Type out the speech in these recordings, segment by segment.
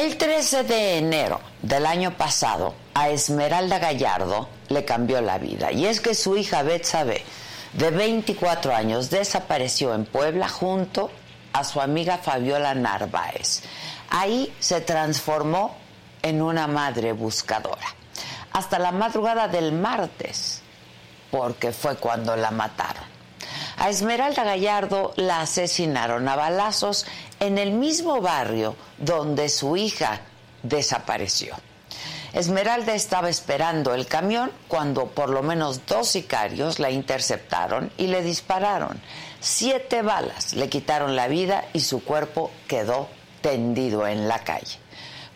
El 13 de enero del año pasado, a Esmeralda Gallardo le cambió la vida. Y es que su hija Betsabe, de 24 años, desapareció en Puebla junto a su amiga Fabiola Narváez. Ahí se transformó en una madre buscadora. Hasta la madrugada del martes, porque fue cuando la mataron. A Esmeralda Gallardo la asesinaron a balazos en el mismo barrio donde su hija desapareció. Esmeralda estaba esperando el camión cuando por lo menos dos sicarios la interceptaron y le dispararon. Siete balas le quitaron la vida y su cuerpo quedó tendido en la calle.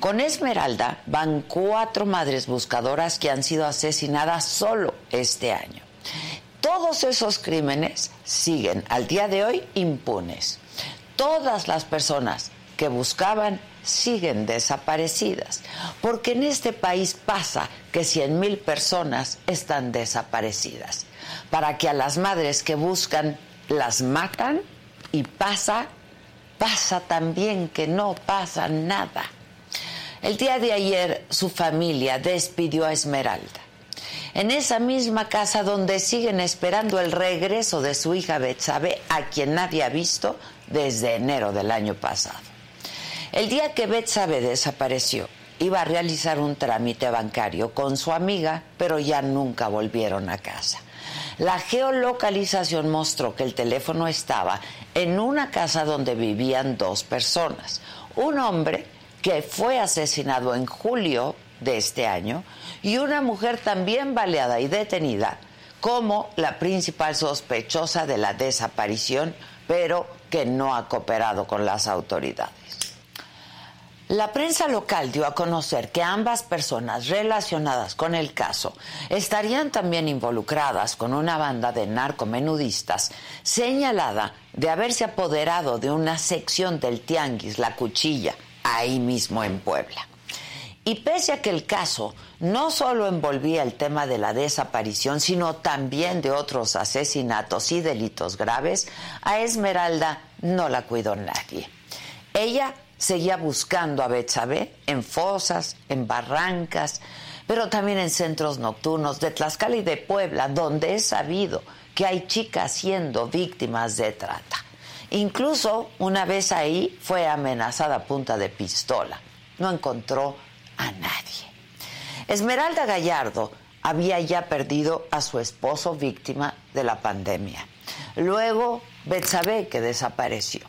Con Esmeralda van cuatro madres buscadoras que han sido asesinadas solo este año. Todos esos crímenes siguen al día de hoy impunes todas las personas que buscaban siguen desaparecidas, porque en este país pasa que cien mil personas están desaparecidas, para que a las madres que buscan las matan y pasa, pasa también que no pasa nada. El día de ayer su familia despidió a Esmeralda. En esa misma casa donde siguen esperando el regreso de su hija Betsabe, a quien nadie ha visto desde enero del año pasado. El día que Betsabe desapareció, iba a realizar un trámite bancario con su amiga, pero ya nunca volvieron a casa. La geolocalización mostró que el teléfono estaba en una casa donde vivían dos personas. Un hombre que fue asesinado en julio de este año y una mujer también baleada y detenida como la principal sospechosa de la desaparición, pero que no ha cooperado con las autoridades. La prensa local dio a conocer que ambas personas relacionadas con el caso estarían también involucradas con una banda de narcomenudistas señalada de haberse apoderado de una sección del Tianguis, la cuchilla, ahí mismo en Puebla. Y pese a que el caso no solo envolvía el tema de la desaparición, sino también de otros asesinatos y delitos graves, a Esmeralda no la cuidó nadie. Ella seguía buscando a Betsabe en fosas, en barrancas, pero también en centros nocturnos de Tlaxcala y de Puebla, donde es sabido que hay chicas siendo víctimas de trata. Incluso una vez ahí fue amenazada a punta de pistola. No encontró a nadie. Esmeralda Gallardo había ya perdido a su esposo víctima de la pandemia. Luego, Betsabe, que desapareció.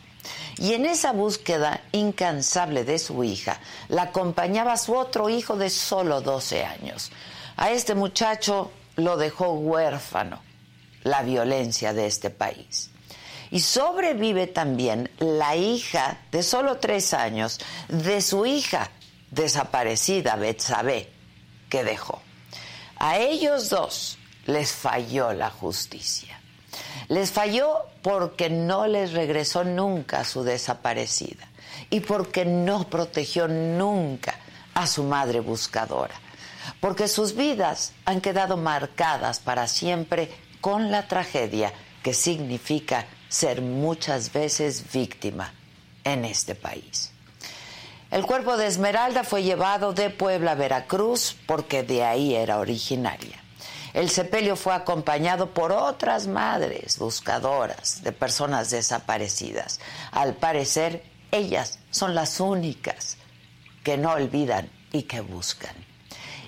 Y en esa búsqueda incansable de su hija, la acompañaba su otro hijo de solo 12 años. A este muchacho lo dejó huérfano la violencia de este país. Y sobrevive también la hija de solo tres años de su hija desaparecida, Betsabe, que dejó. A ellos dos les falló la justicia. Les falló porque no les regresó nunca su desaparecida y porque no protegió nunca a su madre buscadora, porque sus vidas han quedado marcadas para siempre con la tragedia que significa ser muchas veces víctima en este país. El cuerpo de Esmeralda fue llevado de Puebla a Veracruz porque de ahí era originaria. El sepelio fue acompañado por otras madres buscadoras de personas desaparecidas. Al parecer, ellas son las únicas que no olvidan y que buscan.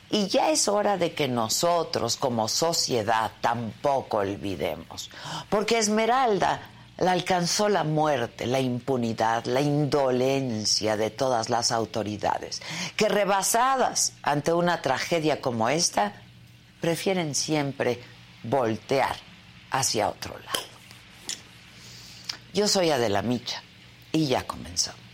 Y ya es hora de que nosotros como sociedad tampoco olvidemos, porque Esmeralda la alcanzó la muerte, la impunidad, la indolencia de todas las autoridades, que rebasadas ante una tragedia como esta, prefieren siempre voltear hacia otro lado. Yo soy Adela Micha y ya comenzamos.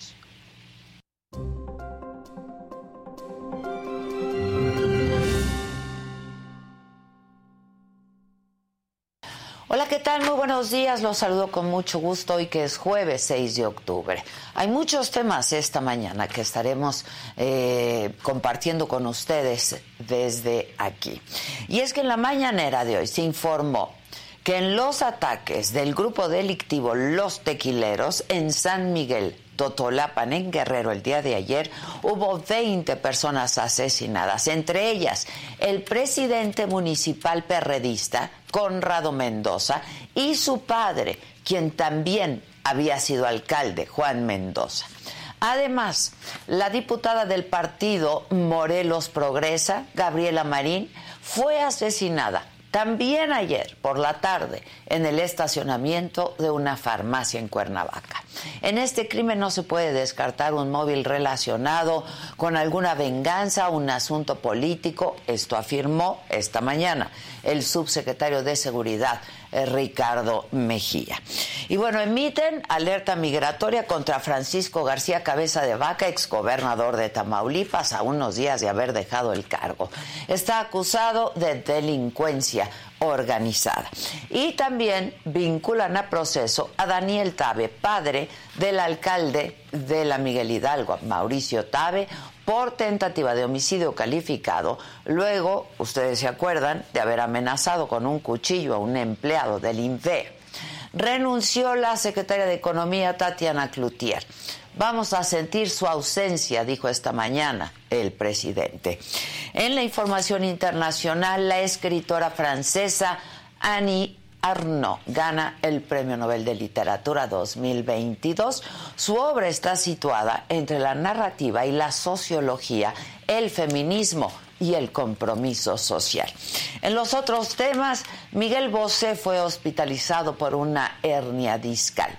Hola, ¿qué tal? Muy buenos días. Los saludo con mucho gusto hoy que es jueves 6 de octubre. Hay muchos temas esta mañana que estaremos eh, compartiendo con ustedes desde aquí. Y es que en la mañanera de hoy se informó que en los ataques del grupo delictivo Los Tequileros en San Miguel Totolapan, en Guerrero, el día de ayer, hubo 20 personas asesinadas, entre ellas el presidente municipal perredista, Conrado Mendoza, y su padre, quien también había sido alcalde, Juan Mendoza. Además, la diputada del partido Morelos Progresa, Gabriela Marín, fue asesinada también ayer por la tarde en el estacionamiento de una farmacia en Cuernavaca. En este crimen no se puede descartar un móvil relacionado con alguna venganza, un asunto político, esto afirmó esta mañana el subsecretario de Seguridad Ricardo Mejía. Y bueno, emiten alerta migratoria contra Francisco García Cabeza de Vaca, exgobernador de Tamaulipas, a unos días de haber dejado el cargo. Está acusado de delincuencia organizada. Y también vinculan a proceso a Daniel Tabe, padre del alcalde de la Miguel Hidalgo, Mauricio Tabe, por tentativa de homicidio calificado, luego, ustedes se acuerdan, de haber amenazado con un cuchillo a un empleado del INVE. Renunció la secretaria de Economía Tatiana Cloutier. Vamos a sentir su ausencia, dijo esta mañana el presidente. En la información internacional, la escritora francesa Annie Arnaud gana el Premio Nobel de Literatura 2022. Su obra está situada entre la narrativa y la sociología, el feminismo y el compromiso social. En los otros temas, Miguel Bosé fue hospitalizado por una hernia discal.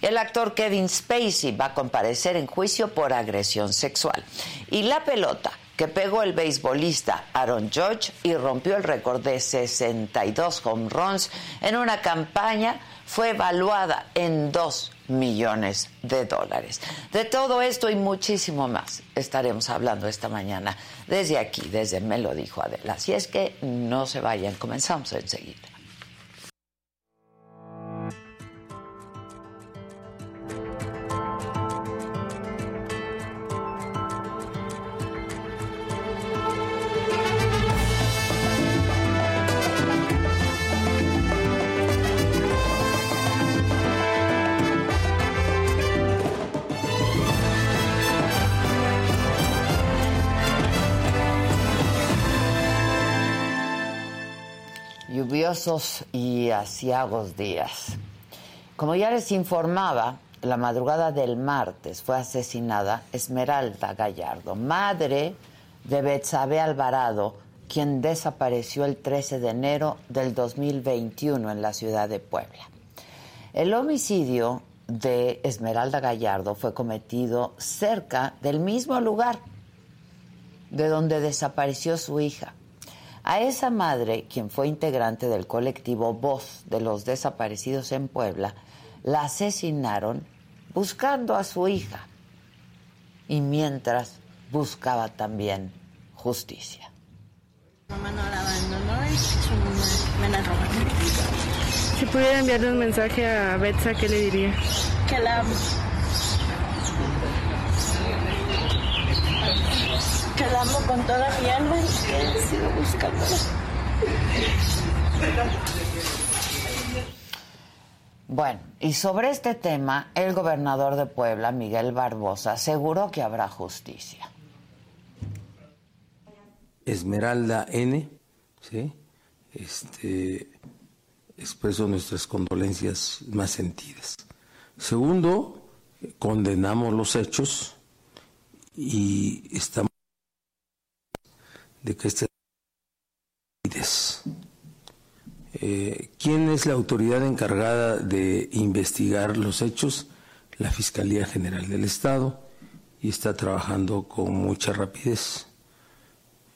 El actor Kevin Spacey va a comparecer en juicio por agresión sexual. Y la pelota que pegó el beisbolista Aaron Judge y rompió el récord de 62 home runs en una campaña fue evaluada en 2 millones de dólares. De todo esto y muchísimo más estaremos hablando esta mañana desde aquí, desde Me lo dijo Adela. Así es que no se vayan, comenzamos enseguida. Y asiagos días. Como ya les informaba, la madrugada del martes fue asesinada Esmeralda Gallardo, madre de Betsabe Alvarado, quien desapareció el 13 de enero del 2021 en la ciudad de Puebla. El homicidio de Esmeralda Gallardo fue cometido cerca del mismo lugar de donde desapareció su hija. A esa madre, quien fue integrante del colectivo Voz de los Desaparecidos en Puebla, la asesinaron buscando a su hija y mientras buscaba también justicia. Mamá no la abandonó y me la robaron. Si pudiera enviarle un mensaje a Betsa, ¿qué le diría? Que la amo. Que la amo con toda mi alma y que sigo buscándola. Bueno, y sobre este tema, el gobernador de Puebla, Miguel Barbosa, aseguró que habrá justicia. Esmeralda N, ¿sí? Este, expreso nuestras condolencias más sentidas. Segundo, condenamos los hechos y estamos de que este eh, ¿Quién es la autoridad encargada de investigar los hechos? La Fiscalía General del Estado y está trabajando con mucha rapidez.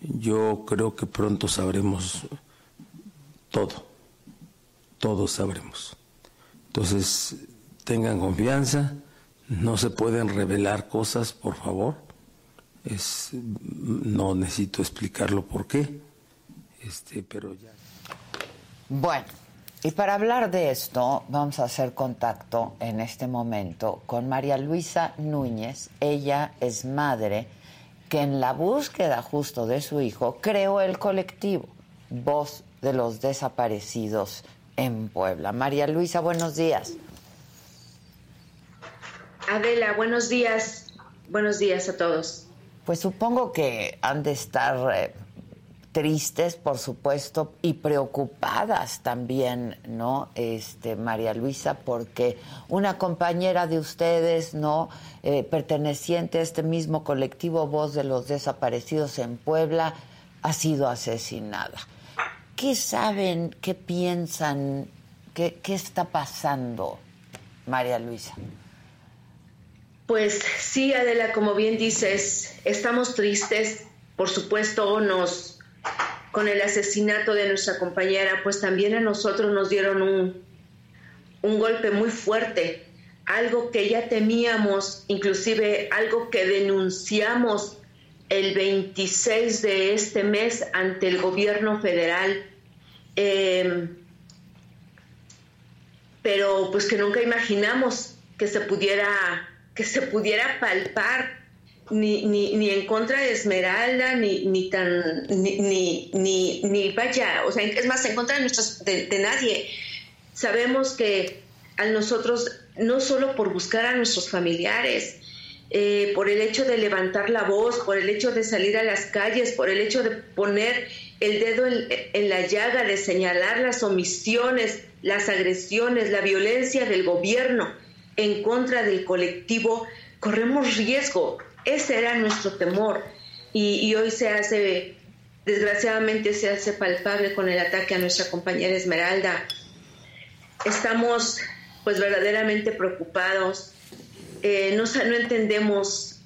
Yo creo que pronto sabremos todo, todos sabremos. Entonces, tengan confianza, no se pueden revelar cosas, por favor. Es, no necesito explicarlo por qué, este, pero ya. Bueno, y para hablar de esto, vamos a hacer contacto en este momento con María Luisa Núñez. Ella es madre que en la búsqueda justo de su hijo creó el colectivo Voz de los Desaparecidos en Puebla. María Luisa, buenos días. Adela, buenos días. Buenos días a todos. Pues supongo que han de estar eh, tristes, por supuesto, y preocupadas también, ¿no? Este, María Luisa, porque una compañera de ustedes, ¿no? Eh, perteneciente a este mismo colectivo Voz de los Desaparecidos en Puebla, ha sido asesinada. ¿Qué saben, qué piensan, qué, qué está pasando, María Luisa? Pues sí, Adela, como bien dices, estamos tristes, por supuesto nos con el asesinato de nuestra compañera, pues también a nosotros nos dieron un, un golpe muy fuerte, algo que ya temíamos, inclusive algo que denunciamos el 26 de este mes ante el gobierno federal, em, pero pues que nunca imaginamos que se pudiera, que se pudiera palpar ni, ni, ni en contra de Esmeralda, ni, ni tan, ni, ni, ni, vaya, o sea, es más, en contra de, de, nadie. Sabemos que a nosotros, no solo por buscar a nuestros familiares, eh, por el hecho de levantar la voz, por el hecho de salir a las calles, por el hecho de poner el dedo en la llaga, de señalar las omisiones, las agresiones, la violencia del gobierno en contra del colectivo, corremos riesgo ese era nuestro temor y, hoy se hace, desgraciadamente se hace palpable con el ataque a nuestra compañera Esmeralda. Estamos pues verdaderamente preocupados, eh, no, entendemos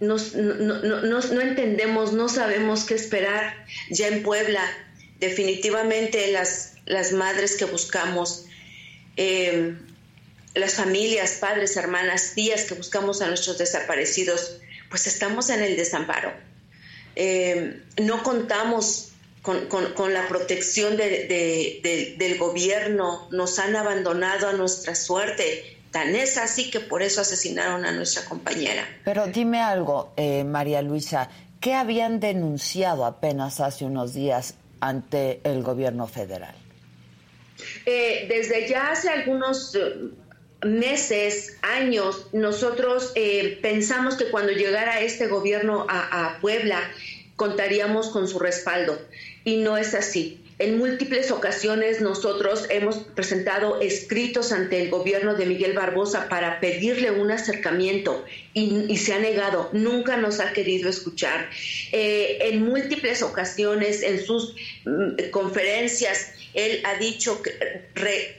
no, no, entendemos, no sabemos qué esperar ya en Puebla. Definitivamente las, las madres que buscamos, eh, las familias, padres, hermanas, tías que buscamos a nuestros desaparecidos, pues estamos en el desamparo. Eh, no contamos con, la protección del gobierno, nos han abandonado a nuestra suerte. Tan es así que por eso asesinaron a nuestra compañera. Pero dime algo, eh, María Luisa, ¿qué habían denunciado apenas hace unos días ante el gobierno federal? Eh, desde ya hace algunos meses, años, nosotros eh, pensamos que cuando llegara este gobierno a, Puebla contaríamos con su respaldo y no es así. En múltiples ocasiones nosotros hemos presentado escritos ante el gobierno de Miguel Barbosa para pedirle un acercamiento y, se ha negado, nunca nos ha querido escuchar. Eh, en múltiples ocasiones en sus mm, conferencias él ha dicho que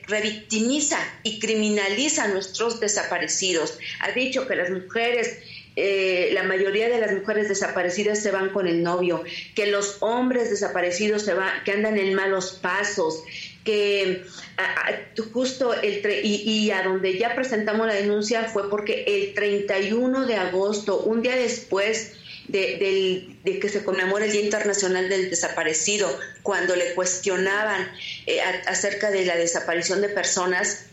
revictimiza y criminaliza a nuestros desaparecidos. Ha dicho que las mujeres, eh, la mayoría de las mujeres desaparecidas se van con el novio, que los hombres desaparecidos se van, que andan en malos pasos, que justo el y, a donde ya presentamos la denuncia fue porque el 31 de agosto, un día después de, que se conmemora el Día Internacional del Desaparecido, cuando le cuestionaban eh, acerca de la desaparición de personas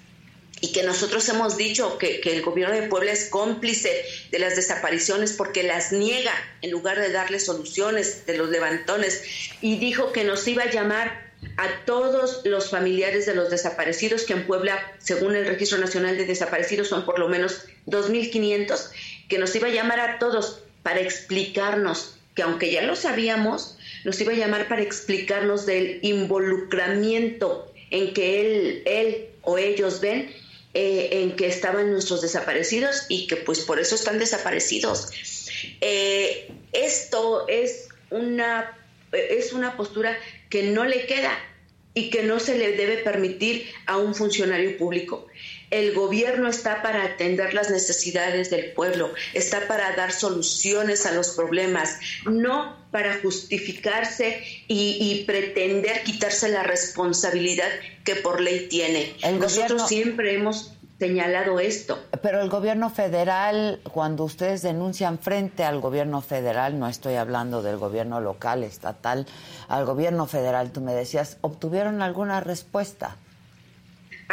y que nosotros hemos dicho que, que, el gobierno de Puebla es cómplice de las desapariciones porque las niega en lugar de darle soluciones de los levantones. Y dijo que nos iba a llamar a todos los familiares de los desaparecidos, que en Puebla, según el Registro Nacional de Desaparecidos, son por lo menos 2.500, que nos iba a llamar a todos para explicarnos, que aunque ya lo sabíamos, nos iba a llamar para explicarnos del involucramiento en que él, él o ellos ven eh, en que estaban nuestros desaparecidos y que pues por eso están desaparecidos. Eh, esto es una, es una postura que no le queda y que no se le debe permitir a un funcionario público. El gobierno está para atender las necesidades del pueblo, está para dar soluciones a los problemas, no para justificarse y, pretender quitarse la responsabilidad que por ley tiene. Nosotros siempre hemos señalado esto. Pero el gobierno federal, cuando ustedes denuncian frente al gobierno federal, no estoy hablando del gobierno local, estatal, al gobierno federal, tú me decías, ¿obtuvieron alguna respuesta?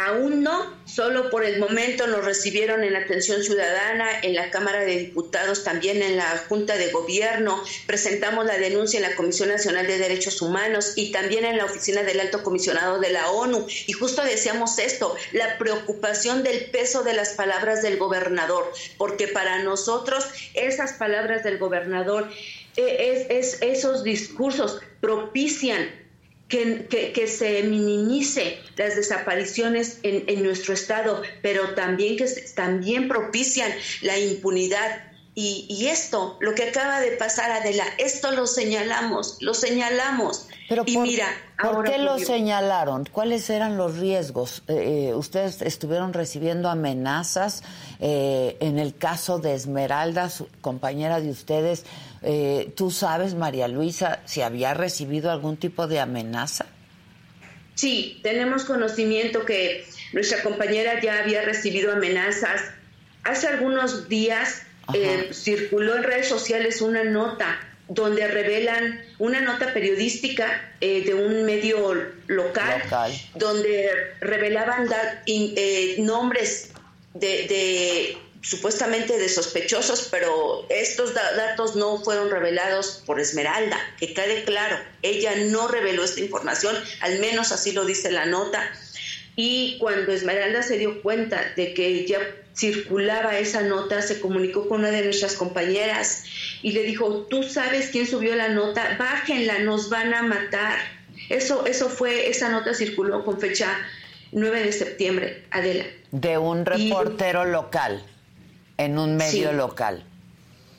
Aún no, solo por el momento nos recibieron en atención ciudadana, en la Cámara de Diputados, también en la Junta de Gobierno, presentamos la denuncia en la Comisión Nacional de Derechos Humanos y también en la Oficina del Alto Comisionado de la ONU. Y justo decíamos esto, la preocupación del peso de las palabras del gobernador, porque para nosotros esas palabras del gobernador, eh, es, esos discursos propician que, se minimice las desapariciones en, nuestro estado, pero también que también propician la impunidad. Y, esto, lo que acaba de pasar, Adela, esto lo señalamos, lo señalamos. Pero y mira, ¿por qué lo señalaron? ¿Cuáles eran los riesgos? Eh, eh, ustedes estuvieron recibiendo amenazas. Eh, en el caso de Esmeralda, su compañera de ustedes, eh, ¿Tú sabes, María Luisa, si había recibido algún tipo de amenaza? Sí, tenemos conocimiento que nuestra compañera ya había recibido amenazas. Hace algunos días eh, circuló en redes sociales una nota donde revelan una nota periodística eh, de un medio local, donde revelaban nombres de supuestamente de sospechosos, pero estos datos no fueron revelados por Esmeralda, que quede claro, ella no reveló esta información, al menos así lo dice la nota. Y cuando Esmeralda se dio cuenta de que ya circulaba esa nota, se comunicó con una de nuestras compañeras y le dijo, tú sabes quién subió la nota, bájenla, nos van a matar. Eso, eso fue, esa nota circuló con fecha 9 de septiembre, Adela. De un reportero local en un medio local.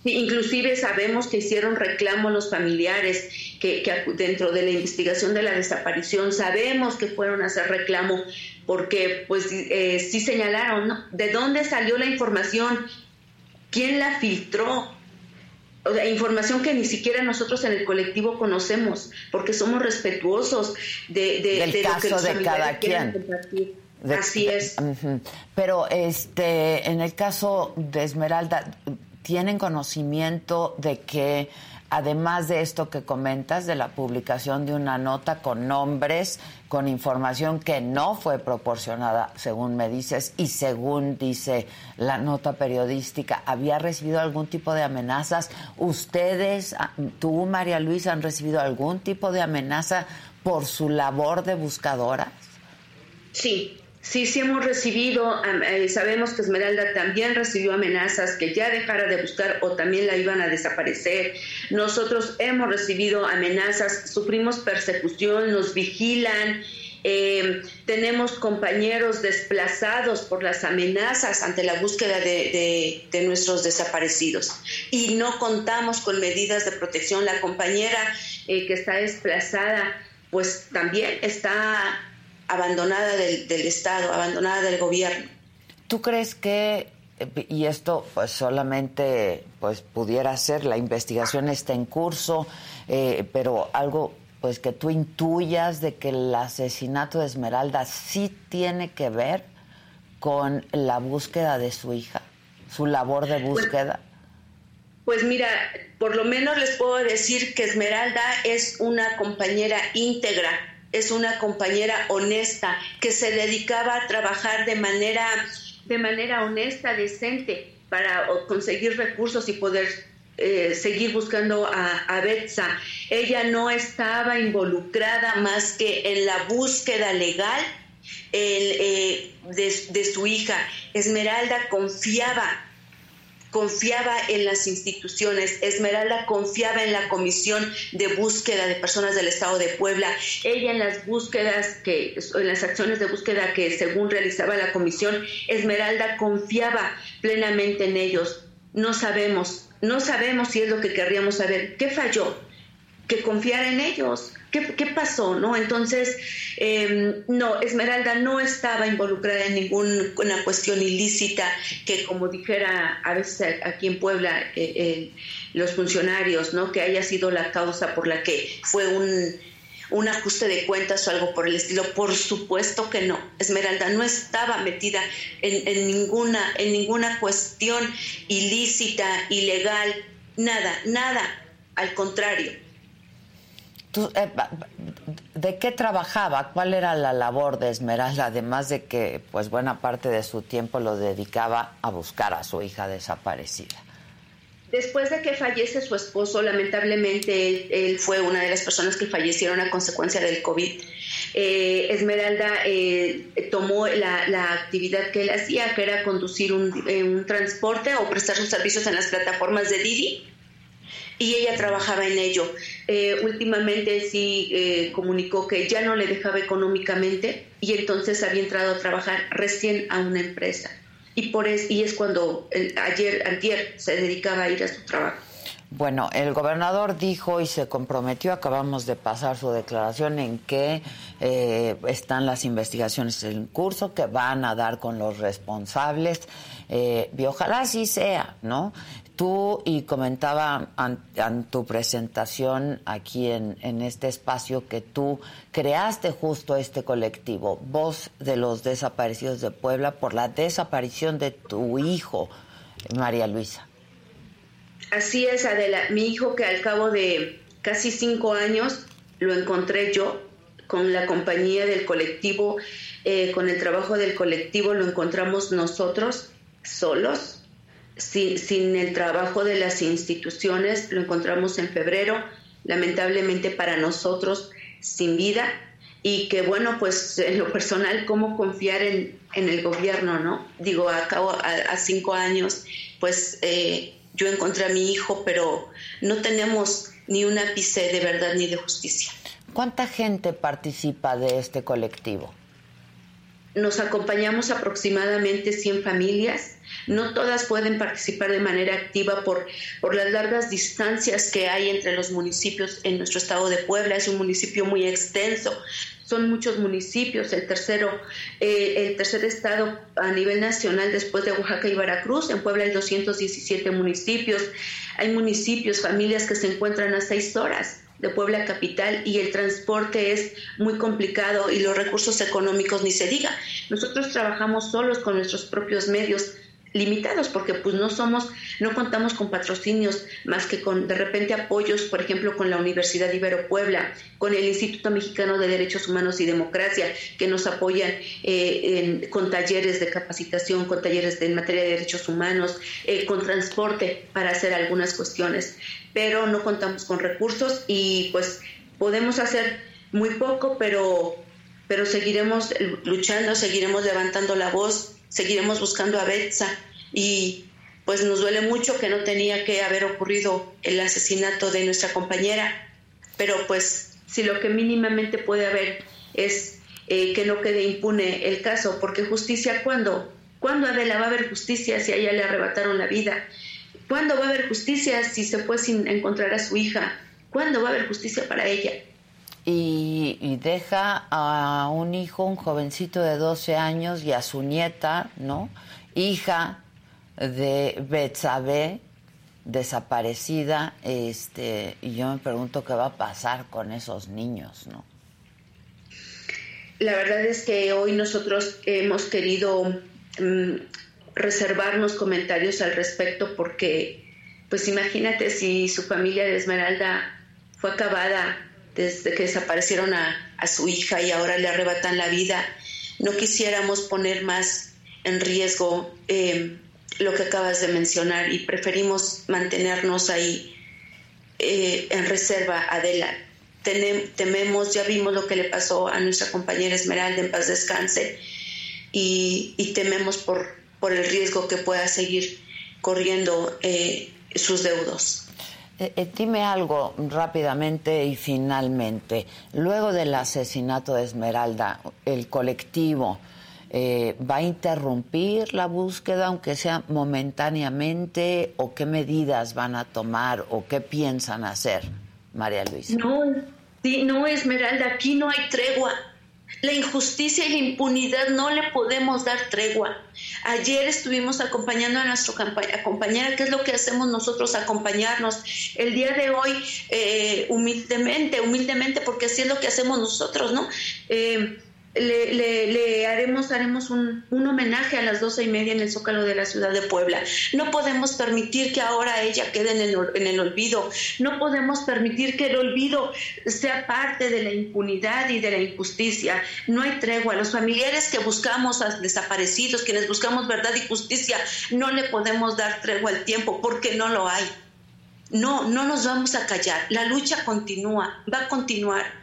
Inclusive sabemos que hicieron reclamo los familiares que, dentro de la investigación de la desaparición sabemos que fueron a hacer reclamo porque pues eh, sí señalaron ¿no? de dónde salió la información, quién la filtró, o sea, información que ni siquiera nosotros en el colectivo conocemos porque somos respetuosos de, del caso de cada quien. Así es. Pero este, en el caso de Esmeralda, ¿tienen conocimiento de que además de esto que comentas, de la publicación de una nota con nombres, con información que no fue proporcionada, según me dices, y según dice la nota periodística, ¿había recibido algún tipo de amenazas? ¿Ustedes, ah, tú, María Luisa, han recibido algún tipo de amenaza por su labor de buscadora? Sí, Sí, sí hemos recibido, eh, sabemos que Esmeralda también recibió amenazas que ya dejara de buscar o también la iban a desaparecer. Nosotros hemos recibido amenazas, sufrimos persecución, nos vigilan. Eh, tenemos compañeros desplazados por las amenazas ante la búsqueda de, nuestros desaparecidos y no contamos con medidas de protección. La compañera eh, que está desplazada, pues también está abandonada del, Estado, abandonada del gobierno. ¿Tú crees que, y esto pues solamente pues pudiera ser, la investigación está en curso, eh, pero algo pues que tú intuyas de que el asesinato de Esmeralda sí tiene que ver con la búsqueda de su hija, su labor de búsqueda? Pues mira, por lo menos les puedo decir que Esmeralda es una compañera íntegra, es una compañera honesta, que se dedicaba a trabajar de manera, de manera honesta, decente, para conseguir recursos y poder eh, seguir buscando a, a, Betsa. Ella no estaba involucrada más que en la búsqueda legal eh, de, de su hija. Esmeralda confiaba confiaba en las instituciones, Esmeralda confiaba en la Comisión de Búsqueda de Personas del Estado de Puebla, ella en las búsquedas que, en las acciones de búsqueda que según realizaba la Comisión, Esmeralda confiaba plenamente en ellos. No sabemos, no sabemos si es lo que querríamos saber. ¿Qué falló? Que confiara en ellos. ¿Qué, pasó? ¿no? Entonces, em, no, Esmeralda no estaba involucrada en ninguna cuestión ilícita que, como dijera a veces aquí en Puebla eh, eh, los funcionarios, ¿no? que haya sido la causa por la que fue un, un ajuste de cuentas o algo por el estilo. Por supuesto que no. Esmeralda no estaba metida en, en, ninguna, en ninguna cuestión ilícita, ilegal, nada, nada. Al contrario eh, ¿De qué trabajaba? ¿Cuál era la labor de Esmeralda? Además de que, pues, buena parte de su tiempo lo dedicaba a buscar a su hija desaparecida. Después de que fallece su esposo, lamentablemente él, fue una de las personas que fallecieron a consecuencia del COVID. Eh, Esmeralda eh, tomó la, actividad que él hacía, que era conducir un, un transporte o prestar sus servicios en las plataformas de Didi y ella trabajaba en ello. Eh, últimamente sí eh, comunicó que ya no le dejaba económicamente y entonces había entrado a trabajar recién a una empresa. Y, por es, y es cuando ayer, ayer se dedicaba a ir a su trabajo. Bueno, el gobernador dijo y se comprometió, acabamos de pasar su declaración, en que eh, están las investigaciones en curso, que van a dar con los responsables, y ojalá así sea, ¿no? Tú, y comentaba en tu presentación aquí en, en, este espacio, que tú creaste justo este colectivo, Voz de los Desaparecidos de Puebla, por la desaparición de tu hijo, María Luisa. Así es, Adela. Mi hijo que al cabo de casi cinco años lo encontré yo con la compañía del colectivo, eh, con el trabajo del colectivo, lo encontramos nosotros solos sin, el trabajo de las instituciones, lo encontramos en febrero, lamentablemente para nosotros sin vida, y que bueno, pues en lo personal, cómo confiar en, el gobierno, ¿no? Digo, a cabo a, cinco años, pues eh, yo encontré a mi hijo, pero no tenemos ni un ápice de verdad ni de justicia. ¿Cuánta gente participa de este colectivo? Nos acompañamos aproximadamente 100 familias. No todas pueden participar de manera activa por, por las largas distancias que hay entre los municipios en nuestro estado de Puebla. Es un municipio muy extenso, son muchos municipios, el tercero, eh, el tercer estado a nivel nacional después de Oaxaca y Veracruz, en Puebla hay 217 municipios, hay municipios, familias que se encuentran a seis horas de Puebla capital y el transporte es muy complicado y los recursos económicos ni se diga. Nosotros trabajamos solos con nuestros propios medios limitados porque pues no somos, no contamos con patrocinios más que con de repente apoyos, por ejemplo, con la Universidad Ibero Puebla, con el Instituto Mexicano de Derechos Humanos y Democracia, que nos apoyan eh, con talleres de capacitación, con talleres de, en materia de derechos humanos, eh, con transporte para hacer algunas cuestiones, pero no contamos con recursos y pues podemos hacer muy poco, pero, pero seguiremos luchando, seguiremos levantando la voz seguiremos buscando a Betsa y pues nos duele mucho que no tenía que haber ocurrido el asesinato de nuestra compañera, pero pues si lo que mínimamente puede haber es eh, que no quede impune el caso, porque justicia cuándo? ¿Cuándo Adela va a haber justicia si a ella le arrebataron la vida? ¿Cuándo va a haber justicia si se fue sin encontrar a su hija? ¿Cuándo va a haber justicia para ella? Y, deja a un hijo, un jovencito de 12 años y a su nieta, ¿no? Hija de Betsabe, desaparecida, este, y yo me pregunto qué va a pasar con esos niños, ¿no? La verdad es que hoy nosotros hemos querido mm, reservarnos comentarios al respecto porque pues imagínate si su familia de Esmeralda fue acabada desde que desaparecieron a, su hija y ahora le arrebatan la vida. No quisiéramos poner más en riesgo eh, lo que acabas de mencionar y preferimos mantenernos ahí eh, en reserva, Adela. tememos, ya vimos lo que le pasó a nuestra compañera Esmeralda, en paz descanse, y, tememos por, por el riesgo que pueda seguir corriendo eh, sus deudos. Eh, eh, dime algo rápidamente y finalmente. Luego del asesinato de Esmeralda, el colectivo eh, va a interrumpir la búsqueda, aunque sea momentáneamente, o qué medidas van a tomar o qué piensan hacer, María Luisa. No, no, Esmeralda, aquí no hay tregua. La injusticia y la impunidad no le podemos dar tregua. Ayer estuvimos acompañando a nuestra compañera, ¿qué es lo que hacemos nosotros? Acompañarnos. El día de hoy, eh, humildemente, humildemente, porque así es lo que hacemos nosotros, ¿no? Eh, le, le, haremos, haremos un, un, homenaje a las doce y media en el Zócalo de la ciudad de Puebla. No podemos permitir que ahora ella quede en el, en el olvido. No podemos permitir que el olvido sea parte de la impunidad y de la injusticia. No hay tregua. Los familiares que buscamos a desaparecidos, quienes buscamos verdad y justicia, no le podemos dar tregua al tiempo porque no lo hay. No, no nos vamos a callar. La lucha continúa, va a continuar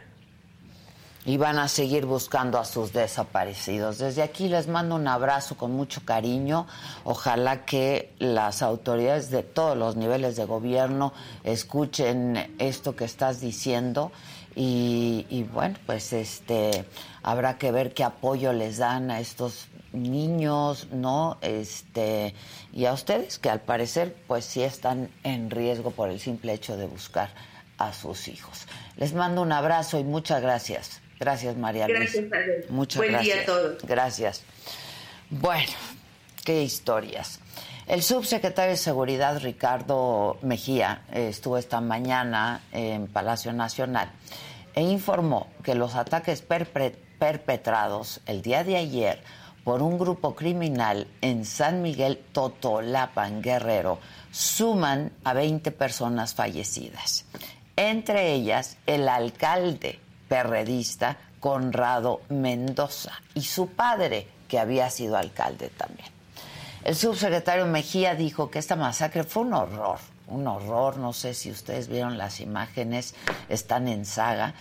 y van a seguir buscando a sus desaparecidos. Desde aquí les mando un abrazo con mucho cariño. Ojalá que las autoridades de todos los niveles de gobierno escuchen esto que estás diciendo y, bueno, pues este habrá que ver qué apoyo les dan a estos niños, ¿no? Este y a ustedes que al parecer pues sí están en riesgo por el simple hecho de buscar a sus hijos. Les mando un abrazo y muchas gracias. Gracias, María Gracias, Muchas Buen gracias. día a todos. Gracias. Bueno, qué historias. El subsecretario de Seguridad, Ricardo Mejía, estuvo esta mañana en Palacio Nacional e informó que los ataques perpetrados el día de ayer por un grupo criminal en San Miguel Totolapan, Guerrero, suman a 20 personas fallecidas. Entre ellas, el alcalde perredista Conrado Mendoza y su padre, que había sido alcalde también. El subsecretario Mejía dijo que esta masacre fue un horror, un horror, no sé si ustedes vieron las imágenes, están en saga.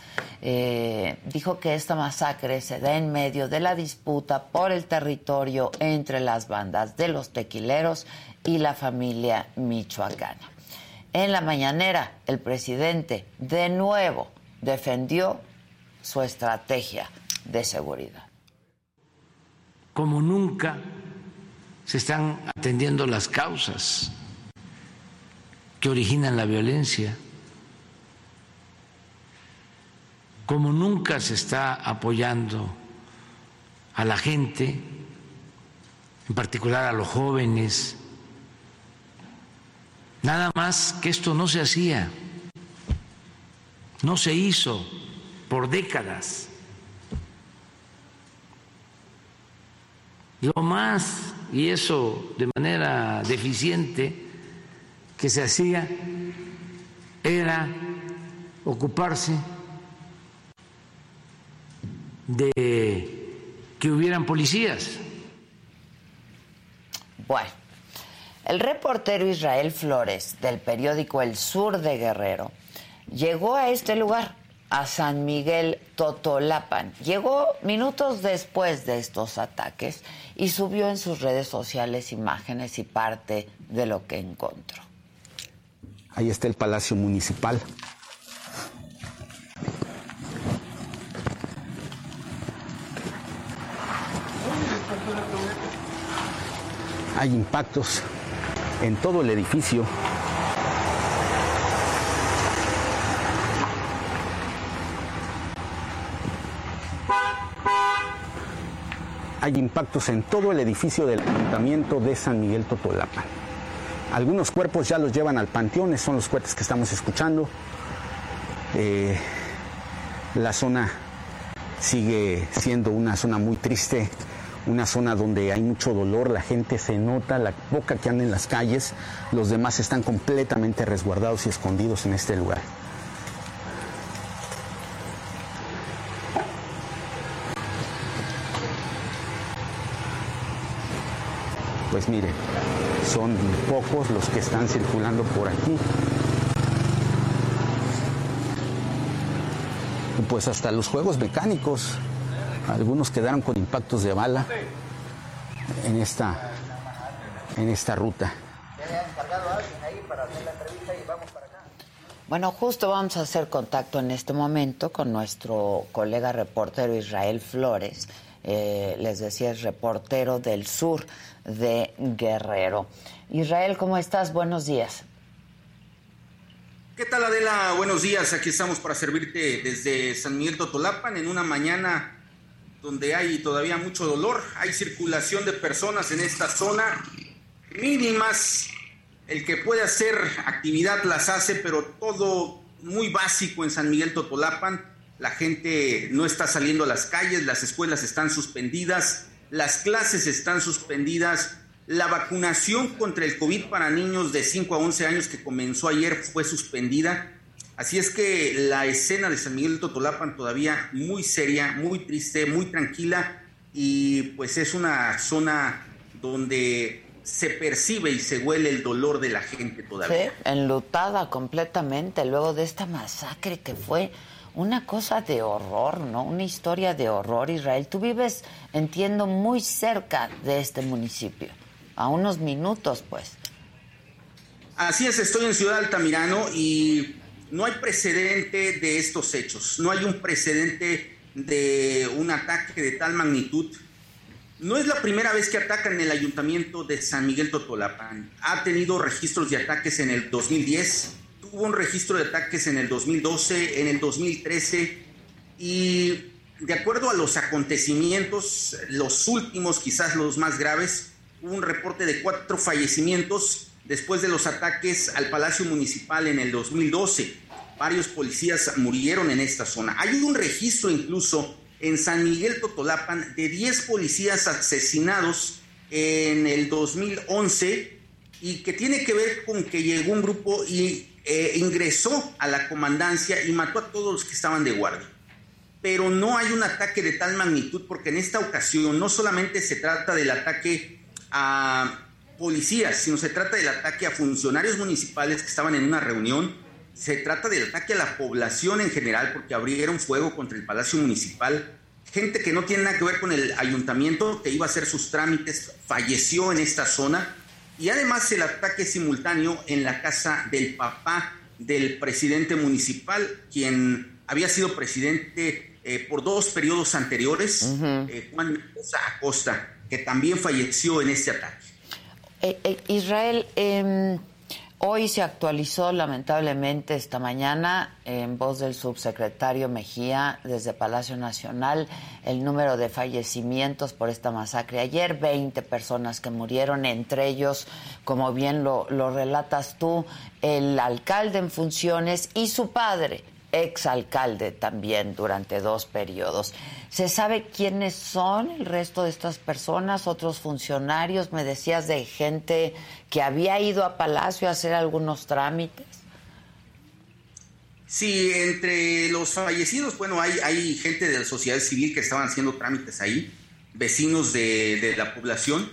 Eh, dijo que esta masacre se da en medio de la disputa por el territorio entre las bandas de los tequileros y la familia michoacana. En la mañanera, el presidente de nuevo defendió su estrategia de seguridad. Como nunca se están atendiendo las causas que originan la violencia, como nunca se está apoyando a la gente, en particular a los jóvenes, nada más que esto no se hacía, no se hizo por décadas. Lo más, y eso de manera deficiente, que se hacía era ocuparse de que hubieran policías. Bueno, el reportero Israel Flores del periódico El Sur de Guerrero llegó a este lugar a San Miguel Totolapan. Llegó minutos después de estos ataques y subió en sus redes sociales imágenes y parte de lo que encontró. Ahí está el Palacio Municipal. Hay impactos en todo el edificio hay impactos en todo el edificio del ayuntamiento de San Miguel Totolapan. Algunos cuerpos ya los llevan al panteón, son los cuerpos que estamos escuchando. Eh, la zona sigue siendo una zona muy triste, una zona donde hay mucho dolor, la gente se nota, la poca que anda en las calles, los demás están completamente resguardados y escondidos en este lugar. Mire, son pocos los que están circulando por aquí. Pues hasta los juegos mecánicos, algunos quedaron con impactos de bala en esta, en esta ruta. Bueno, justo vamos a hacer contacto en este momento con nuestro colega reportero Israel Flores. Eh, les decía, es reportero del sur de Guerrero. Israel, ¿cómo estás? Buenos días. ¿Qué tal Adela? Buenos días. Aquí estamos para servirte desde San Miguel Totolapan en una mañana donde hay todavía mucho dolor. Hay circulación de personas en esta zona mínimas. El que puede hacer actividad las hace, pero todo muy básico en San Miguel Totolapan. La gente no está saliendo a las calles, las escuelas están suspendidas, las clases están suspendidas. La vacunación contra el COVID para niños de 5 a 11 años que comenzó ayer fue suspendida. Así es que la escena de San Miguel Totolapan todavía muy seria, muy triste, muy tranquila y pues es una zona donde se percibe y se huele el dolor de la gente todavía. Enlutada completamente luego de esta masacre que fue una cosa de horror, ¿no? Una historia de horror, Israel. Tú vives, entiendo, muy cerca de este municipio, a unos minutos, pues. Así es, estoy en Ciudad Altamirano y no hay precedente de estos hechos, no hay un precedente de un ataque de tal magnitud no es la primera vez que atacan el ayuntamiento de San Miguel Totolapan. Ha tenido registros de ataques en el 2010, tuvo un registro de ataques en el 2012, en el 2013 y de acuerdo a los acontecimientos, los últimos, quizás los más graves, hubo un reporte de cuatro fallecimientos después de los ataques al Palacio Municipal en el 2012. Varios policías murieron en esta zona. Hay un registro incluso en San Miguel Totolapan de 10 policías asesinados en el 2011 y que tiene que ver con que llegó un grupo y eh, ingresó a la comandancia y mató a todos los que estaban de guardia. Pero no hay un ataque de tal magnitud porque en esta ocasión no solamente se trata del ataque a policías, sino se trata del ataque a funcionarios municipales que estaban en una reunión se trata del ataque a la población en general porque abrieron fuego contra el Palacio Municipal. Gente que no tiene nada que ver con el ayuntamiento, que iba a hacer sus trámites, falleció en esta zona. Y además el ataque simultáneo en la casa del papá del presidente municipal, quien había sido presidente eh, por dos periodos anteriores, eh, Juan Acosta, que también falleció en este ataque. Eh, Israel, em, Hoy se actualizó lamentablemente esta mañana en voz del subsecretario Mejía desde Palacio Nacional el número de fallecimientos por esta masacre. Ayer 20 personas que murieron, entre ellos, como bien lo, lo relatas tú, el alcalde en funciones y su padre, exalcalde también durante dos periodos. ¿Se sabe quiénes son el resto de estas personas, otros funcionarios? Me decías de gente que había ido a Palacio a hacer algunos trámites. Sí, entre los fallecidos, bueno, hay, hay gente de la sociedad civil que estaban haciendo trámites ahí, vecinos de, de la población.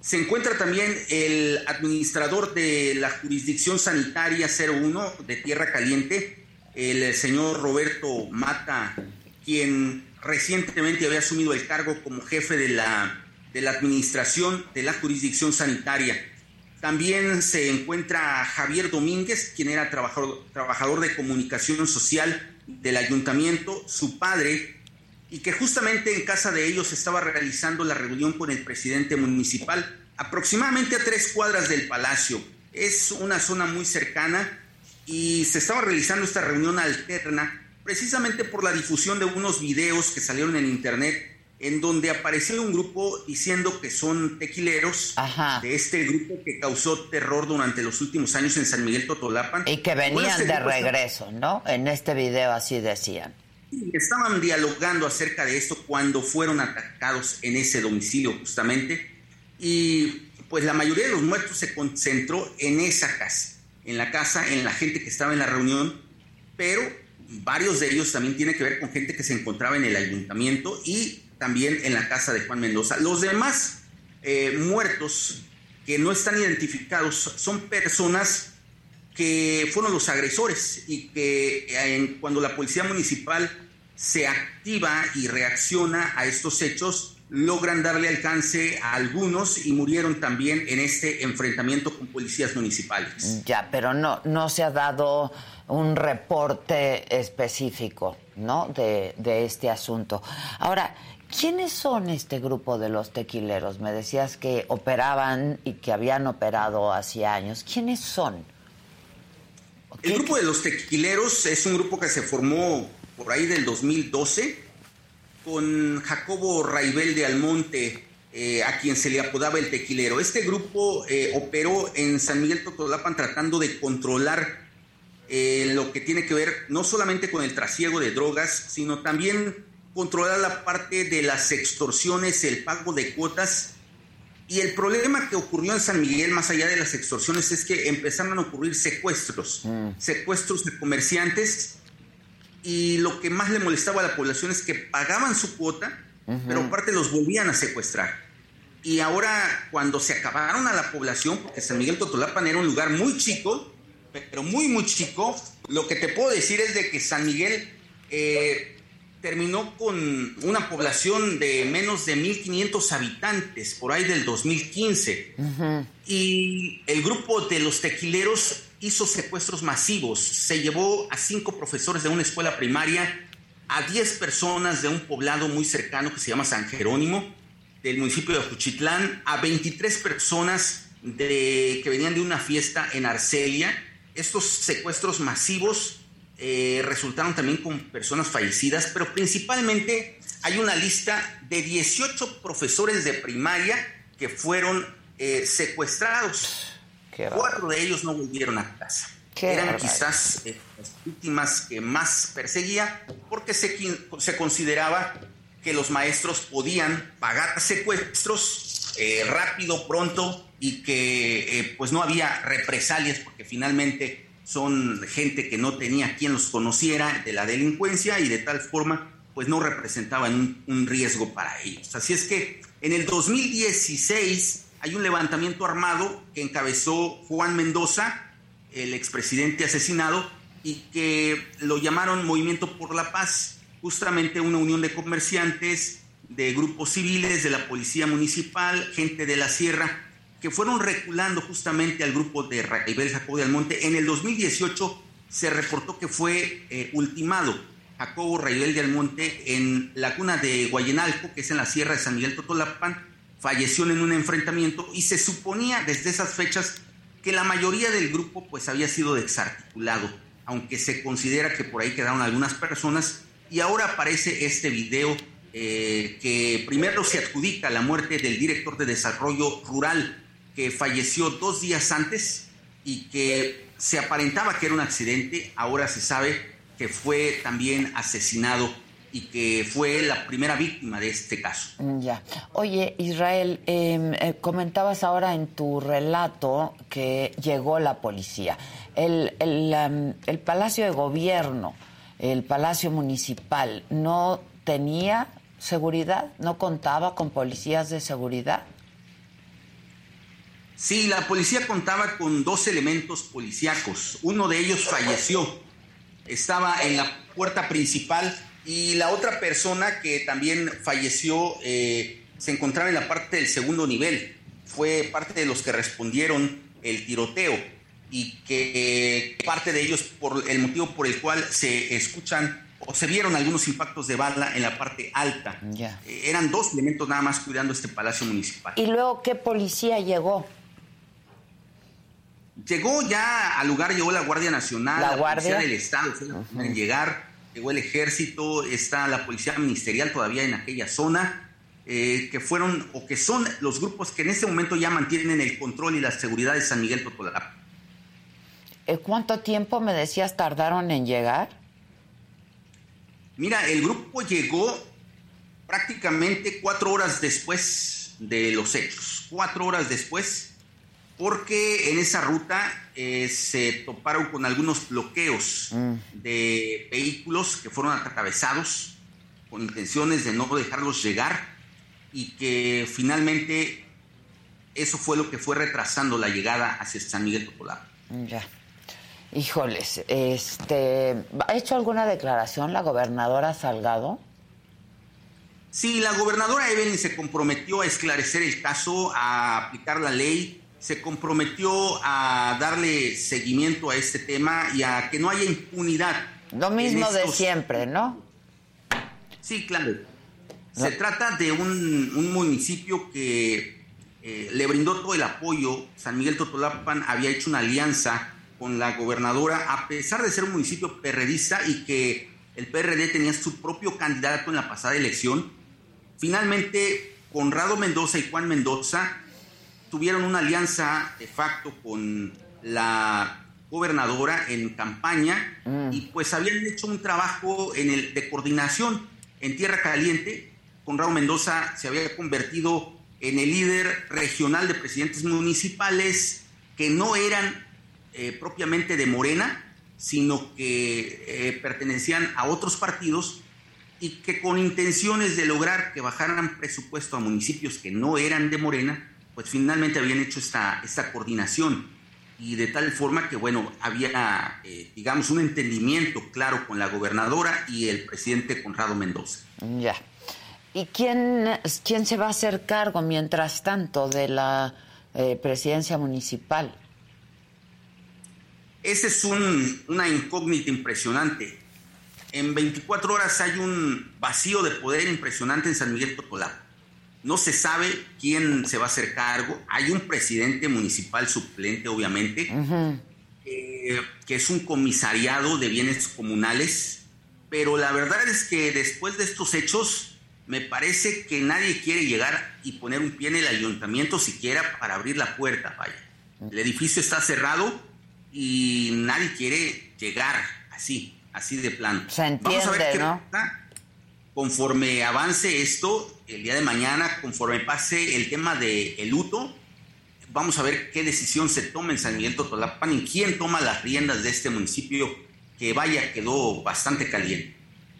Se encuentra también el administrador de la jurisdicción sanitaria 01 de Tierra Caliente, el señor Roberto Mata, quien recientemente había asumido el cargo como jefe de la, de la administración de la jurisdicción sanitaria. También se encuentra Javier Domínguez, quien era trabajador, trabajador de comunicación social del ayuntamiento, su padre, y que justamente en casa de ellos estaba realizando la reunión con el presidente municipal, aproximadamente a tres cuadras del palacio. Es una zona muy cercana y se estaba realizando esta reunión alterna precisamente por la difusión de unos videos que salieron en internet en donde apareció un grupo diciendo que son tequileros de este grupo que causó terror durante los últimos años en San Miguel Totolapan. Y que venían de regreso, ¿no? En este video así decían. Estaban dialogando acerca de esto cuando fueron atacados en ese domicilio justamente y pues la mayoría de los muertos se concentró en esa casa, en la casa, en la gente que estaba en la reunión, pero varios de ellos también tienen que ver con gente que se encontraba en el ayuntamiento y también en la casa de Juan Mendoza. Los demás eh, muertos que no están identificados son personas que fueron los agresores y que cuando la policía municipal se activa y reacciona a estos hechos, logran darle alcance a algunos y murieron también en este enfrentamiento con policías municipales. Ya, pero no, no se ha dado un reporte específico, ¿no? De, de este asunto. Ahora, ¿quiénes son este grupo de los tequileros? Me decías que operaban y que habían operado hace años. ¿Quiénes son? El grupo de los tequileros es un grupo que se formó por ahí del 2012 con Jacobo Raibel de Almonte, eh, a quien se le apodaba el tequilero. Este grupo eh, operó en San Miguel Totolapan tratando de controlar eh, lo que tiene que ver no solamente con el trasiego de drogas, sino también controlar la parte de las extorsiones, el pago de cuotas. Y el problema que ocurrió en San Miguel, más allá de las extorsiones, es que empezaron a ocurrir secuestros, mm. secuestros de comerciantes y lo que más le molestaba a la población es que pagaban su cuota, pero aparte los volvían a secuestrar. Y ahora, cuando se acabaron a la población, porque San Miguel Totolapan era un lugar muy chico, pero muy, muy chico, lo que te puedo decir es de que San Miguel eh, terminó con una población de menos de 1.500 habitantes, por ahí del 2015. Y el grupo de los tequileros hizo secuestros masivos. Se llevó a cinco profesores de una escuela primaria, a 10 personas de un poblado muy cercano que se llama San Jerónimo, del municipio de Juchitlán, a 23 personas que venían de una fiesta en Arcelia. Estos secuestros masivos eh, resultaron también con personas fallecidas, pero principalmente hay una lista de 18 profesores de primaria que fueron eh, secuestrados. Cuatro de ellos no volvieron a casa. Eran quizás eh, las víctimas que más perseguía porque se, se consideraba que los maestros podían pagar secuestros eh, rápido, pronto y que eh, pues no había represalias porque finalmente son gente que no tenía quien los conociera de la delincuencia y de tal forma pues no representaban un, un riesgo para ellos. Así es que en el 2016 hay un levantamiento armado que encabezó Juan Mendoza, el expresidente asesinado, y que lo llamaron Movimiento por la Paz, justamente una unión de comerciantes, de grupos civiles, de la policía municipal, gente de la sierra, que fueron reculando justamente al grupo de Raibel Jacobo de Almonte. En el 2018 se reportó que fue eh, ultimado Jacobo Raibel de Almonte en la cuna de Guayenalco, que es en la sierra de San Miguel Totolapan, falleció en un enfrentamiento y se suponía desde esas fechas que la mayoría del grupo pues había sido desarticulado, aunque se considera que por ahí quedaron algunas personas. Y ahora aparece este video eh, que primero se adjudica la muerte del director de desarrollo rural que falleció dos días antes y que se aparentaba que era un accidente, ahora se sabe que fue también asesinado y que fue la primera víctima de este caso. Ya. Oye, Israel, em, eh, comentabas ahora en tu relato que llegó la policía. El, el, el Palacio de Gobierno, el Palacio Municipal, ¿no tenía seguridad? ¿No contaba con policías de seguridad? Sí, la policía contaba con dos elementos policíacos. Uno de ellos falleció. Estaba en la puerta principal y la otra persona que también falleció eh, se encontraba en la parte del segundo nivel. Fue parte de los que respondieron el tiroteo y que parte de ellos por el motivo por el cual se escuchan o se vieron algunos impactos de bala en la parte alta. Eh, eran dos elementos nada más cuidando este palacio municipal. ¿Y luego qué policía llegó? Llegó ya al lugar, llegó la Guardia Nacional, la, Guardia del Estado, en llegar llegó el ejército, está la policía ministerial todavía en aquella zona, eh, que fueron o que son los grupos que en este momento ya mantienen el control y la seguridad de San Miguel Totolapa. Eh, ¿Cuánto tiempo me decías tardaron en llegar? Mira, el grupo llegó prácticamente cuatro horas después de los hechos, cuatro horas después, porque en esa ruta eh, se toparon con algunos bloqueos Mm. de vehículos que fueron atravesados con intenciones de no dejarlos llegar y que finalmente eso fue lo que fue retrasando la llegada hacia San Miguel Totolapa. Ya. Híjoles, este, ¿ha hecho alguna declaración la gobernadora Salgado? Sí, la gobernadora Evelyn se comprometió a esclarecer el caso, a aplicar la ley, se comprometió a darle seguimiento a este tema y a que no haya impunidad. Lo mismo de siempre, ¿no? Sí, claro. Se trata de un, un municipio que eh, le brindó todo el apoyo. San Miguel Totolapan había hecho una alianza con la gobernadora, a pesar de ser un municipio perredista y que el PRD tenía su propio candidato en la pasada elección. Finalmente, Conrado Mendoza y Juan Mendoza tuvieron una alianza de facto con la gobernadora en campaña y pues habían hecho un trabajo en el, de coordinación en Tierra Caliente. Conrado Mendoza se había convertido en el líder regional de presidentes municipales que no eran eh, propiamente de Morena, sino que eh, pertenecían a otros partidos y que con intenciones de lograr que bajaran presupuesto a municipios que no eran de Morena, pues finalmente habían hecho esta, esta coordinación y de tal forma que, bueno, había, eh, digamos, un entendimiento claro con la gobernadora y el presidente Conrado Mendoza. Ya. ¿Y quién, quién se va a hacer cargo mientras tanto de la eh, presidencia municipal? Esa es un- una incógnita impresionante. En 24 horas hay un vacío de poder impresionante en San Miguel Totolapa. No se sabe quién se va a hacer cargo. Hay un presidente municipal suplente, obviamente, eh, que es un comisariado de bienes comunales. Pero la verdad es que después de estos hechos, me parece que nadie quiere llegar y poner un pie en el ayuntamiento siquiera para abrir la puerta, vaya. El edificio está cerrado y nadie quiere llegar así, así de plano. Se Vamos a ver entiende, qué ¿no? pasa conforme avance esto, el día de mañana, conforme pase el tema del el luto, vamos a ver qué decisión se toma en San Miguel Totolapan y quién toma las riendas de este municipio que vaya quedó bastante caliente.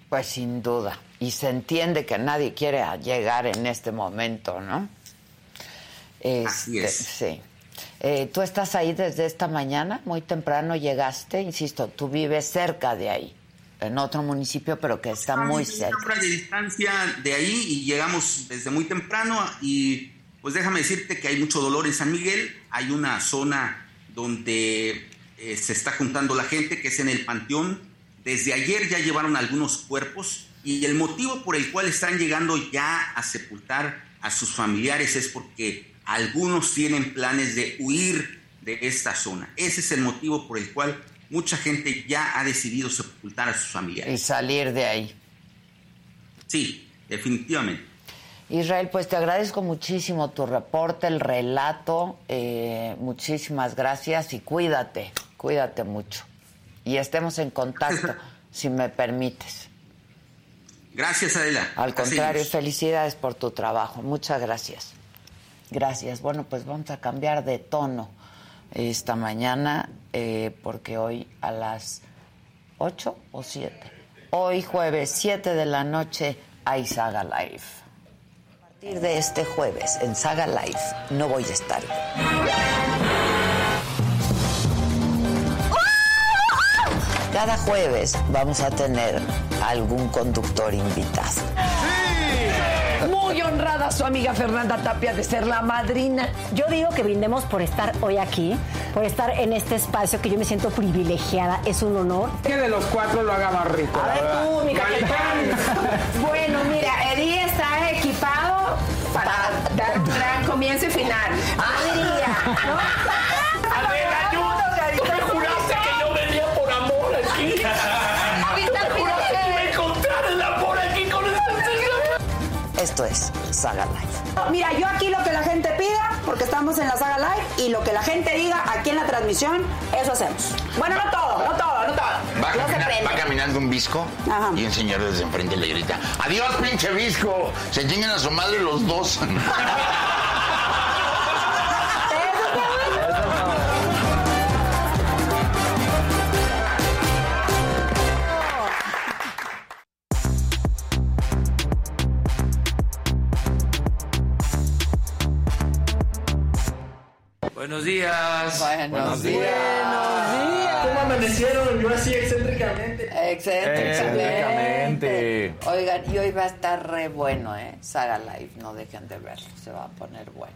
Pues sin duda. Y se entiende que nadie quiere llegar en este momento, ¿no? Así es. Sí. Eh, Tú estás ahí desde esta mañana, muy temprano llegaste, insisto, tú vives cerca de ahí, en otro municipio, pero que está muy cerca. Una hora de distancia de ahí y llegamos desde muy temprano y pues déjame decirte que hay mucho dolor en San Miguel. Hay una zona donde eh, se está juntando la gente, que es en el Panteón. Desde ayer ya llevaron algunos cuerpos y el motivo por el cual están llegando ya a sepultar a sus familiares es porque algunos tienen planes de huir de esta zona. Ese es el motivo por el cual mucha gente ya ha decidido sepultar a sus familiares. Y salir de ahí. Sí, definitivamente. Israel, pues te agradezco muchísimo tu reporte, el relato. eh, muchísimas gracias y cuídate, cuídate mucho. Y estemos en contacto, si me permites. Gracias, Adela. Al contrario, felicidades por tu trabajo. Muchas gracias. Gracias. Bueno, pues vamos a cambiar de tono esta mañana, eh, porque hoy a las 8 o 7. Hoy jueves 7 de la noche hay Saga Live. A partir de este jueves en Saga Live no voy a estar. Cada jueves vamos a tener algún conductor invitado. Muy honrada su amiga Fernanda Tapia de ser la madrina. Yo digo que brindemos por estar hoy aquí, por estar en este espacio que yo me siento privilegiada, es un honor. Que de los cuatro lo haga más rico. A ver tú, mi capitán. Bueno, mira, Eddie está equipado para dar un gran comienzo y final. Yo Esto es Saga Live. mira, yo aquí lo que la gente pida, porque estamos en la saga live, y lo que la gente diga aquí en la transmisión, eso hacemos. Bueno, no todo, no todo, no todo. Va, no se camina- prende. va caminando un visco y un señor desde enfrente le grita, adiós pinche visco, se chingan a su madre los dos. Buenos días. Buenos ¿Cómo amanecieron? Yo así excéntricamente. Excéntricamente. Oigan, y hoy va a estar re bueno, ¿eh? Saga Live, no dejen de verlo, se va a poner bueno.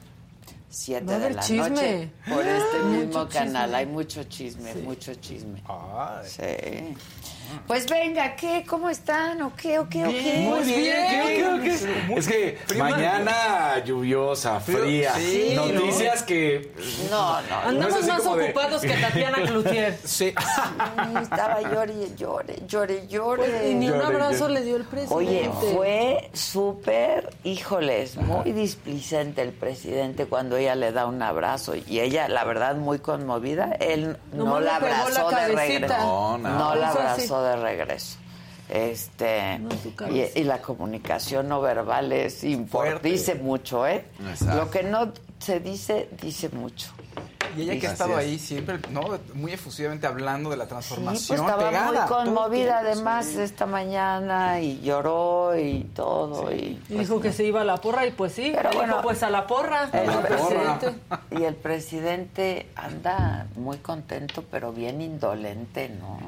Siete de la chisme. noche por este mismo canal. chisme. Hay mucho chisme, mucho chisme. Sí. Pues venga, ¿qué? ¿Cómo están? ¿O qué? ¿O qué? ¿O qué? Muy bien, creo que es que Prima. mañana lluviosa, fría, Sí, noticias que No, no. Andamos no es así más de- ocupados que Tatiana Cloutier. Sí. Estaba llore, llore, llore, llore. Y ni un abrazo le dio el presidente. Oye, fue súper, híjoles, muy displicente el presidente cuando ella le da un abrazo y ella, la verdad, muy conmovida, él no la abrazó la de regreso. No, No, no. la Hizo de regreso. Este y, y la comunicación no verbal es importante, dice mucho, ¿eh? Exacto. Lo que no se dice, dice mucho. Y ella que ha estado es. ahí siempre, ¿no? Muy efusivamente hablando de la Sí, pues transformación. estaba pegada, muy conmovida además sí. esta mañana y lloró y todo. Y, Y dijo que se iba a la porra y pues sí, Pero bueno, dijo pues a la porra. El presidente, y el presidente anda muy contento, pero bien indolente, ¿no?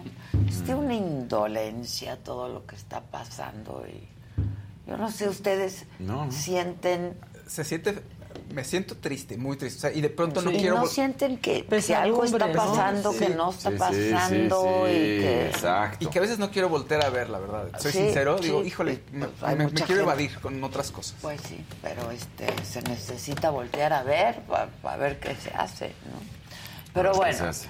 Es de una indolencia todo lo que está pasando. y Yo no sé, ustedes No, no. sienten... Se siente, me siento triste, muy triste. O sea, y de pronto no y quiero... no vol- sienten que, que algo está ¿no? pasando, que no está Sí, sí, sí, pasando y que... Y que a veces no quiero voltear a ver, la verdad. Soy Sí, sincero, sí, digo, híjole, me, pues quiero gente. evadir con otras cosas. Pues sí, pero este se necesita voltear a ver para ver qué se hace, ¿no? Pero ¿Qué bueno, se hace?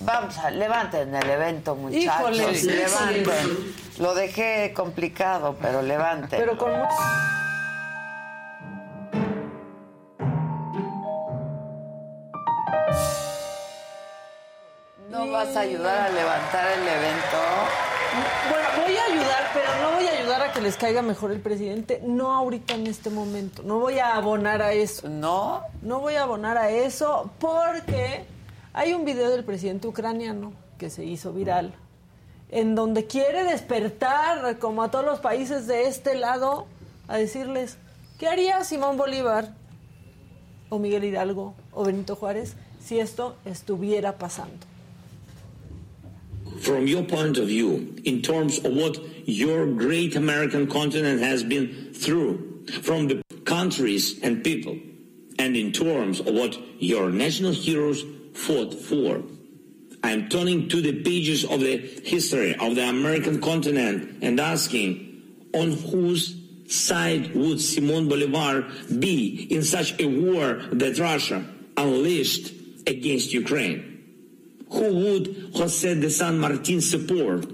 Vamos a levanten el evento, muchachos, Híjole, sí, levanten. Lo dejé complicado, pero levanten. Pero con mucho... ¿No vas a ayudar a levantar el evento? Bueno, voy a ayudar, pero no voy a ayudar a que les caiga mejor el presidente, no ahorita en este momento. No voy a abonar a eso. ¿No? No voy a abonar a eso porque hay un video del presidente ucraniano que se hizo viral en donde quiere despertar como a todos los países de este lado a decirles, ¿qué haría Simón Bolívar o Miguel Hidalgo o Benito Juárez si esto estuviera pasando? from your point of view, in terms of what your great American continent has been through, from the countries and people, and in terms of what your national heroes fought for. I'm turning to the pages of the history of the American continent and asking, on whose side would Simon Bolivar be in such a war that Russia unleashed against Ukraine? Who would Jose de San Martin support?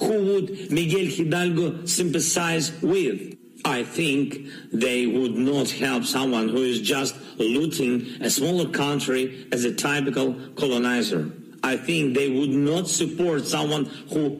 Who would Miguel Hidalgo sympathize with? I think they would not help someone who is just looting a smaller country as a typical colonizer. I think they would not support someone who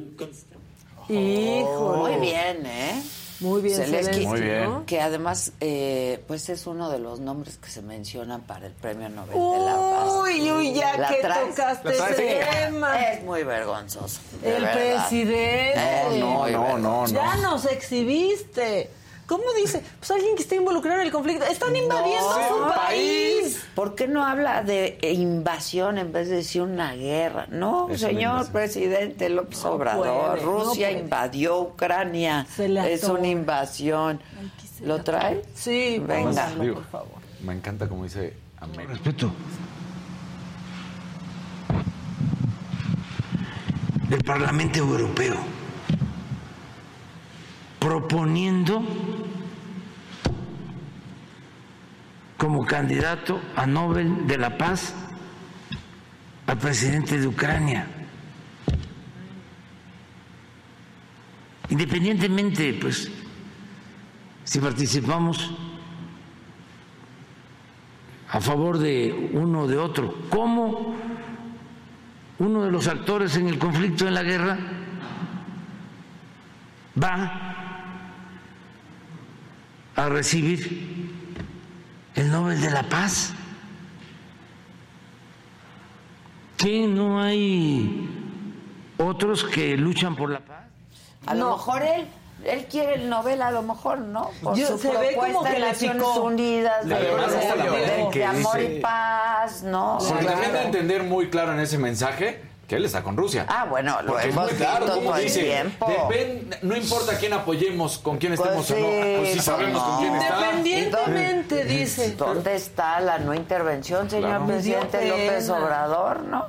Híjole. Muy bien, ¿eh? Muy bien, Zelensky, Muy bien. ¿no? Que además, eh, pues es uno de los nombres que se mencionan para el Premio Nobel de la Paz. Uy, uy, ya ¿La que traes? tocaste ese Sí. tema. Es muy vergonzoso. El verdad. presidente. Eh, no, no, no, Ya nos exhibiste. ¿Cómo dice? Pues alguien que está involucrado en el conflicto. Están invadiendo No, su país. ¿Por qué no habla de invasión en vez de decir una guerra? No, Es señor presidente López Obrador, puede, Rusia invadió Ucrania. le Es una invasión. ¿Lo trae? Sí, venga. Digo, Me encanta como dice América. Respeto. del Parlamento Europeo proponiendo como candidato a Nobel de la Paz al presidente de Ucrania. Independientemente, pues, si participamos a favor de uno o de otro. ¿Cómo uno de los actores en el conflicto, en la guerra, va a recibir el Nobel de la Paz? ¿Que no hay otros que luchan por la paz? A lo mejor él, él quiere el Nobel, a lo mejor no, por Yo- su se ve como propuesta que de Naciones picó. Unidas, de, Además, amor dice- y paz, ¿no? Porque Claro. también entender muy claro en ese mensaje que él está con Rusia. Ah, bueno, lo Porque es hemos muy claro como todo el dice, tiempo. "Depen- no importa quién apoyemos, con quién Pues estemos o no, pues sí sí, sabemos no. con quién está. Independientemente, dice. ¿Dónde está la no intervención, señor Claro. presidente López. Obrador? ¿no?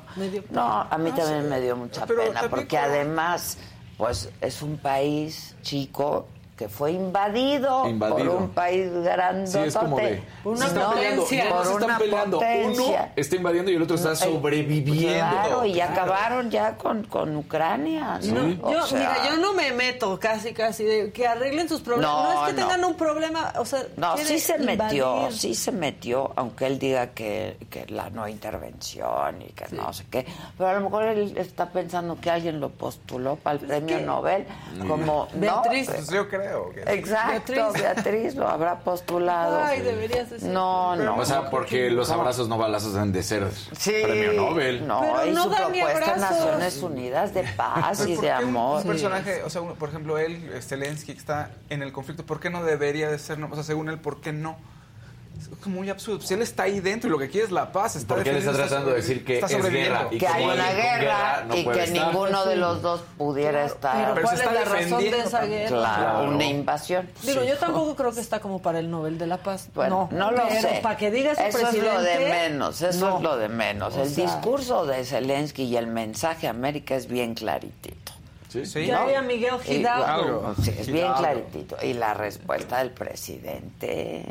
No, a mí también me dio mucha Pero pena, porque además, pues es un país chico que fue invadido, Invadido. por un país grandote. Sí, es como de. Una se están peleando, potencia. no se Por están una peleando. potencia. Uno está invadiendo y el otro está sobreviviendo. Claro, y Claro. acabaron ya con, con Ucrania. ¿no? No, O yo, sea, mira, yo no me meto casi, casi, de que arreglen sus problemas. No, No, es que no. tengan un problema, o sea, No, sí se metió, sí se metió, aunque él diga que, que la no intervención y que no sé qué. Pero a lo mejor él está pensando que alguien lo postuló para el premio que- Nobel, como Beatriz. no, Pues yo creo que... Exacto, Beatriz. Beatriz. lo habrá postulado. Ay, deberías decir. No, no. O sea, porque los abrazos no balazos deben de ser Sí, premio Nobel. No, Pero y no su propuesta en. Naciones Unidas de paz y ¿por de un- amor. Un, personaje, o sea, uno- por ejemplo, él, Zelensky, que está en el conflicto, ¿por qué no debería de ser? no? O sea, según él, ¿por qué no? Es como muy absurdo. Si él está ahí dentro y lo que quiere es la paz, está Porque él está tratando de decir que está es sobreviviendo. guerra y que hay una guerra, guerra no y que estar. ninguno de los dos pudiera estar. Pero, Pero ¿cuál es la razón de esa guerra? Claro, Claro. una invasión. Digo, Sí. yo tampoco creo que está como para el Nobel de la Paz. Bueno, no, lo pero sé. para que diga ese eso es lo de menos, eso no. es lo de menos. O el sea- discurso de Zelensky y el mensaje a América es bien claritito. Sí, Sí. Que haya Miguel Y- Hidalgo. Es bien claritito. Y la respuesta del presidente,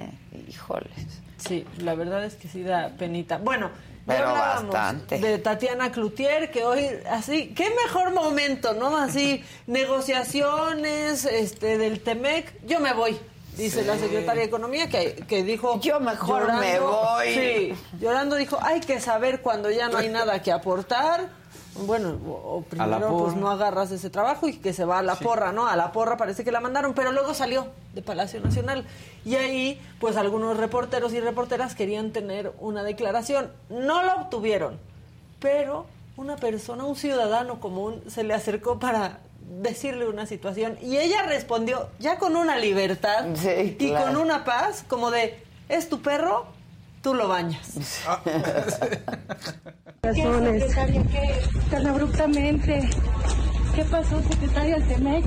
híjoles. Sí, la verdad es que sí da penita. Bueno, Pero bastante. de Tatiana Cloutier, que hoy, así, qué mejor momento, ¿no? Así, negociaciones este, del TEMEC, yo me voy. Dice la secretaria de Economía que, que dijo... Yo mejor me voy. Sí, llorando dijo, hay que saber cuando ya no hay nada que aportar. Bueno, o, primero pues no agarras ese trabajo y que se va a la porra, ¿no? A la porra parece que la mandaron, pero luego salió de Palacio Nacional. Y ahí, pues algunos reporteros y reporteras querían tener una declaración. No la obtuvieron, pero una persona, un ciudadano común, se le acercó para decirle una situación y ella respondió ya con una libertad Sí, y claro. con una paz como de, es tu perro, tú lo bañas. Razones. Tan abruptamente. ¿Qué pasó, secretaria TEMEC?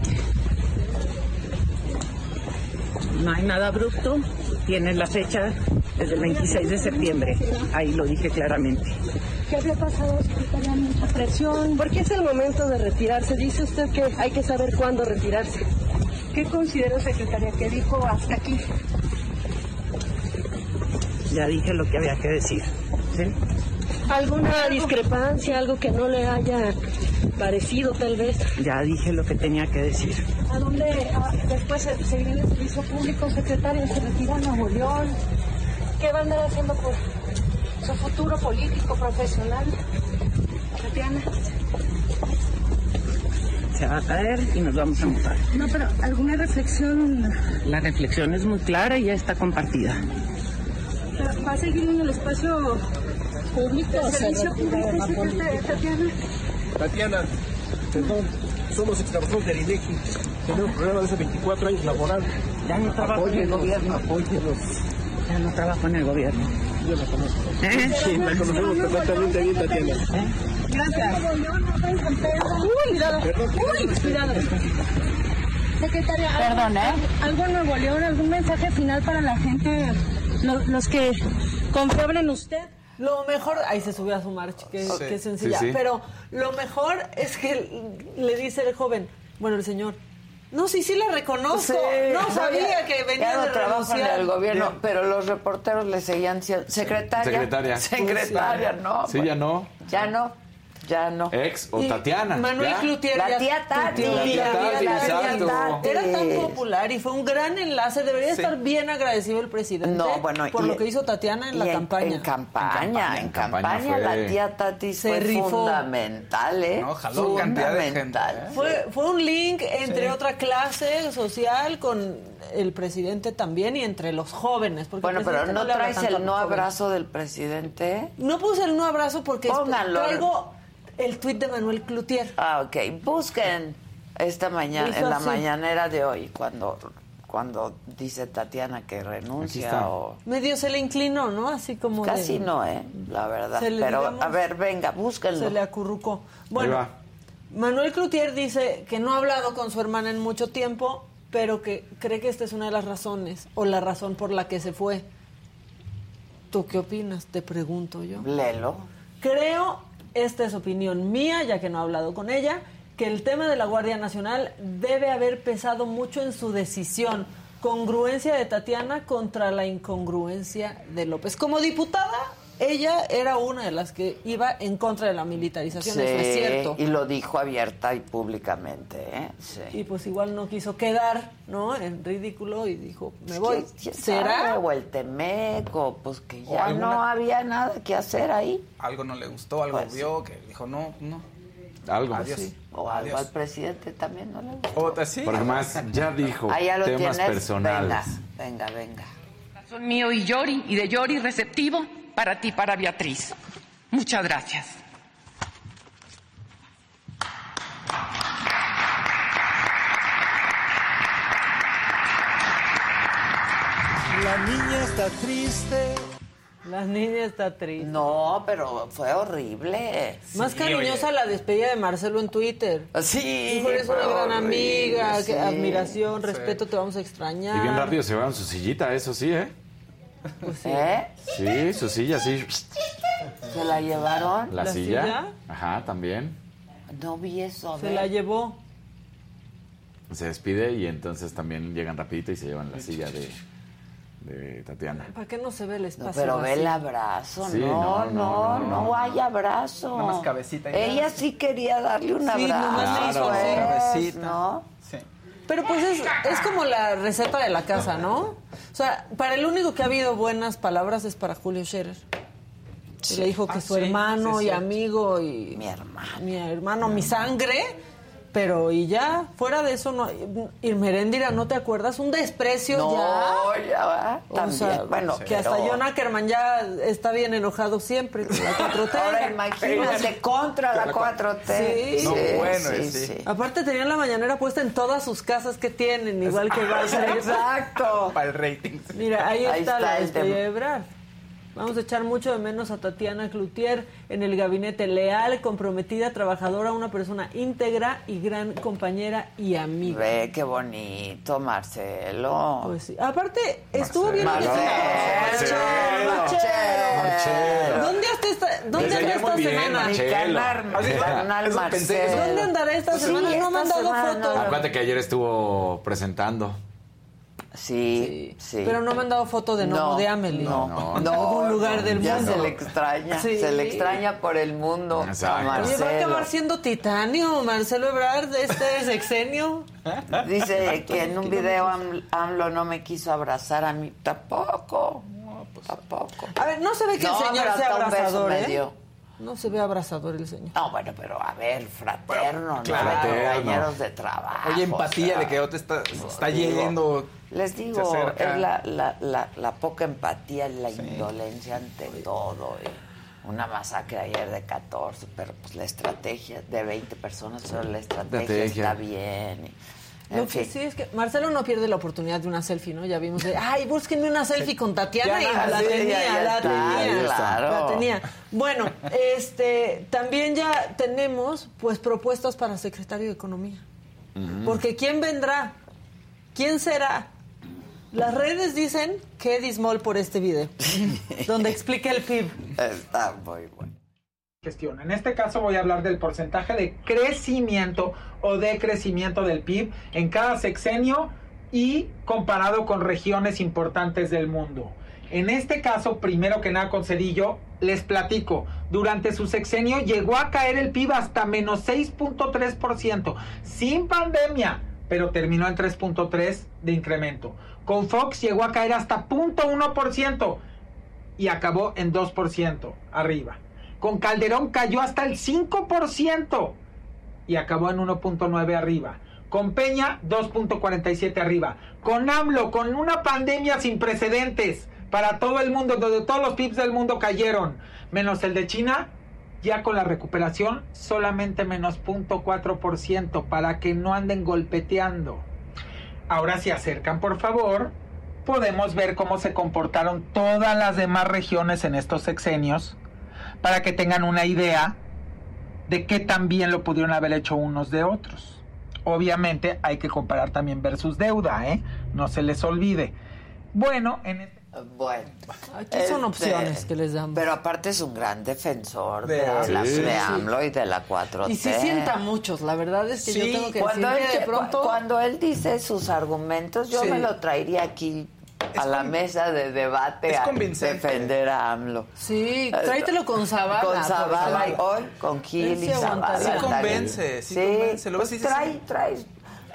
No hay nada abrupto. Tiene la fecha desde el 26 de septiembre. Ahí lo dije claramente. ¿Qué había pasado, secretaria? Mucha presión. Porque es el momento de retirarse. Dice usted que hay que saber cuándo retirarse. ¿Qué considera, secretaria, que dijo hasta aquí? Ya dije lo que había que decir. ¿sí? ¿Alguna discrepancia, algo que no le haya parecido, tal vez? Ya dije lo que tenía que decir. ¿A dónde después se, se viene el servicio público, secretaria? ¿Se retira a Nuevo León? ¿Qué va a andar haciendo por su futuro político, profesional? Tatiana. Se va a caer y nos vamos a montar. No, pero ¿alguna reflexión? La reflexión es muy clara y ya está compartida. ¿Va a seguir en el espacio público? ¿El servicio público, secretaria Tatiana? Tatiana, perdón, somos extrabajadores de INEGI. Tenemos un programa de hace 24 años laboral. Ya no trabajo en el gobierno. apóyenos. Ya no trabajo en el gobierno. Yo la conozco. ¿Eh? Sí, la conocemos perfectamente bien, Tatiana. Gracias. Uy, cuidado. Uy, cuidado. Secretaria, ¿algo- Perdón, ¿eh? ¿algo en Nuevo León, algún mensaje final para la gente, los que confiaban en usted? Lo mejor, ahí se subió a su marcha, que, Sí. que sencilla. Sí, sí. Pero lo mejor es que le dice el joven, bueno, el señor, no, sí, sí la reconozco. Sí, no sabía ya- que venía ya no de trabaja en renunciar. el gobierno, pero los reporteros le seguían siendo secretaria. Secretaria. Secretaria, no. Sí, ya no. Ya no. Ya no. Ex o Y Tatiana. Manuel ¿ya? Cloutier. La tía Tati. La tía Tati. Era tan popular y fue un gran enlace. Debería Sí. estar bien agradecido el presidente No, bueno, por y- lo que hizo Tatiana en la campaña. En campaña, en En campaña campaña, fue- la tía Tati Se fue rifó. fundamental, ¿eh? No, jaló cantidad de gente, Fundamental. ¿eh? Fue, fue un link entre Sí. otra clase social con el presidente también y entre los jóvenes. porque Bueno, el pero no traes el no abrazo del presidente. No puse el no abrazo porque es- Pónganlo. traigo el tuit de Manuel Cloutier. Ah, ok. Busquen esta mañana, en la así. mañanera de hoy, cuando, cuando dice Tatiana que renuncia o... Medio se le inclinó, ¿no? Así como de- Casi no, ¿eh? La verdad. Se le, Pero, digamos, a ver, venga, búsquenlo. Se le acurrucó. Bueno. Manuel Cloutier dice que no ha hablado con su hermana en mucho tiempo, pero que cree que esta es una de las razones, o la razón por la que se fue. ¿Tú qué opinas? Te pregunto yo. Lelo. Creo, esta es opinión mía, ya que no he hablado con ella, que el tema de la Guardia Nacional debe haber pesado mucho en su decisión. Congruencia de Tatiana contra la incongruencia de López. Como diputada, ella era una de las que iba en contra de la militarización, eso es cierto. y lo dijo abierta y públicamente, ¿eh? Sí. Y pues igual no quiso quedar, ¿no? En ridículo y dijo, me voy. ¿Quién ¿Será? sabe? O el Temeco, pues que O ya alguna- no había nada que hacer ahí. Algo no le gustó, algo Pues vio, que dijo, no, no. Algo. Adiós. Sí. O algo Adiós. al presidente también no le gustó. Otra, sí. Porque más ya dijo Ahí ya lo temas tienes. personales. Venga, venga, venga. Son mío y Yori, y de Yori receptivo para ti, para Beatriz. Muchas gracias. La niña está triste. La niña está triste. No, pero fue horrible. Más cariñosa la despedida de Marcelo en Twitter. Sí. Dijo, eres una gran horrible, amiga, sí. que admiración, respeto, te vamos a extrañar. Y bien rápido se llevaron su sillita, eso sí, ¿eh? Pues sí. ¿Eh? Sí, su silla, sí. ¿Se la llevaron? La, ¿La silla. silla? Ajá, también. No vi eso. a Se ver. la llevó. Se despide y entonces también llegan rapidito y se llevan la silla de, de Tatiana. ¿Para qué no se ve el No, espacio? pero ve el abrazo, Sí, no, no, no, no, no, no. hay abrazo. Nada más cabecita y Ella sí quería darle un Sí, abrazo. nomás le hizo pues. Cabecita. ¿no? Sí. Pero pues es, es como la receta de la casa, ¿no? O sea, para el único que ha habido buenas palabras es para Julio Scherer. Le dijo que Ah, su sí, hermano sí, y amigo y... Mi hermano. Mi hermano, mi sangre. Pero y ya, fuera de eso, no. Y Merendira, ¿no te acuerdas? Un desprecio No, ya. ya va. O También, sea, bueno, que hasta pero- John Ackerman ya está bien enojado siempre con la 4T. Ahora imagínate contra la 4T. Sí. No, bueno, sí, sí. sí. Aparte tenían la mañanera puesta en todas sus casas que tienen, igual que Barcelona. Exacto. Para el rating. Mira, ahí, Ahí está, está la el tema. Vamos a echar mucho de menos a Tatiana Cloutier en el gabinete leal, comprometida, trabajadora, una persona íntegra y gran compañera y amiga. Ve qué bonito, Marcelo. Pues sí. Aparte, estuvo bien Marcelo. organizado. Marcelo. Marcelo. ¿Dónde está esta, dónde Les anda veía esta semana? Marcelo. canal, Marcelo. ¿Dónde andará esta Sí, semana? no me han dado. Acuérdate que ayer estuvo presentando. Sí, sí. Pero no me han dado foto de Nomo de Amelie. No, No, no, En algún lugar del ya mundo. se le extraña, Sí. se le extraña por el mundo Exacto. a Oye, va a Marcelo. acabar siendo titanio, Marcelo Ebrard, de este sexenio. Dice que en un video Am- AMLO no me quiso abrazar a mí. Tampoco. Tampoco. A ver, no se ve que No, el señor sea hasta un beso abrazador, ¿eh? No se ve abrazador el señor. No, bueno, pero a ver, fraterno, ¿no? claro. compañeros de trabajo. Oye, empatía o sea, de que otro está, está digo, yendo. Les digo, es la, la, la, la poca empatía y la indolencia ante todo. y una masacre ayer de 14, pero pues la estrategia de 20 personas, pero la estrategia, Estrategia. está bien. y- Lo que sí es que Marcelo no pierde la oportunidad de una selfie, ¿no? Ya vimos de, ay, búsquenme una selfie con Tatiana y la sí, tenía, ya, ya la está, tenía, claro. la tenía. Bueno, este, también ya tenemos, pues, propuestas para secretario de Economía. Porque ¿quién vendrá? ¿Quién será? Las redes dicen que Eddie Small por este video, donde explica el PIB. Está muy bueno. gestión. En este caso voy a hablar del porcentaje de crecimiento o decrecimiento del PIB en cada sexenio y comparado con regiones importantes del mundo. En este caso, primero que nada con Cedillo, les platico, durante su sexenio llegó a caer el PIB hasta menos 6.3%, sin pandemia, pero terminó en 3.3% de incremento. Con Fox llegó a caer hasta 0.1% y acabó en 2% arriba. Con Calderón cayó hasta el 5% y acabó en 1.9 arriba. Con Peña 2.47 arriba. Con AMLO, con una pandemia sin precedentes para todo el mundo, donde todos los PIBs del mundo cayeron, menos el de China, ya con la recuperación solamente menos 0.4% para que no anden golpeteando. Ahora se acercan, por favor, podemos ver cómo se comportaron todas las demás regiones en estos sexenios para que tengan una idea de qué tan bien lo pudieron haber hecho unos de otros. Obviamente hay que comparar también versus deuda, ¿eh? No se les olvide. Bueno, en este... Bueno, Aquí son opciones que les damos. Pero aparte es un gran defensor de, De la-. Sí. de AMLO y de la 4T. Y sí sienta a muchos, la verdad es que yo tengo que cuando decir él, que pronto... cuando él dice sus argumentos, yo Sí. me lo traería aquí a la mesa de debate es a convincente. defender a AMLO. Sí, tráetelo con Zavala. Con Zavala, hoy con Gil y sí Zavala. Sí convence, sí convence. Lo pues ves y dices, trae, sí. trae.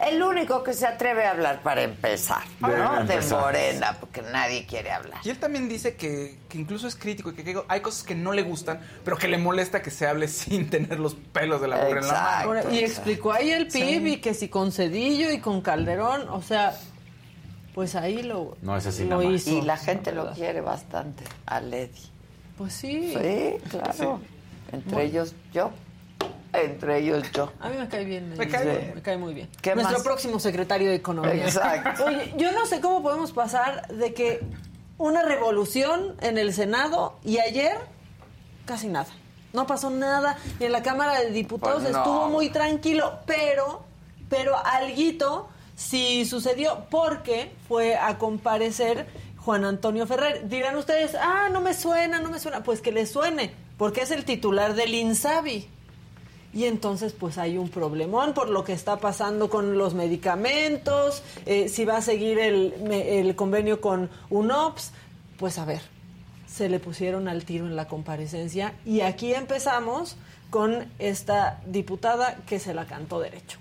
El único que se atreve a hablar para empezar, ¿no? De. Morena, porque nadie quiere hablar. Y él también dice que, que incluso es crítico y que, que hay cosas que no le gustan, pero que le molesta que se hable sin tener los pelos de la burra en la mano. Ahora, y explicó ahí el PIB y que si con Cedillo y con Calderón, o sea, pues ahí lo, No es así lo nada más. hizo. Y la gente lo quiere bastante, a Lady. Pues sí. Sí, claro. Entre Bueno. ellos yo. Entre ellos yo. A mí me cae bien. Me cae. Me cae muy bien. ¿Qué Nuestro más? próximo secretario de Economía. Exacto. Oye, yo no sé cómo podemos pasar de que una revolución en el Senado y ayer casi nada. No pasó nada. Y en la Cámara de Diputados Pues no. estuvo muy tranquilo, pero, pero alguito sí sucedió porque fue a comparecer Juan Antonio Ferrer. Dirán ustedes, ah, no me suena, no me suena. Pues que le suene, porque es el titular del INSABI. Y entonces pues hay un problemón por lo que está pasando con los medicamentos, eh, si va a seguir el, el convenio con UNOPS, pues a ver, se le pusieron al tiro en la comparecencia y aquí empezamos con esta diputada que se la cantó derecho.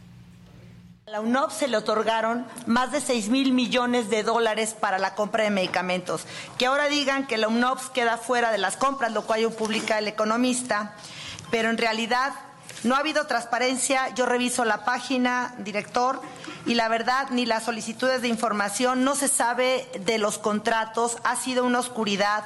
A la UNOP se le otorgaron más de 6 mil millones de dólares para la compra de medicamentos. Que ahora digan que la UNOPS queda fuera de las compras, lo cual publica el economista, pero en realidad no ha habido transparencia. Yo reviso la página, director, y la verdad, ni las solicitudes de información, no se sabe de los contratos, ha sido una oscuridad.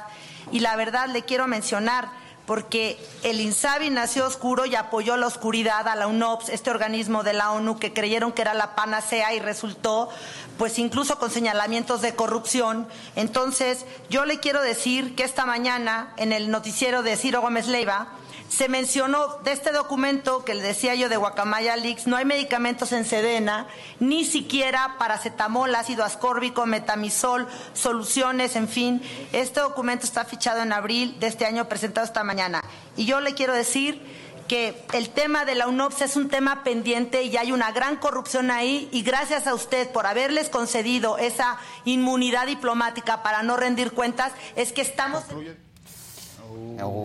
Y la verdad, le quiero mencionar, porque el INSABI nació oscuro y apoyó la oscuridad a la UNOPS, este organismo de la ONU que creyeron que era la panacea y resultó, pues incluso con señalamientos de corrupción. Entonces, yo le quiero decir que esta mañana, en el noticiero de Ciro Gómez Leiva, se mencionó de este documento que le decía yo de Guacamaya Leaks, no hay medicamentos en Sedena, ni siquiera paracetamol, ácido ascórbico, metamisol, soluciones, en fin. Este documento está fichado en abril de este año, presentado esta mañana. Y yo le quiero decir que el tema de la UNOPS es un tema pendiente y hay una gran corrupción ahí y gracias a usted por haberles concedido esa inmunidad diplomática para no rendir cuentas, es que estamos...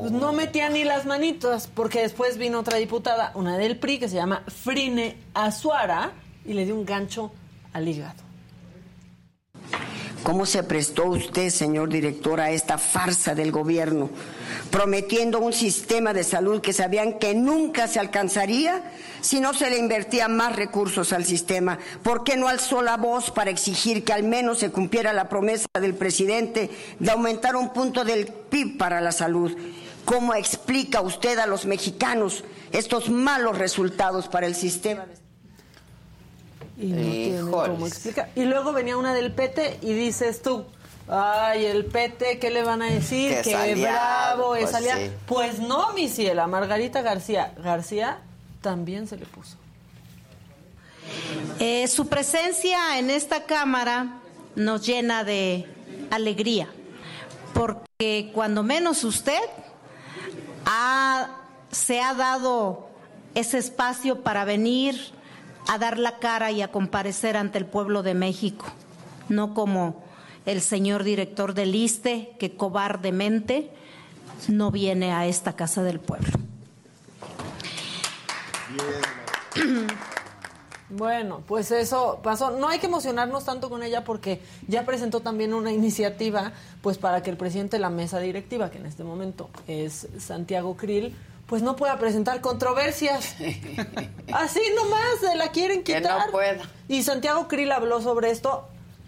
Pues no metía ni las manitas, porque después vino otra diputada, una del PRI, que se llama Frine Azuara, y le dio un gancho al hígado. ¿Cómo se prestó usted, señor director, a esta farsa del gobierno, prometiendo un sistema de salud que sabían que nunca se alcanzaría si no se le invertía más recursos al sistema? ¿Por qué no alzó la voz para exigir que al menos se cumpliera la promesa del presidente de aumentar un punto del PIB para la salud? ¿Cómo explica usted a los mexicanos estos malos resultados para el sistema? Y no tiene cómo explicar. Y luego venía una del PT y dices tú, ay, el PT, ¿qué le van a decir? Que bravo, es pues aliado. sí. Pues no, mi ciela, Margarita García. García también se le puso. Eh, su presencia en esta Cámara nos llena de alegría, porque cuando menos usted ha- se ha dado ese espacio para venir a dar la cara y a comparecer ante el pueblo de México, no como el señor director del ISTE, que cobardemente no viene a esta Casa del Pueblo. Bueno, pues eso pasó. No hay que emocionarnos tanto con ella porque ya presentó también una iniciativa pues para que el presidente de la mesa directiva, que en este momento es Santiago Krill, pues no pueda presentar controversias. Así nomás se la quieren Que quitar. no pueda. Y Santiago Krill habló sobre esto.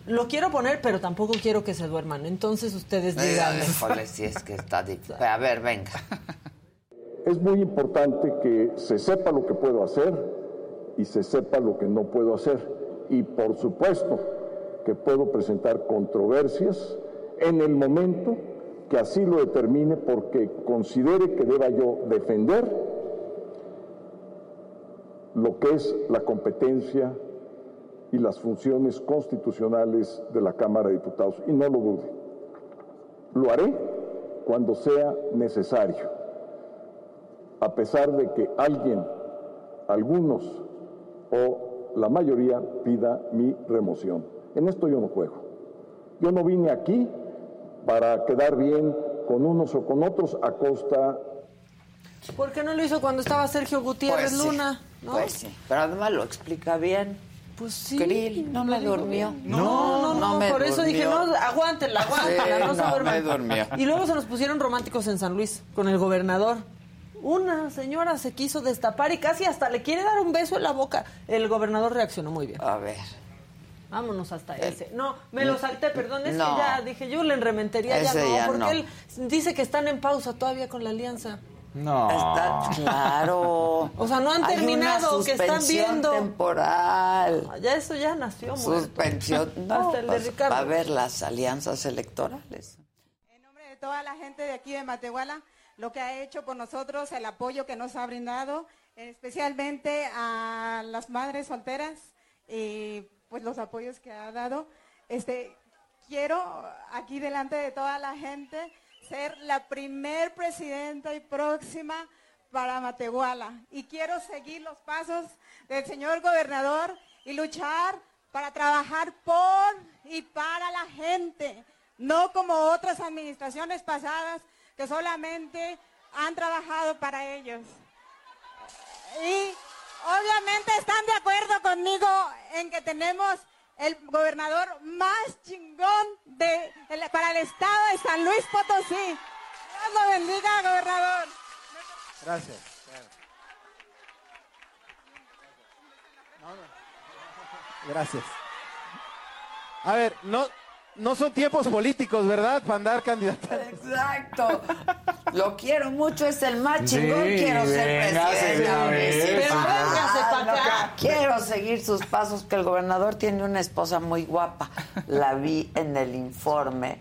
Lo quiero poner, pero tampoco quiero que se duerman. Entonces ustedes digan. Híjole, si es que está difícil. A ver, venga. Es muy importante que se sepa lo que puedo hacer y se sepa lo que no puedo hacer. Y por supuesto que puedo presentar controversias en el momento que así lo determine porque considere que deba yo defender lo que es la competencia y las funciones constitucionales de la Cámara de Diputados. Y no lo dude. Lo haré cuando sea necesario a pesar de que alguien, algunos o la mayoría pida mi remoción. En esto yo no juego. Yo no vine aquí para quedar bien con unos o con otros a costa ¿Por qué no lo hizo cuando estaba Sergio Gutiérrez Pues sí, Luna? ¿no? Pues sí, pero además lo explica bien. Pues sí. Krill, no me durmió. bien. No, no, no, me por eso dije, no, aguántenla, aguántenla, Sí, no se no duerman. me durmió. Y luego se nos pusieron románticos en San Luis con el gobernador. Una señora se quiso destapar y casi hasta le quiere dar un beso en la boca. El gobernador reaccionó muy bien. A ver. Vámonos hasta ese. No, me lo salté, perdón, es No. que ya dije, yo le enrementería ya no, ya porque no. él dice que están en pausa todavía con la alianza. No. Está claro. O sea, no han Hay una terminado, que están viendo. temporal. Ya eso ya nació, muerto. Suspensión. No, Hasta el de pues, Ricardo. va a haber las alianzas electorales. de toda la gente de aquí de Matehuala, lo que ha hecho por nosotros, el apoyo que nos ha brindado, especialmente a las madres solteras y pues los apoyos que ha dado. Este, quiero aquí delante de toda la gente ser la primer presidenta y próxima para Matehuala y quiero seguir los pasos del señor gobernador y luchar para trabajar por y para la gente, no como otras administraciones pasadas que solamente han trabajado para ellos. Y obviamente están de acuerdo conmigo en que tenemos el gobernador más chingón de, el- para el estado de San Luis Potosí. Dios lo bendiga, gobernador. Gracias. Gracias. A ver, no, no son tiempos políticos, ¿verdad? Para andar candidata. Exacto. Lo quiero mucho, es el más Sí, chingón. quiero ser presidente. Pero acá. Quiero seguir sus pasos, que el gobernador tiene una esposa muy guapa. La vi en el informe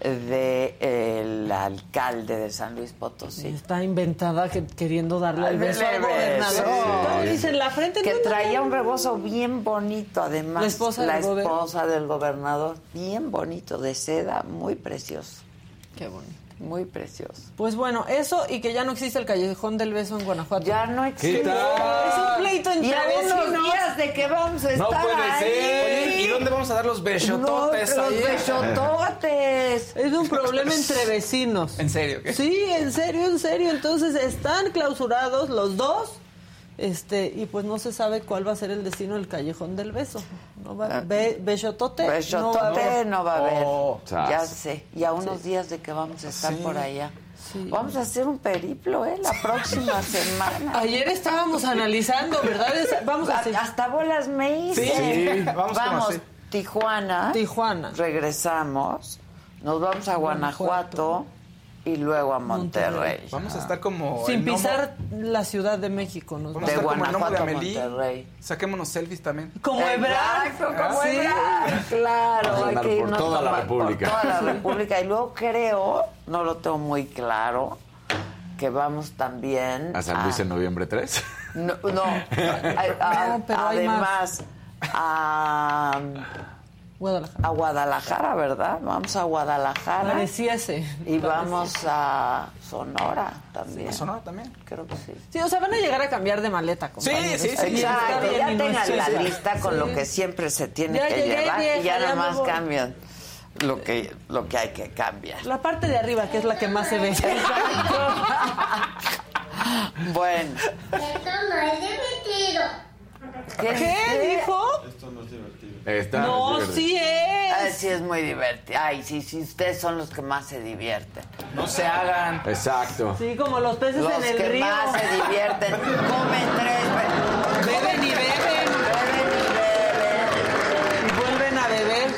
del alcalde de San Luis Potosí. Está inventada que- queriendo darle el beso al gobernador. Todo dice en la frente. Que no, traía no. un rebozo bien bonito, además. La esposa La del gober- esposa del gobernador. Bien bonito, de seda, muy precioso. Qué bonito. Muy precioso. Pues bueno, eso y que ya no existe el callejón del beso en Guanajuato. Ya no existe. Es un pleito entre Y a unos vecinos. días de que vamos a No estar puede ahí. ser. ¿y dónde vamos a dar los besototes No, los besototes. Es un problema entre vecinos. ¿En serio? ¿Qué? Sí, en serio, en serio. Entonces están clausurados los dos. Este, y pues no se sabe cuál va a ser el destino del callejón del beso. No va, be- besotote. no va a haber. no va a haber. Oh, ya sé. Y a unos días de que vamos a estar Sí. por allá. Vamos a hacer un periplo, ¿eh? La próxima semana. Ayer estábamos analizando, ¿verdad? Vamos a hacer. Hasta bolas me hice. Sí, vamos así. Tijuana. Tijuana. Regresamos. Nos vamos a Guanajuato, y luego a Monterrey. Vamos a estar como. Sin pisar la Ciudad de México. Nos Vamos a De estar como el de Guanajuato a Amelie. Monterrey. Saquémonos selfies también. Como Ebrard. Como Sí. Ebrard, Claro, Vamos a hay andar que por irnos toda la República. Por toda la República. Y luego creo, no lo tengo muy claro, que vamos también A San Luis en noviembre 3. No, no, a- a- No, pero hay además a, Guadalajara. a Guadalajara, ¿verdad? Vamos a Guadalajara. Pareciese. Y vamos a Sonora también. ¿A Sonora también? Creo que sí. Sí, o sea, van a llegar a cambiar de maleta, compañeros. sí, sí. Exacto, está bien, ya tengan la lista con Sí. lo que siempre se tiene Ya que llegué, llevar y vieja, ya ya nada más cambian. lo que, lo que hay que cambiar. La parte de arriba, que es la que más se ve. Bueno. Esto no es divertido. ¿Qué, dijo? Esto no es divertido. Está No, sí es. Ah, sí es muy divertido. Ay, sí, sí, ustedes son los que más se divierten. No se hagan. Exacto. Sí, como los peces Los en el que río. más se divierten. Comen tres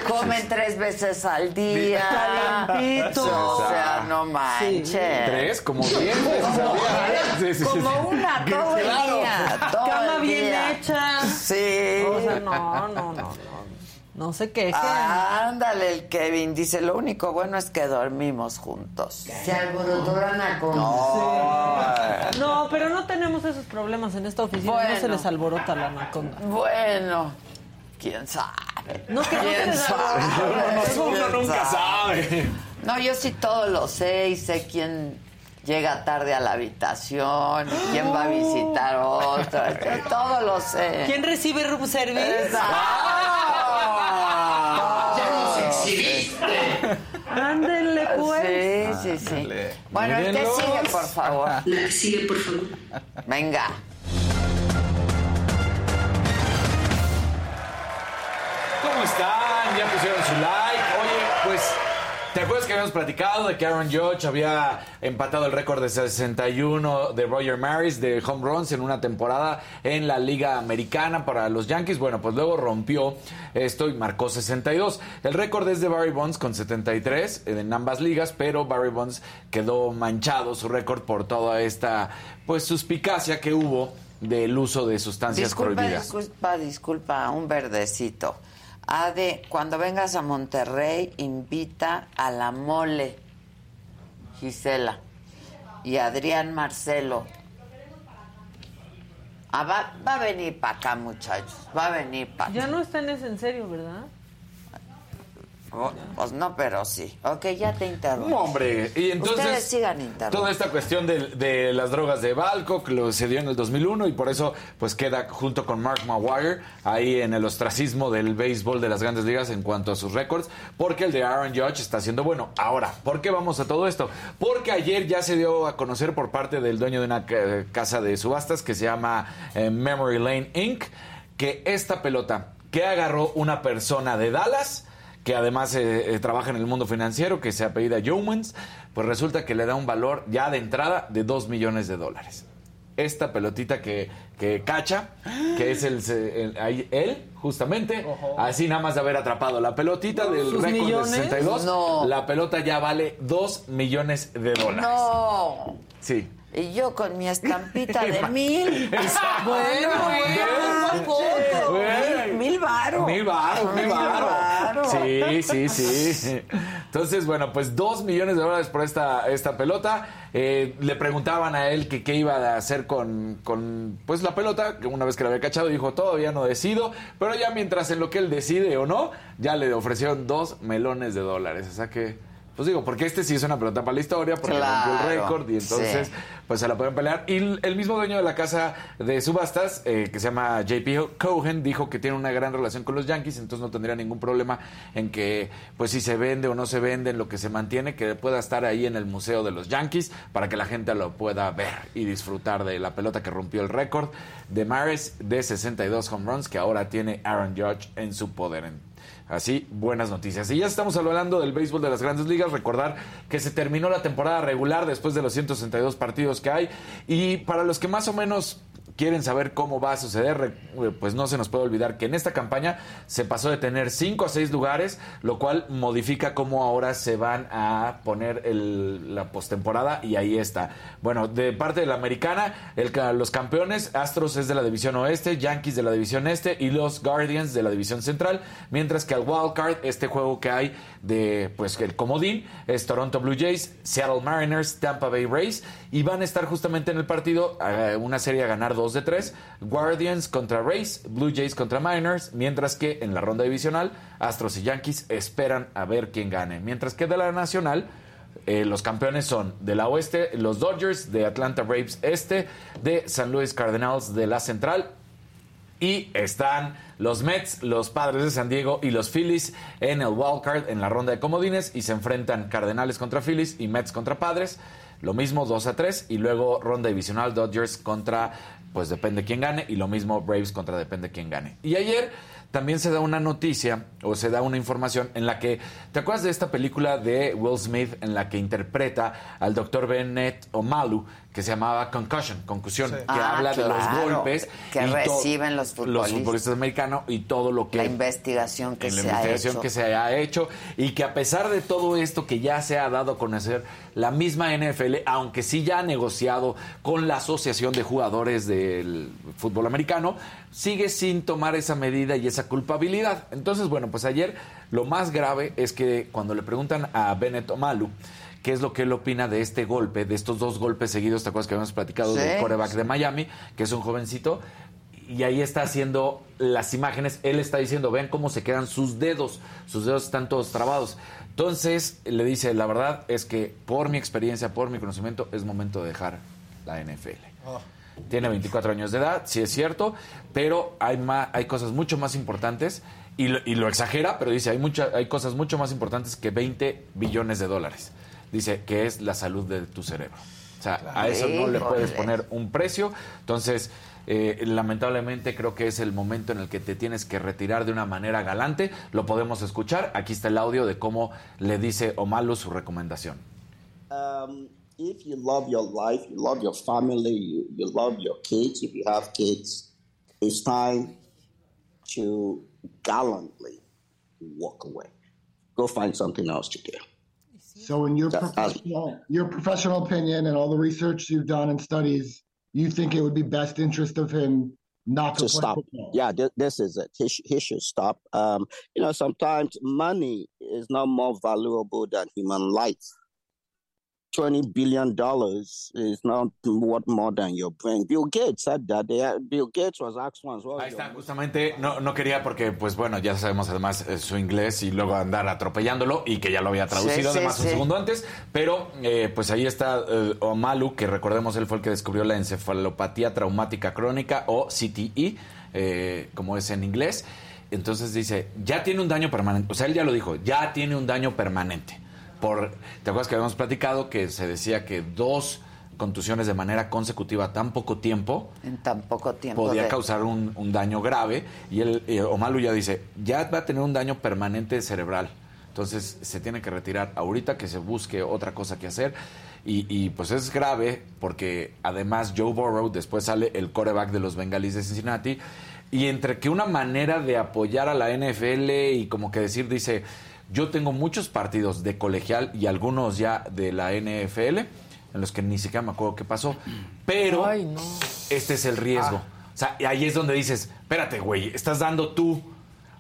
Comen tres veces al día. Calientitos. O sea, no manches. ¿Tres? Como veces sí. Como una todo el día. todo Cama el bien día. hecha. Sí. O sea, no, no, no, no. No se quejen. Ándale, el Kevin dice, lo único bueno es que dormimos juntos. Se alborotaron a con... No, pero no tenemos esos problemas en esta oficina. No se les alborota la anaconda. Bueno, quién sabe. No, que no ¿Quién sabe? alborota. Uno ¿Quién nunca sabe. No, yo sí todo lo sé y sé quién llega tarde a la habitación, y quién va a visitar otra. Yo todo lo sé. ¿Quién recibe room service? ¡Ya nos exhibiste! Ándenle, pues. Sí, sí, sí. Bueno, el que sigue, por favor. La que sigue, por favor. Venga. ¿Cómo están? ¿Ya pusieron su like? Oye, pues, ¿te acuerdas que habíamos platicado de que Aaron Judge había empatado el récord de 61 de Roger Maris de home runs en una temporada en la Liga Americana para los Yankees? Bueno, pues luego rompió esto y marcó 62. El récord es de Barry Bonds con 73 en ambas ligas, pero Barry Bonds quedó manchado su récord por toda esta, pues, suspicacia que hubo del uso de sustancias Disculpa, prohibidas. disculpa, disculpa, un verdecito. Ade, cuando vengas a Monterrey, invita a la mole, Gisela, y Adrián Marcelo. Ah, va, va a venir para acá, muchachos, va a venir para Ya no están es en serio, ¿verdad? Pues no, pero sí. Ok, ya te interrumpo. No, hombre. Y entonces. Ustedes sigan interrumpiendo. Toda esta cuestión de, de las drogas de Balco, lo se dio en el 2001 y por eso pues queda junto con Mark Maguire ahí en el ostracismo del béisbol de las grandes ligas en cuanto a sus récords, porque el de Aaron Judge está siendo bueno. Ahora, ¿por qué vamos a todo esto? Porque ayer ya se dio a conocer por parte del dueño de una ca- casa de subastas que se llama eh, Memory Lane Inc., que esta pelota que agarró una persona de Dallas que además eh, eh, trabaja en el mundo financiero, que se apellida Yeomans, pues resulta que le da un valor ya de entrada de 2 millones de dólares. Esta pelotita que, que cacha, que es el, el- ahí él, justamente, así nada más de haber atrapado la pelotita del ¿Sus récord millones? de 62, No. la pelota ya vale 2 millones de dólares. No. Sí. Y yo con mi estampita de mil. Bueno, bueno, Güey. mil, mil varos. Mil baros, mil varos. Sí, sí, sí. Entonces, bueno, pues dos millones de dólares por esta, esta pelota. Eh, le preguntaban a él que qué iba a hacer con, con pues la pelota, que una vez que la había cachado dijo, todavía no decido, pero ya mientras en lo que él decide o no, ya le ofrecieron dos melones de dólares. O sea que, pues digo, porque este sí es una pelota para la historia, porque Claro, rompió el récord y entonces sí. pues se la pueden pelear. Y el el mismo dueño de la casa de subastas, eh, que se llama JP Cohen, dijo que tiene una gran relación con los Yankees, entonces no tendría ningún problema en que, pues si se vende o no se vende, en lo que se mantiene, que pueda estar ahí en el Museo de los Yankees para que la gente lo pueda ver y disfrutar de la pelota que rompió el récord de Maris de 62 home runs que ahora tiene Aaron Judge en su poder. Así, buenas noticias. Y ya estamos hablando del béisbol de las grandes ligas. Recordar que se terminó la temporada regular después de los 162 partidos que hay. Y para los que más o menos quieren saber cómo va a suceder, re- pues no se nos puede olvidar que en esta campaña se pasó de tener 5 a 6 lugares, lo cual modifica cómo ahora se van a poner la postemporada y ahí está. Bueno, de parte de la americana, los campeones, Astros es de la división oeste, Yankees de la división este y los Guardians de la división central, mientras que el wild card, este juego que hay de pues el comodín, es Toronto Blue Jays, Seattle Mariners, Tampa Bay Rays y van a estar justamente en el partido eh, una serie a ganar 2 de 3, Guardians contra Rays, Blue Jays contra Mariners, mientras que en la ronda divisional Astros y Yankees esperan a ver quién gane, mientras que de la nacional eh, los campeones son de la oeste, los Dodgers, de Atlanta Braves este, de San Luis Cardinals de la central Y están los Mets, los Padres de San Diego y los Phillies en el wild card en la ronda de comodines y se enfrentan Cardenales contra Phillies y Mets contra Padres. Lo mismo 2 a 3 y luego ronda divisional Dodgers contra pues depende quién gane y lo mismo Braves contra depende quién gane. Y ayer también se da una noticia o se da una información en la que, ¿te acuerdas de esta película de Will Smith en la que interpreta al doctor Bennett Omalu que se llamaba Concussion, concusión, que Ah, habla de los golpes que y to- reciben los futbolistas. americanos y todo lo que La investigación que en la se ha investigación hecho. que se ha hecho y que a pesar de todo esto que ya se ha dado a conocer la misma NFL, aunque sí ya ha negociado con la Asociación de Jugadores del Fútbol Americano, sigue sin tomar esa medida y esa culpabilidad. Entonces, bueno, pues ayer lo más grave es que cuando le preguntan a Bennett Omalu qué es lo que él opina de este golpe, de estos dos golpes seguidos, ¿te acuerdas que habíamos platicado Sí. del coreback de Miami, que es un jovencito? y ahí está haciendo las imágenes. Él está diciendo, vean cómo se quedan sus dedos. Sus dedos están todos trabados. Entonces le dice, la verdad es que por mi experiencia, por mi conocimiento, es momento de dejar la NFL. Tiene 24 años de edad, sí es cierto, pero hay, ma- hay cosas mucho más importantes y lo, y lo exagera, pero dice, hay, mucha, hay cosas mucho más importantes que 20 billones de dólares. Dice que es la salud de tu cerebro. O sea, a eso no le puedes poner un precio. Entonces, eh, lamentablemente creo que es el momento en el que te tienes que retirar de una manera galante. Lo podemos escuchar. Aquí está el audio de cómo le dice Omalu su recomendación. Um, if you love your life, you love your family, you, you love your kids, if you have kids, it's time to gallantly walk away. Go find something else to do. So, in your professional, your professional opinion and all the research you've done and studies, you think it would be best interest of him not to, to stop. football? Yeah, this, this is it. He, sh- he should stop. Um, you know, sometimes money is not more valuable than human life. Twenty billion dollars is not worth more than your brain. Bill Gates said that. They, Bill Gates was asked once. What Ahí está, justamente no, no quería porque, pues bueno, ya sabemos además eh, su inglés y luego andar atropellándolo y que ya lo había traducido Sí, sí, además un sí. segundo antes, pero eh, pues ahí está eh, Omalu, que recordemos él fue el que descubrió la encefalopatía traumática crónica o CTE, eh, como es en inglés. Entonces dice, ya tiene un daño permanente, o sea, él ya lo dijo, ya tiene un daño permanente. Por, ¿Te acuerdas que habíamos platicado que se decía que dos contusiones de manera consecutiva tan poco tiempo En tan poco tiempo. podía de- causar un, un daño grave y el eh, Omalu ya dice ya va a tener un daño permanente cerebral. Entonces se tiene que retirar ahorita que se busque otra cosa que hacer. Y, y, pues es grave porque además Joe Burrow después sale el coreback de los Bengalis de Cincinnati. Y entre que una manera de apoyar a la NFL y como que decir dice yo tengo muchos partidos de colegial y algunos ya de la NFL en los que ni siquiera me acuerdo qué pasó pero este es el riesgo. O sea, y ahí es donde dices, espérate, güey, estás dando tú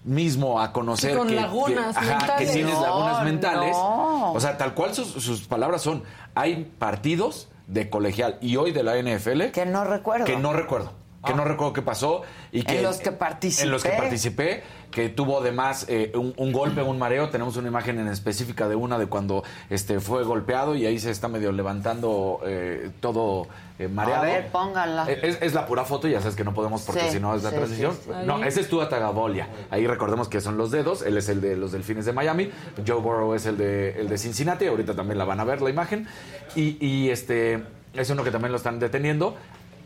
mismo a conocer con que, lagunas que- ajá, que tienes No, lagunas mentales. no. O sea, tal cual sus, sus palabras son, hay partidos de colegial y hoy de la NFL que no recuerdo. que no recuerdo. Que no recuerdo qué pasó y que En los que participé. en los que participé, que tuvo además eh, un, un golpe, un mareo. Tenemos una imagen en específica de una de cuando este fue golpeado y ahí se está medio levantando eh, todo eh, mareado. A ver, pónganla. Es, es la pura foto, ya sabes que no podemos porque Sí, si no es la sí, transición. sí. No, ese es Tua Tagabolia. Ahí recordemos que son los dedos. Él es el de los Delfines de Miami. Joe Burrow es el de, el de Cincinnati. Ahorita también la van a ver la imagen. Y, y este es uno que también lo están deteniendo.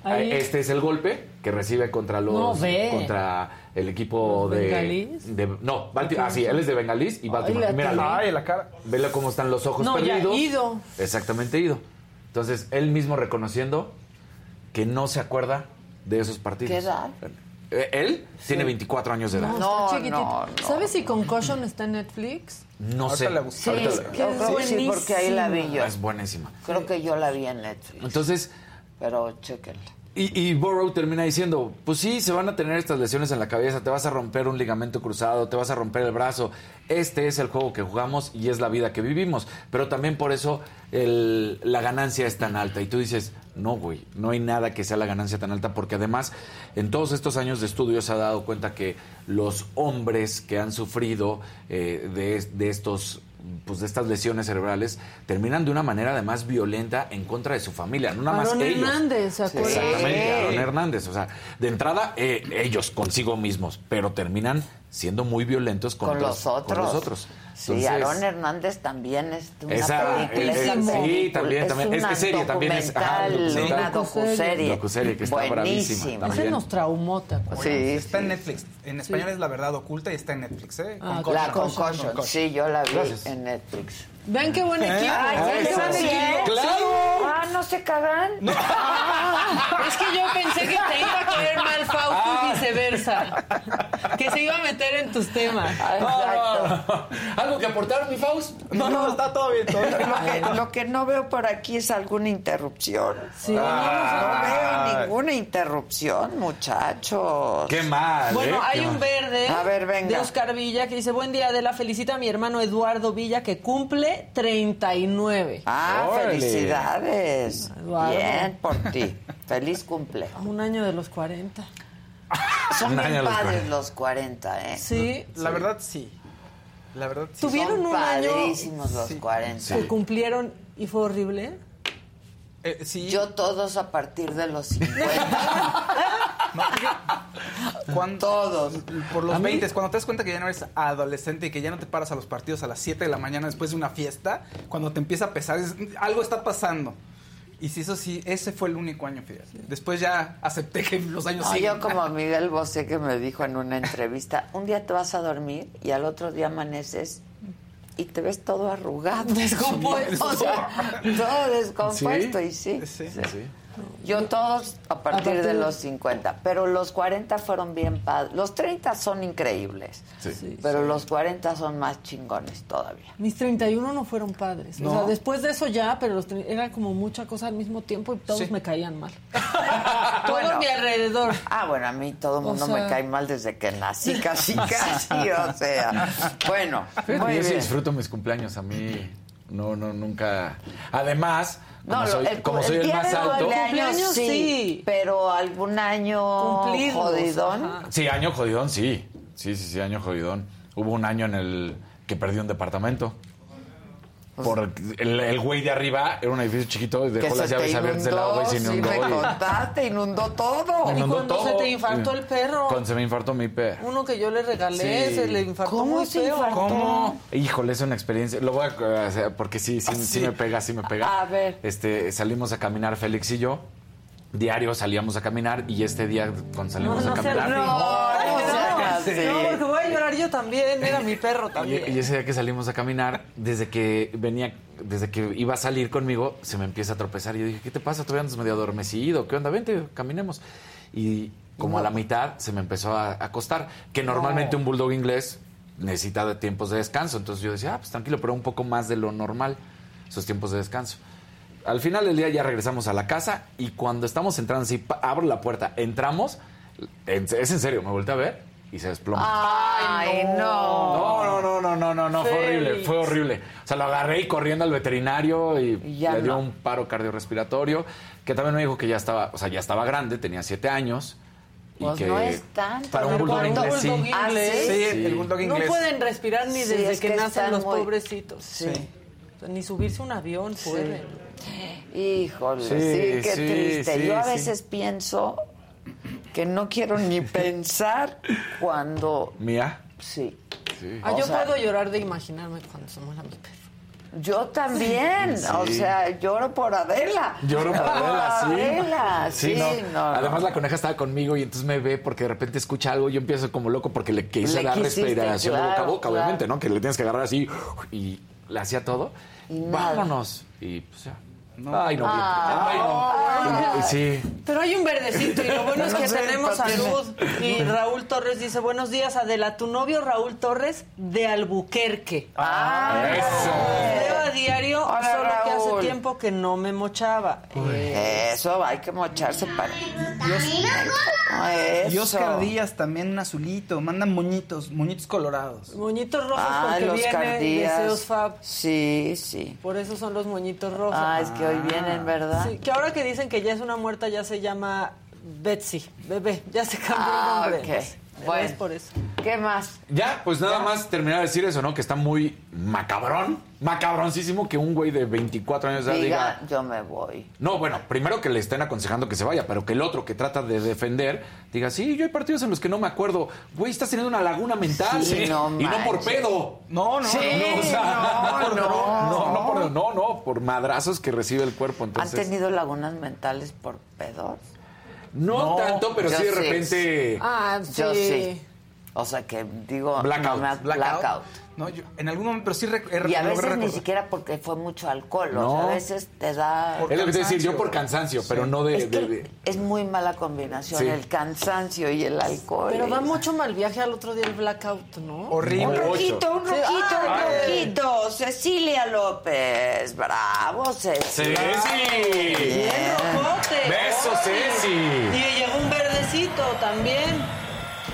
Ahí. Este es el golpe que recibe contra los No, ve. contra el equipo ¿Los de, bengalís? de- no Baltimore. Ah, sí, él es de Bengalís y Baltimore. la Míralo. Ay, la cara. Vele cómo están los ojos No, ya perdidos. ido. Exactamente ido. Entonces, él mismo reconociendo que no se acuerda de esos partidos. ¿Qué edad? Eh, Él tiene 24 años de edad. No, está chiquitito. ¿Sabes si Concussion está en Netflix? No sé. Sí, Ahorita es la- que es sí, porque ahí la vi yo. Es buenísima. Creo que yo la vi en Netflix. Entonces, Pero chéquenla. Y, y Burrow termina diciendo, pues sí, se van a tener estas lesiones en la cabeza, te vas a romper un ligamento cruzado, te vas a romper el brazo. Este es el juego que jugamos y es la vida que vivimos. Pero también por eso la ganancia es tan alta. Y tú dices, no, güey, no hay nada que sea la ganancia tan alta porque además en todos estos años de estudio se ha dado cuenta que los hombres que han sufrido eh, de, de estos pues de estas lesiones cerebrales terminan de una manera además violenta en contra de su familia, no nada más Aarón ellos. Hernández, ¿se acuerdan? Exactamente, Sí. Aarón Hernández. O sea, de entrada, eh, ellos consigo mismos, pero terminan siendo muy violentos con, Con otros- los otros. Con los otros. Sí, Entonces, Aarón Hernández también es una Esa, película. eh, esa eh, sí, película. también, también. Es que una serie también es- ajá, documental, una docuserie. Docuserie que está bravísima. Ese nos traumó, ¿te acuerdas? está en Netflix. En español es La Verdad Oculta y está en Netflix, ¿eh? Ah, Con la. Concussion. Concussion. Sí, yo la vi Gracias. en Netflix. Vean qué buen ¿Eh? equipo. Ay, Vean qué ¿eso buen sí? equipo. ¡Claro! Ah, ¿no se cagan? Es que yo pensé que te iba a caer mal Fausto y viceversa. Que se iba a meter en tus temas. ¿Algo que aportar, mi Faust? No, no, está todo bien. Todo bien. Lo que, lo que no veo por aquí es alguna interrupción. Sí. No, Ah. veo ninguna interrupción, muchachos. Qué mal, Bueno, ¿eh? hay un mal. verde A ver, venga. de Oscar Villa que dice, buen día, Adela, felicita a mi hermano Eduardo Villa que cumple 39. Ah, Órale. felicidades. Eduardo. Bien por ti. Feliz cumple. Un año de los 40. Son bien padres 40. los 40, ¿eh? Sí. La verdad, sí. La verdad, sí. ¿Tuvieron Son un año padrísimos los 40. que cumplieron y fue horrible? Eh, sí. Yo todos a partir de los 50. Cuando, Todos. Por los ¿A mí? 20, cuando te das cuenta que ya no eres adolescente y que ya no te paras a los partidos a las 7 de la mañana después de una fiesta, cuando te empieza a pesar, dices, algo está pasando. Y si eso sí, ese fue el único año, fíjate. Después ya acepté que los años No, siguen. yo como Miguel Bosé que me dijo en una entrevista, un día te vas a dormir y al otro día amaneces y te ves todo arrugado. Descompuesto. O sea, todo descompuesto Sí. y sí. Sí. Sí. Yo todos a partir, partir de los 50, pero los 40 fueron bien padres. Los 30 son increíbles, Sí. pero los 40 son más chingones todavía. Mis 31 no fueron padres. O sea, después de eso ya, pero los era como mucha cosa al mismo tiempo y todos Sí. me caían mal. todos Bueno. a mi alrededor. Ah, bueno, a mí todo el O mundo sea- me cae mal desde que nací, casi, casi, o sea. Bueno, muy yo sí bien. disfruto mis cumpleaños. A mí, no, no, nunca. Además, No, soy, el, como soy el día más de alto. Cumpleaños, sí, sí. pero algún año Cumplidos, jodidón. ajá. Sí, año jodidón, sí. Sí, sí, sí, año jodidón. Hubo un año en el que perdí un departamento. Por el, el güey de arriba era un edificio chiquito y dejó las llaves abiertas del agua y se sí inundó. me y- contaste, inundó todo. Y cuando se te infartó el perro. Cuando se me infartó mi perro. Uno que yo le regalé, Sí. se le infartó ¿Cómo muy se infartó? ¿Cómo? Híjole, es una experiencia. Lo voy a hacer porque sí, sí, sí me pega, sí me pega. A ver. Este, salimos a caminar Félix y yo. Diario salíamos a caminar y este día cuando salimos no a caminar. No, no. No, porque voy a llorar yo también. Era mi perro Y, también. y ese día que salimos a caminar, desde que venía, desde que iba a salir conmigo, se me empieza a tropezar. Y yo dije, ¿qué te pasa? Todavía andas medio adormecido. ¿Qué onda? Vente, caminemos. Y como a la mitad se me empezó a acostar. Que normalmente un bulldog inglés necesita de tiempos de descanso. Entonces yo decía, ah, pues tranquilo, pero un poco más de lo normal, esos tiempos de descanso. Al final del día ya regresamos a la casa y cuando estamos entrando pa- abro la puerta, entramos, en- es en serio, me volteé a ver y se desploma. Ay, no. No, no, no, no, no, no, no, fue horrible, fue horrible. O sea, lo agarré y corriendo al veterinario y le dio no. un paro cardiorrespiratorio, que también me dijo que ya estaba, o sea, ya estaba grande, tenía siete años. Y Pues que no es tanto. Para un bulldog ¿Cuánto inglés, sí. bulldog Ah, inglés? ¿sí? Sí, el bulldog No inglés. pueden respirar ni Sí, desde es que, que nacen los muy- pobrecitos. Sí. O sea, ni subirse a un avión pueden. Híjole, sí, Sí, qué sí, triste. sí, Yo a sí. veces pienso que no quiero ni pensar cuando... Mía. Sí. Sí. Ah, yo sea- puedo llorar de imaginarme cuando se muera mi perro. Yo también, Sí. o sea, lloro por Adela. Lloro por Adela, sí. Adela, sí, no. no, no. Además, la coneja estaba conmigo y entonces me ve porque de repente escucha algo y yo empiezo como loco porque le quise Le dar quisiste, respiración boca a claro, boca, claro. obviamente, ¿no? Que le tienes que agarrar así y le hacía todo. Y. Vámonos. Y pues ya. No. Ay, no. Ah. Ay, no. Sí. Pero hay un verdecito y lo bueno es No que sé, tenemos ¿para qué me- salud. Y Raúl Torres dice, buenos días, Adela, tu novio Raúl Torres de Albuquerque. Ah, Leo a diario, Hola, solo que hace tiempo que no me mochaba. Eh, Eso, hay que mocharse para... Eso. Y Oscar Díaz también un azulito. Mandan moñitos, moñitos colorados. moñitos rojos Ah, porque los viene cardías. Deseos Fab. Sí, sí. Por eso son los moñitos rojos. Ah, es que hoy vienen, ¿verdad? Sí, que ahora que dicen que ya es una muerta ya se llama Betsy, bebé, ya se cambió Ah, el nombre. ok. Bueno, Es por eso. ¿Qué más? Ya, pues nada más terminar de decir eso, ¿no? Que está muy macabrón, macabroncísimo que un güey de 24 años de edad Diga, diga... yo me voy. No, bueno, primero que le estén aconsejando que se vaya, pero que el otro que trata de defender diga, sí, yo hay partidos en los que no me acuerdo. Güey, estás teniendo una laguna mental. Sí, no y no por pedo. No, no, Sí, no, o sea, no, por- no. no, no, por, no, no, por madrazos que recibe el cuerpo. Entonces, ¿Han tenido lagunas mentales por pedos? No, tanto, pero sí de sí. repente... Ah, Yo sí. sí. O sea que digo, Blackout. no me ha- Blackout. blackout. No, yo en algún momento, pero sí he- Y a veces ni siquiera porque fue mucho alcohol, o sea, a veces te da... es lo que te decir, yo por cansancio, pero no de... Es que de- de- es muy mala combinación Sí. el cansancio y el alcohol. Pero va mucho mal viaje al otro día el blackout, ¿no? Horrible. Un rojito, un Sí. rojito, un Ay. rojito. Cecilia López, bravo, Cecilia. Ceci. Bien rojote. Besos, Ay. Ceci. Y llegó un verdecito también.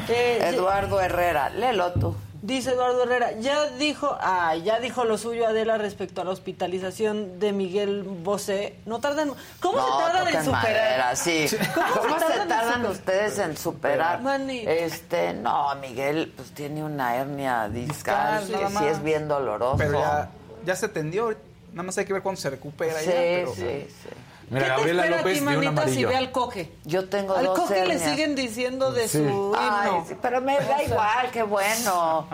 Eh, Eduardo Herrera, léelo tú. Dice Eduardo Herrera, ya dijo, ah, ya dijo lo suyo Adela respecto a la hospitalización de Miguel Bosé. No tardan, ¿cómo No, se tardan en superar? madera, sí. ¿Cómo, ¿Cómo, se se tardan, en tardan ustedes en superar? Manito. Este, no, Miguel, pues tiene una hernia discal, que sí es bien doloroso. Pero ya, ya se tendió. Nada más hay que ver cuándo se recupera sí, ya. Pero, sí, sí. Mira, ¿Qué te Gabriela espera a López ti, dio un manita, si ve al coque? Yo tengo Al dos coque le hernias. siguen diciendo de Sí. su himno. Ay, sí, pero me da igual, qué bueno.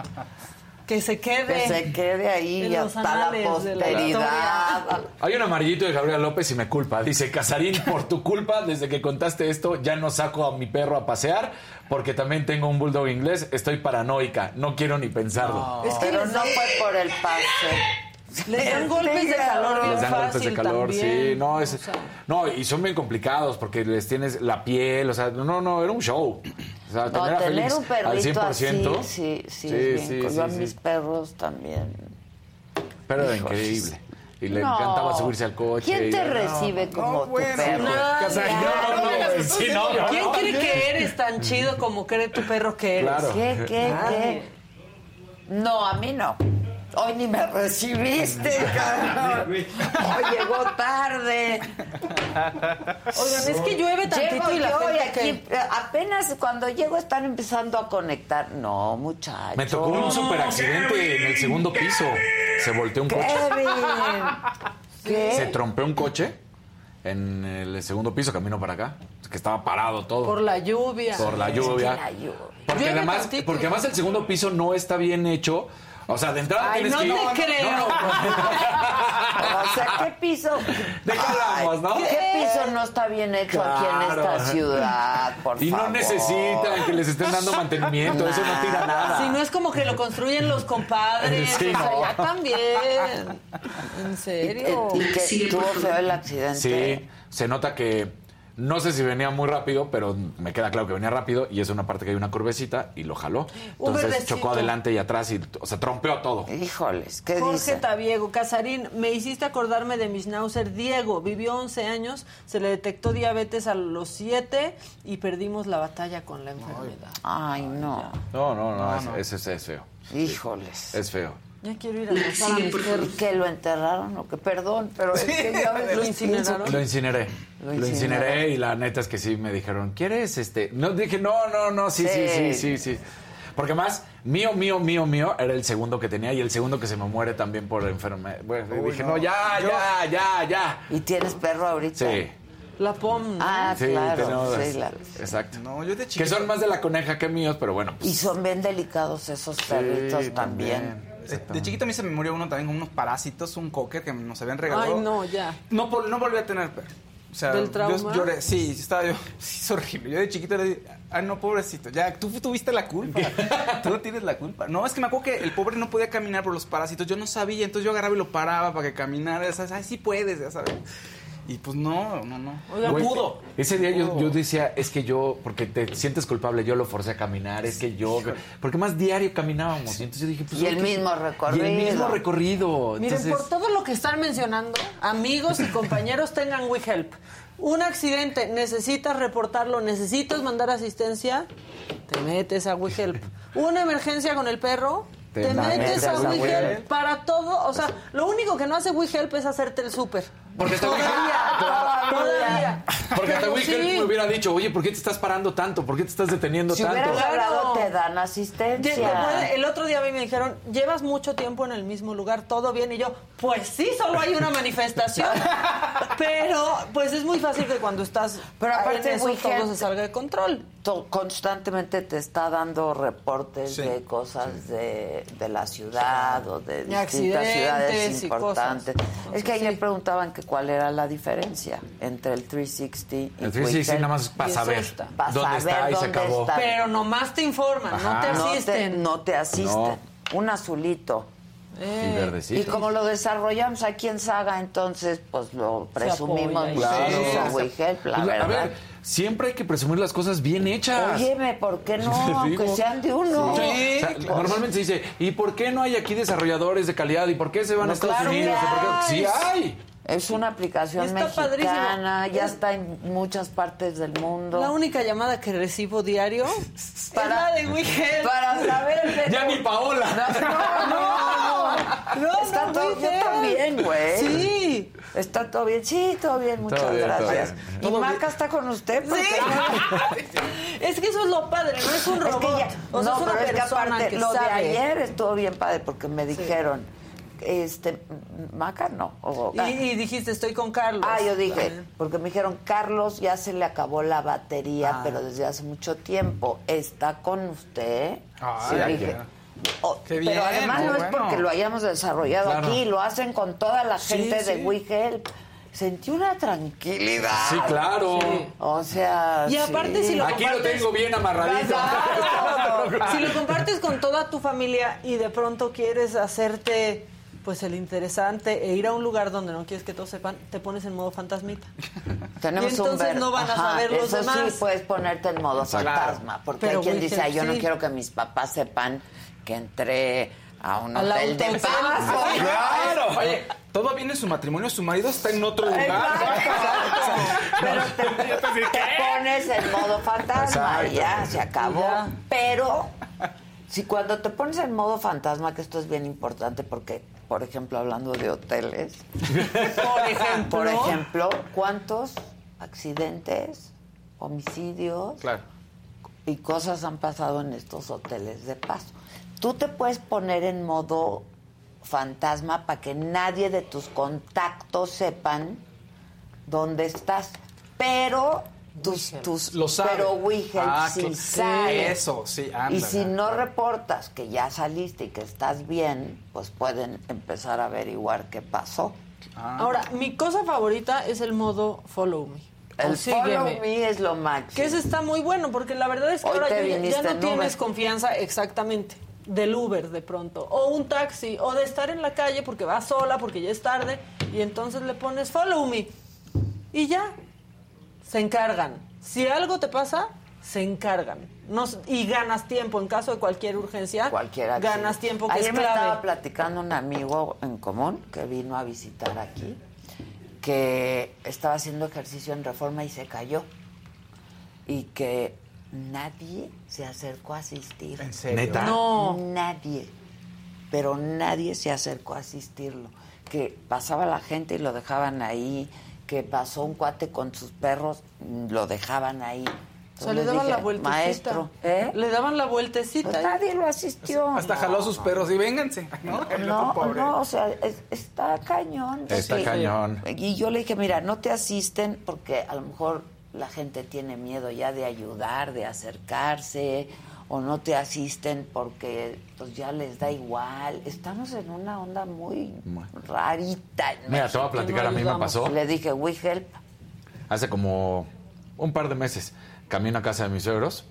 Que se quede. Que se quede ahí los hasta la anales de la posteridad. Hay un amarillito de Gabriela López y me culpa. Dice, Casarín, por tu culpa, desde que contaste esto, ya no saco a mi perro a pasear porque también tengo un bulldog inglés. Estoy paranoica. No quiero ni pensarlo. Es que Pero les- no fue por el pase. Les dan golpes de calor bien Les dan golpes de calor, también. sí. No, es, O sea, no, y son bien complicados porque les tienes la piel. O sea, no, no, era un show. O sea, No, tener a tener Félix un perrito al así, 100%. sí, sí, Sí, es sí, bien sí, Yo a mis perros también. Pero era increíble. Y le No. encantaba subirse al coche. ¿Quién y- te no. recibe como tu bueno. perro? No, no, no, no. ¿Quién cree que eres tan chido como cree tu perro que eres? Claro. ¿Qué, qué, Nadie. qué? No, a mí no. Hoy ni me recibiste, cabrón. Hoy llegó tarde. Oigan, es que llueve tantito Llego y la gente aquí que... eh, apenas cuando llego están empezando a conectar. No, muchachos. Me tocó un super accidente en el segundo piso. Se volteó un coche. Kevin. ¿Qué? Se trompeó un coche en el segundo piso, camino para acá. Que estaba parado todo. Por la lluvia. Por la lluvia. la lluvia. Porque Llueve además, tantito porque además el segundo piso no está bien hecho. O sea, de entrada Ay, tienes no que ir. te creo. No, no. O sea, ¿qué piso? ¿De qué hablamos, no? ¿Qué piso no está bien hecho aquí en Claro. esta ciudad? Por Y no favor. necesitan que les estén dando mantenimiento. Eso no tira nada. Si no es como que lo construyen los compadres. Sí, o sea, no. ya también. ¿En serio? Y que Sigue, tuvo por favor. feo el accidente. Sí, se nota que no sé si venía muy rápido, pero me queda claro que venía rápido y es una parte que hay una curvecita y lo jaló. Entonces chocó adelante y atrás y, o sea, trompeó todo. Híjoles, ¿qué Jorge dice? Tabiego, Casarín, me hiciste acordarme de mi schnauzer Diego. Vivió 11 años, se le detectó diabetes a los 7 y perdimos la batalla con la enfermedad. Ay, no. No, no, no, es- ese es, es feo. Híjoles. Es feo. Ya quiero ir a abrazar a perros. ¿Y que lo enterraron o que Perdón, pero es que ya ves, ¿Lo incineraron? Lo incineré. Lo incineré y la neta es que sí me dijeron, ¿quieres este? No, dije, no, no, no, sí, sí, sí, Sí. sí, sí. Porque más, mío, mío, mío, mío, era el segundo que tenía y el segundo que se me muere también por enfermedad. Bueno, Uy, dije, no. no, ya, Yo- ya, ya, ya. ¿Y tienes perro ahorita? Sí, La POM, ¿no? Ah, sí, claro. tenemos- sí, la- Exacto. No, yo de Que chiquito. son más de la coneja que míos, pero bueno. pues, Y son bien delicados esos perritos sí, también. De, de chiquito a mí se me murió uno también con unos parásitos, un cocker que nos habían regalado. Ay, no, ya. No, vol- no volví a tener perro. O sea, ¿Del yo trauma? lloré. Sí, estaba yo. Sí, es horrible. Yo de chiquito le dije, ay, no, pobrecito. Ya, tú tuviste la culpa. tú no tienes la culpa. No, es que me acuerdo que el pobre no podía caminar por los parásitos. Yo no sabía, entonces yo agarraba y lo paraba para que caminara. ¿sabes? Ay, sí puedes, ya sabes. Y pues no, no, no. Pudo. Ese día yo, Pudo. yo decía, es que yo, porque te sientes culpable, yo lo forcé a caminar, es que yo, porque más diario caminábamos. Y entonces yo dije, pues. Y el mismo recorrido. Y el mismo recorrido. Miren, Entonces, por todo lo que están mencionando, amigos y compañeros tengan WeHelp. Un accidente, necesitas reportarlo, necesitas mandar asistencia, te metes a WeHelp. Una emergencia con el perro, Te te, metes metes a. WeHelp. Para todo, o sea, lo único que no hace WeHelp es hacerte el súper. Porque está todavía, WeHelp. todavía. Porque hasta Wichel sí. me hubiera dicho, oye, ¿por qué te estás parando tanto? ¿Por qué te estás deteniendo Si tanto? hubieras hablado, te dan asistencia. El otro día a mí me dijeron, llevas mucho tiempo en el mismo lugar, todo bien. Y yo, pues sí, solo hay una manifestación. Pero, pues es muy fácil que cuando estás Pero en aparte, eso, Wichel- todo se salga de control. To- constantemente te está dando reportes Sí, de cosas de, de la ciudad o de distintas ciudades importantes. es que ayer preguntaban que cuál era la diferencia entre el 360 y El 360 Wichel. nada más para saber está. Pa' dónde saber está y se acabó. está. Pero nomás te informan, no te No asisten. no te asisten. Un azulito. Eh. Y verdecito. Y como lo desarrollamos aquí en Saga, entonces pues lo presumimos Claro. a la Pues, ver, siempre hay que presumir las cosas bien hechas. Óyeme, ¿por qué no? Aunque sean de uno. Sí, o sea, Normalmente se dice, ¿y por qué no hay aquí desarrolladores de calidad? ¿Y por qué se van No, a Estados claro Unidos? ¿Y por qué- hay. Sí hay. Es una aplicación Está mexicana, padrísimo. ya Es- está en muchas partes del mundo. La única llamada que recibo diario es la de Wichel. Para saber, Ya ni Paola. No, no, no. Está no, todo yo también, güey. Sí. Está todo bien. Sí, todo bien, muchas Todo bien, todo gracias. bien. Y Maca está con usted porque Es que eso es lo padre, no es un Es robot. que ya- o sea, no, es una pero es que persona aparte que lo de sabe. ayer estuvo bien padre porque me dijeron, este, Maca no. o- Y, y dijiste, estoy con Carlos. Ah, yo dije, porque me dijeron, Carlos ya se le acabó la batería, Ah. pero desde hace mucho tiempo. ¿Está con usted? Ah, Sí, ya dije. quiero. "Oh, Qué pero bien, además muy no es bueno. porque lo hayamos desarrollado Claro. aquí, lo hacen con toda la Sí, gente de sí. WeHelp. Sentí una tranquilidad. Sí, claro. O sea, Y aparte, sí. si lo Aquí lo tengo bien amarradito. Claro. Si lo compartes con toda tu familia y de pronto quieres hacerte pues el interesante e ir a un lugar donde no quieres que todos sepan, te pones en modo fantasmita. Tenemos Y entonces un ver- no van a Ajá, saber los eso demás. sí, puedes ponerte en modo Exacto. fantasma. Porque Pero hay quien dice, "Ay, yo no quiero que mis papás sepan que entré a un hotel de paso. Claro. Oye, todo bien en su matrimonio, su marido está en otro lugar. Pero te, te pones en modo fantasma y ya, se acabó. Ya. Pero si cuando te pones en modo fantasma, que esto es bien importante porque, por ejemplo, hablando de hoteles, Por ejemplo, por ejemplo, ¿cuántos accidentes, homicidios Claro. y cosas han pasado en estos hoteles de paso? Tú te puedes poner en modo fantasma para que nadie de tus contactos sepan dónde estás, pero tus, tus Lo sabe. pero Wichel Ah, sí sabe. Eso, sí, Y ándale. si no reportas que ya saliste y que estás bien, pues pueden empezar a averiguar qué pasó. Ah. Ahora, mi cosa favorita es el modo follow me. El sígueme. follow me es lo máximo. Que ese está muy bueno, porque la verdad es que Hoy ahora ya- no en tienes Uber. confianza exactamente del Uber de pronto, o un taxi, o de estar en la calle porque vas sola, porque ya es tarde, y entonces le pones follow me. Y ya, se encargan. Si algo te pasa, se encargan. No, y ganas tiempo en caso de cualquier urgencia. Cualquier accidente. ganas tiempo que Ayer es me clave. estaba platicando un amigo en común que vino a visitar aquí, que estaba haciendo ejercicio en reforma y se cayó. Y que nadie se acercó a asistir. ¿En serio? Neta. No. Nadie. Pero nadie se acercó a asistirlo. Que pasaba la gente y lo dejaban ahí. Que pasó un cuate con sus perros, lo dejaban ahí. O sea, le daban dije, la vueltecita. Maestro, ¿eh? Le daban la vueltecita. Pues nadie lo asistió. Hasta jaló a sus perros y vénganse. ¿no? No, no, o sea, es- está cañón. Está Sí. cañón. Y yo le dije, mira, no te asisten porque a lo mejor la gente tiene miedo ya de ayudar, de acercarse, o no te asisten porque pues ya les da igual. Estamos en una onda muy rarita. Mira, te voy a platicar, a mí me pasó. Le dije, we help. hace como un par de meses, camino a casa de mis suegros,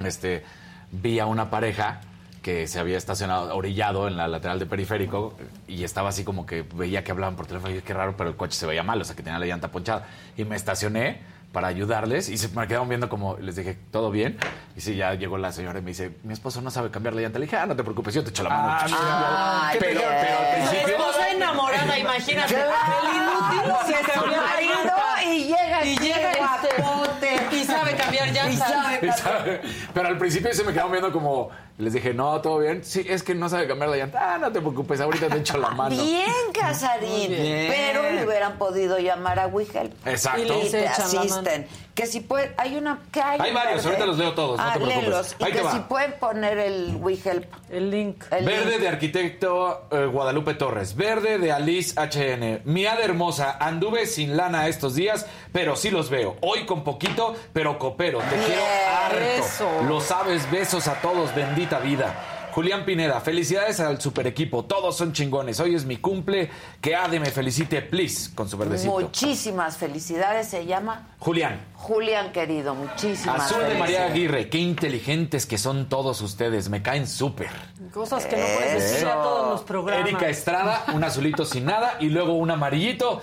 este, vi a una pareja que se había estacionado, orillado en la lateral de periférico y estaba así como que veía que hablaban por teléfono y dije, qué raro, pero el coche se veía mal, o sea, que tenía la llanta ponchada. Y me estacioné para ayudarles y se me quedaban viendo como, les dije, ¿todo bien? Y sí, ya llegó la señora y me dice, mi esposo no sabe cambiar la llanta. Le dije, ah, no te preocupes, yo te echo la mano. Ah. Ay, pero, bien. pero al principio... esposa enamorada, imagínate. El inútil marido llanta. y llega y llega este, y sabe cambiar llantas. Y sabe cambiar. ¿Sabe? Pero al principio se me quedaron viendo como. Les dije, no, todo bien. Sí, es que no sabe cambiar la llanta. Ah, no te preocupes, ahorita te echo la mano. Bien, Casarín. Bien. Pero le hubieran podido llamar a Wigel. Exacto. Y, Y te asisten. Que si pueden, hay una, que hay, varios, verde. ahorita los leo todos, no Ah, te preocupes. léelos. Y Ahí que si pueden poner el Wigel. El link. Verde de arquitecto eh, Guadalupe Torres. Verde de Alice HN. Miada hermosa. Anduve sin lana estos días, pero sí los veo. Hoy con poquito, pero copero. Te quiero harto. Eso. Lo sabes. Besos a todos. Bendita vida. Julián Pineda, felicidades al super equipo. Todos son chingones. Hoy es mi cumple. Que Ade me felicite, please, con su verdecito. Muchísimas felicidades. Se llama Julián. Julián, querido. Muchísimas Azul de María. Aguirre. Qué inteligentes que son todos ustedes. Me caen súper. Cosas que no puedes decir a todos los programas. Erika Estrada, un azulito sin nada y luego un amarillito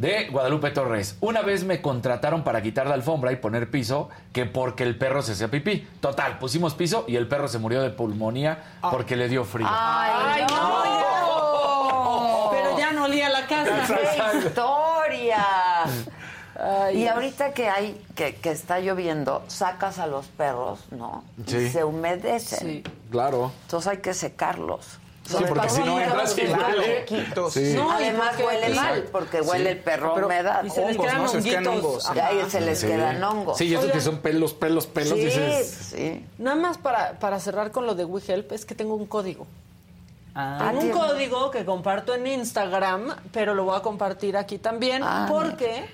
de Guadalupe Torres. Una vez me contrataron para quitar la alfombra y poner piso, que porque el perro se hacía pipí. Total, pusimos piso y el perro se murió de pulmonía porque le dio frío. Ay, no. Pero ya no olía la casa. ¡Qué historia! Ay, y ahorita que hay, que, que está lloviendo, sacas a los perros, ¿no? Y se humedecen. Sí. Claro. Entonces hay que secarlos. Sí, porque si no entras y huele. Sí. No, Además huele mal, porque huele el perro Pero- humedad. Y se les quedan ¿no? Se les quedan hongos. Y ahí se les Sí. quedan hongos. Sí, y esos Oigan. que son pelos, pelos, pelos, Sí, dices. sí. Nada más para, para cerrar con lo de WeHelp, es que tengo un código. Ah, Tengo un código que comparto en Instagram, pero lo voy a compartir aquí también, Ah. porque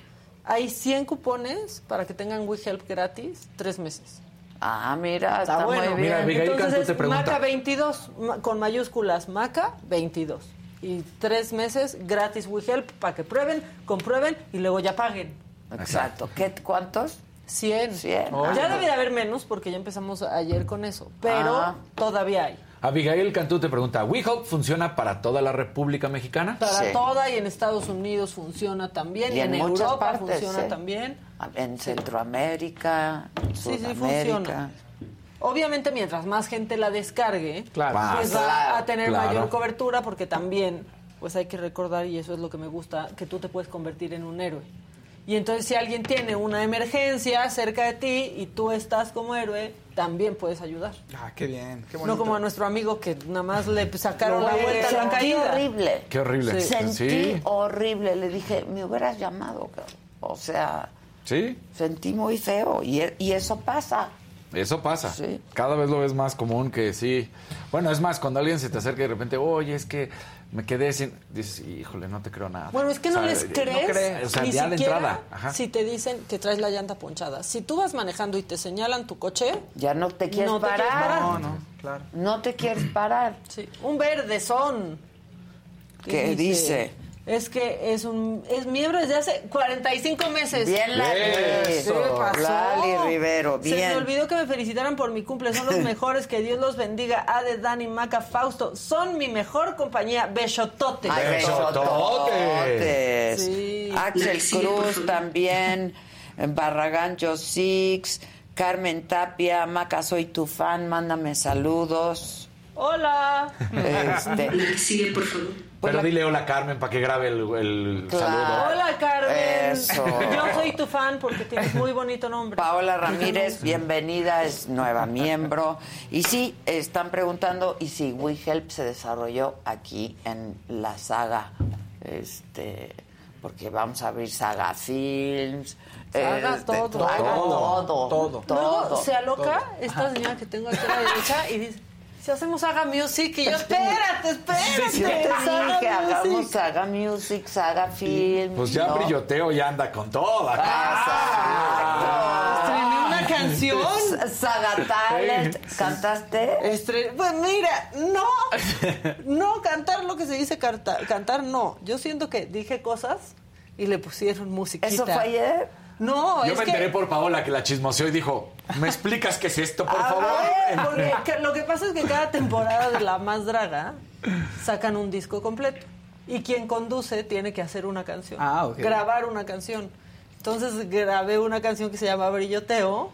hay 100 cupones para que tengan WeHelp gratis tres meses. Ah, mira, está, Está, bueno. muy bien. Mira, Abigail Entonces Cantú te pregunta. Maca 22, ma- con mayúsculas, Maca 22. Y tres meses gratis WeHelp para que prueben, comprueben y luego ya paguen. Exacto. ¿Qué, ¿Cuántos? 100. 100. Ya debe de haber menos porque ya empezamos ayer con eso, pero Ah. todavía hay. Abigail Cantú te pregunta, ¿WeHelp funciona para toda la República Mexicana? Para Sí. toda y en Estados Unidos funciona también y, Y en, en muchas Europa partes, funciona sí. también. En Centroamérica, en Sí, sí, Sudamérica. funciona. Obviamente mientras más gente la descargue, Claro. pues va claro, a tener claro. mayor cobertura porque también pues hay que recordar y eso es lo que me gusta que tú te puedes convertir en un héroe. Y entonces si alguien tiene una emergencia cerca de ti y tú estás como héroe, también puedes ayudar. Ah, qué bien. Qué bonito. No como a nuestro amigo que nada más le sacaron la vuelta a la Sentí caída. horrible. Qué horrible. Sí. Sentí Sí. horrible. Le dije, me hubieras llamado. cabrón". O sea, Sí, sentí muy feo. Y, e- y eso pasa. eso pasa. Sí. Cada vez lo ves más común que sí. Bueno, es más, cuando alguien se te acerca y de repente, oye, es que me quedé sin... Dices, híjole, no te creo nada. Bueno, es que no O sea, les no crees, crees. O sea, ni ya de siquiera entrada. Ajá. si te dicen que traes la llanta ponchada. Si tú vas manejando y te señalan tu coche, Ya no te quieres No te parar. quieres parar. No, no, claro. No te quieres parar. sí, un verde son. ¿Qué dice? Es que es un es miembro desde hace 45 meses. Bien, Lali. ¿Qué pasó? Lali Rivero, Se me bien. olvidó que me felicitaran por mi cumple. Son los mejores. Que Dios los bendiga. Ade, Dani, Maca, Fausto. Son mi mejor compañía. Ay, besototes. Sí. Axel Sí, Cruz también, Barragancho Six, Carmen Tapia, Maca, soy tu fan, mándame saludos. Hola. Este, La que sigue, por favor. Pero dile hola, Carmen, para que grabe el, el Claro. saludo. Hola, Carmen. Eso. Yo soy tu fan porque tienes muy bonito nombre. Paola Ramírez, bienvenida, es nueva miembro. Y sí, están preguntando, ¿y si WeHelp se desarrolló aquí en la saga? Este, porque vamos a abrir Saga Films. Saga este, todo. Saga todo. Todo. Luego todo. se aloca esta señora que tengo aquí a la derecha y dice, si hacemos Saga Music, y yo, espérate, espérate. Yo te Saga dije, hagamos Music". Saga Music, Saga Film. Pues ya ¿no? brilloteo y anda con toda. Ah, Estrené una canción. Saga Talent. ¿Cantaste? Estre- Pues mira, no, no cantar lo que se dice cantar, no. Yo siento que dije cosas y le pusieron musiquita. ¿Eso fue ayer? No, Yo es me que... enteré por Paola que la chismoseó y dijo, ¿me explicas qué es esto, por A favor? ver. Porque que- lo que pasa es que cada temporada de La Más Draga sacan un disco completo. Y quien conduce tiene que hacer una canción. Ah, ok. Grabar una canción. Entonces grabé una canción que se llama Brilloteo.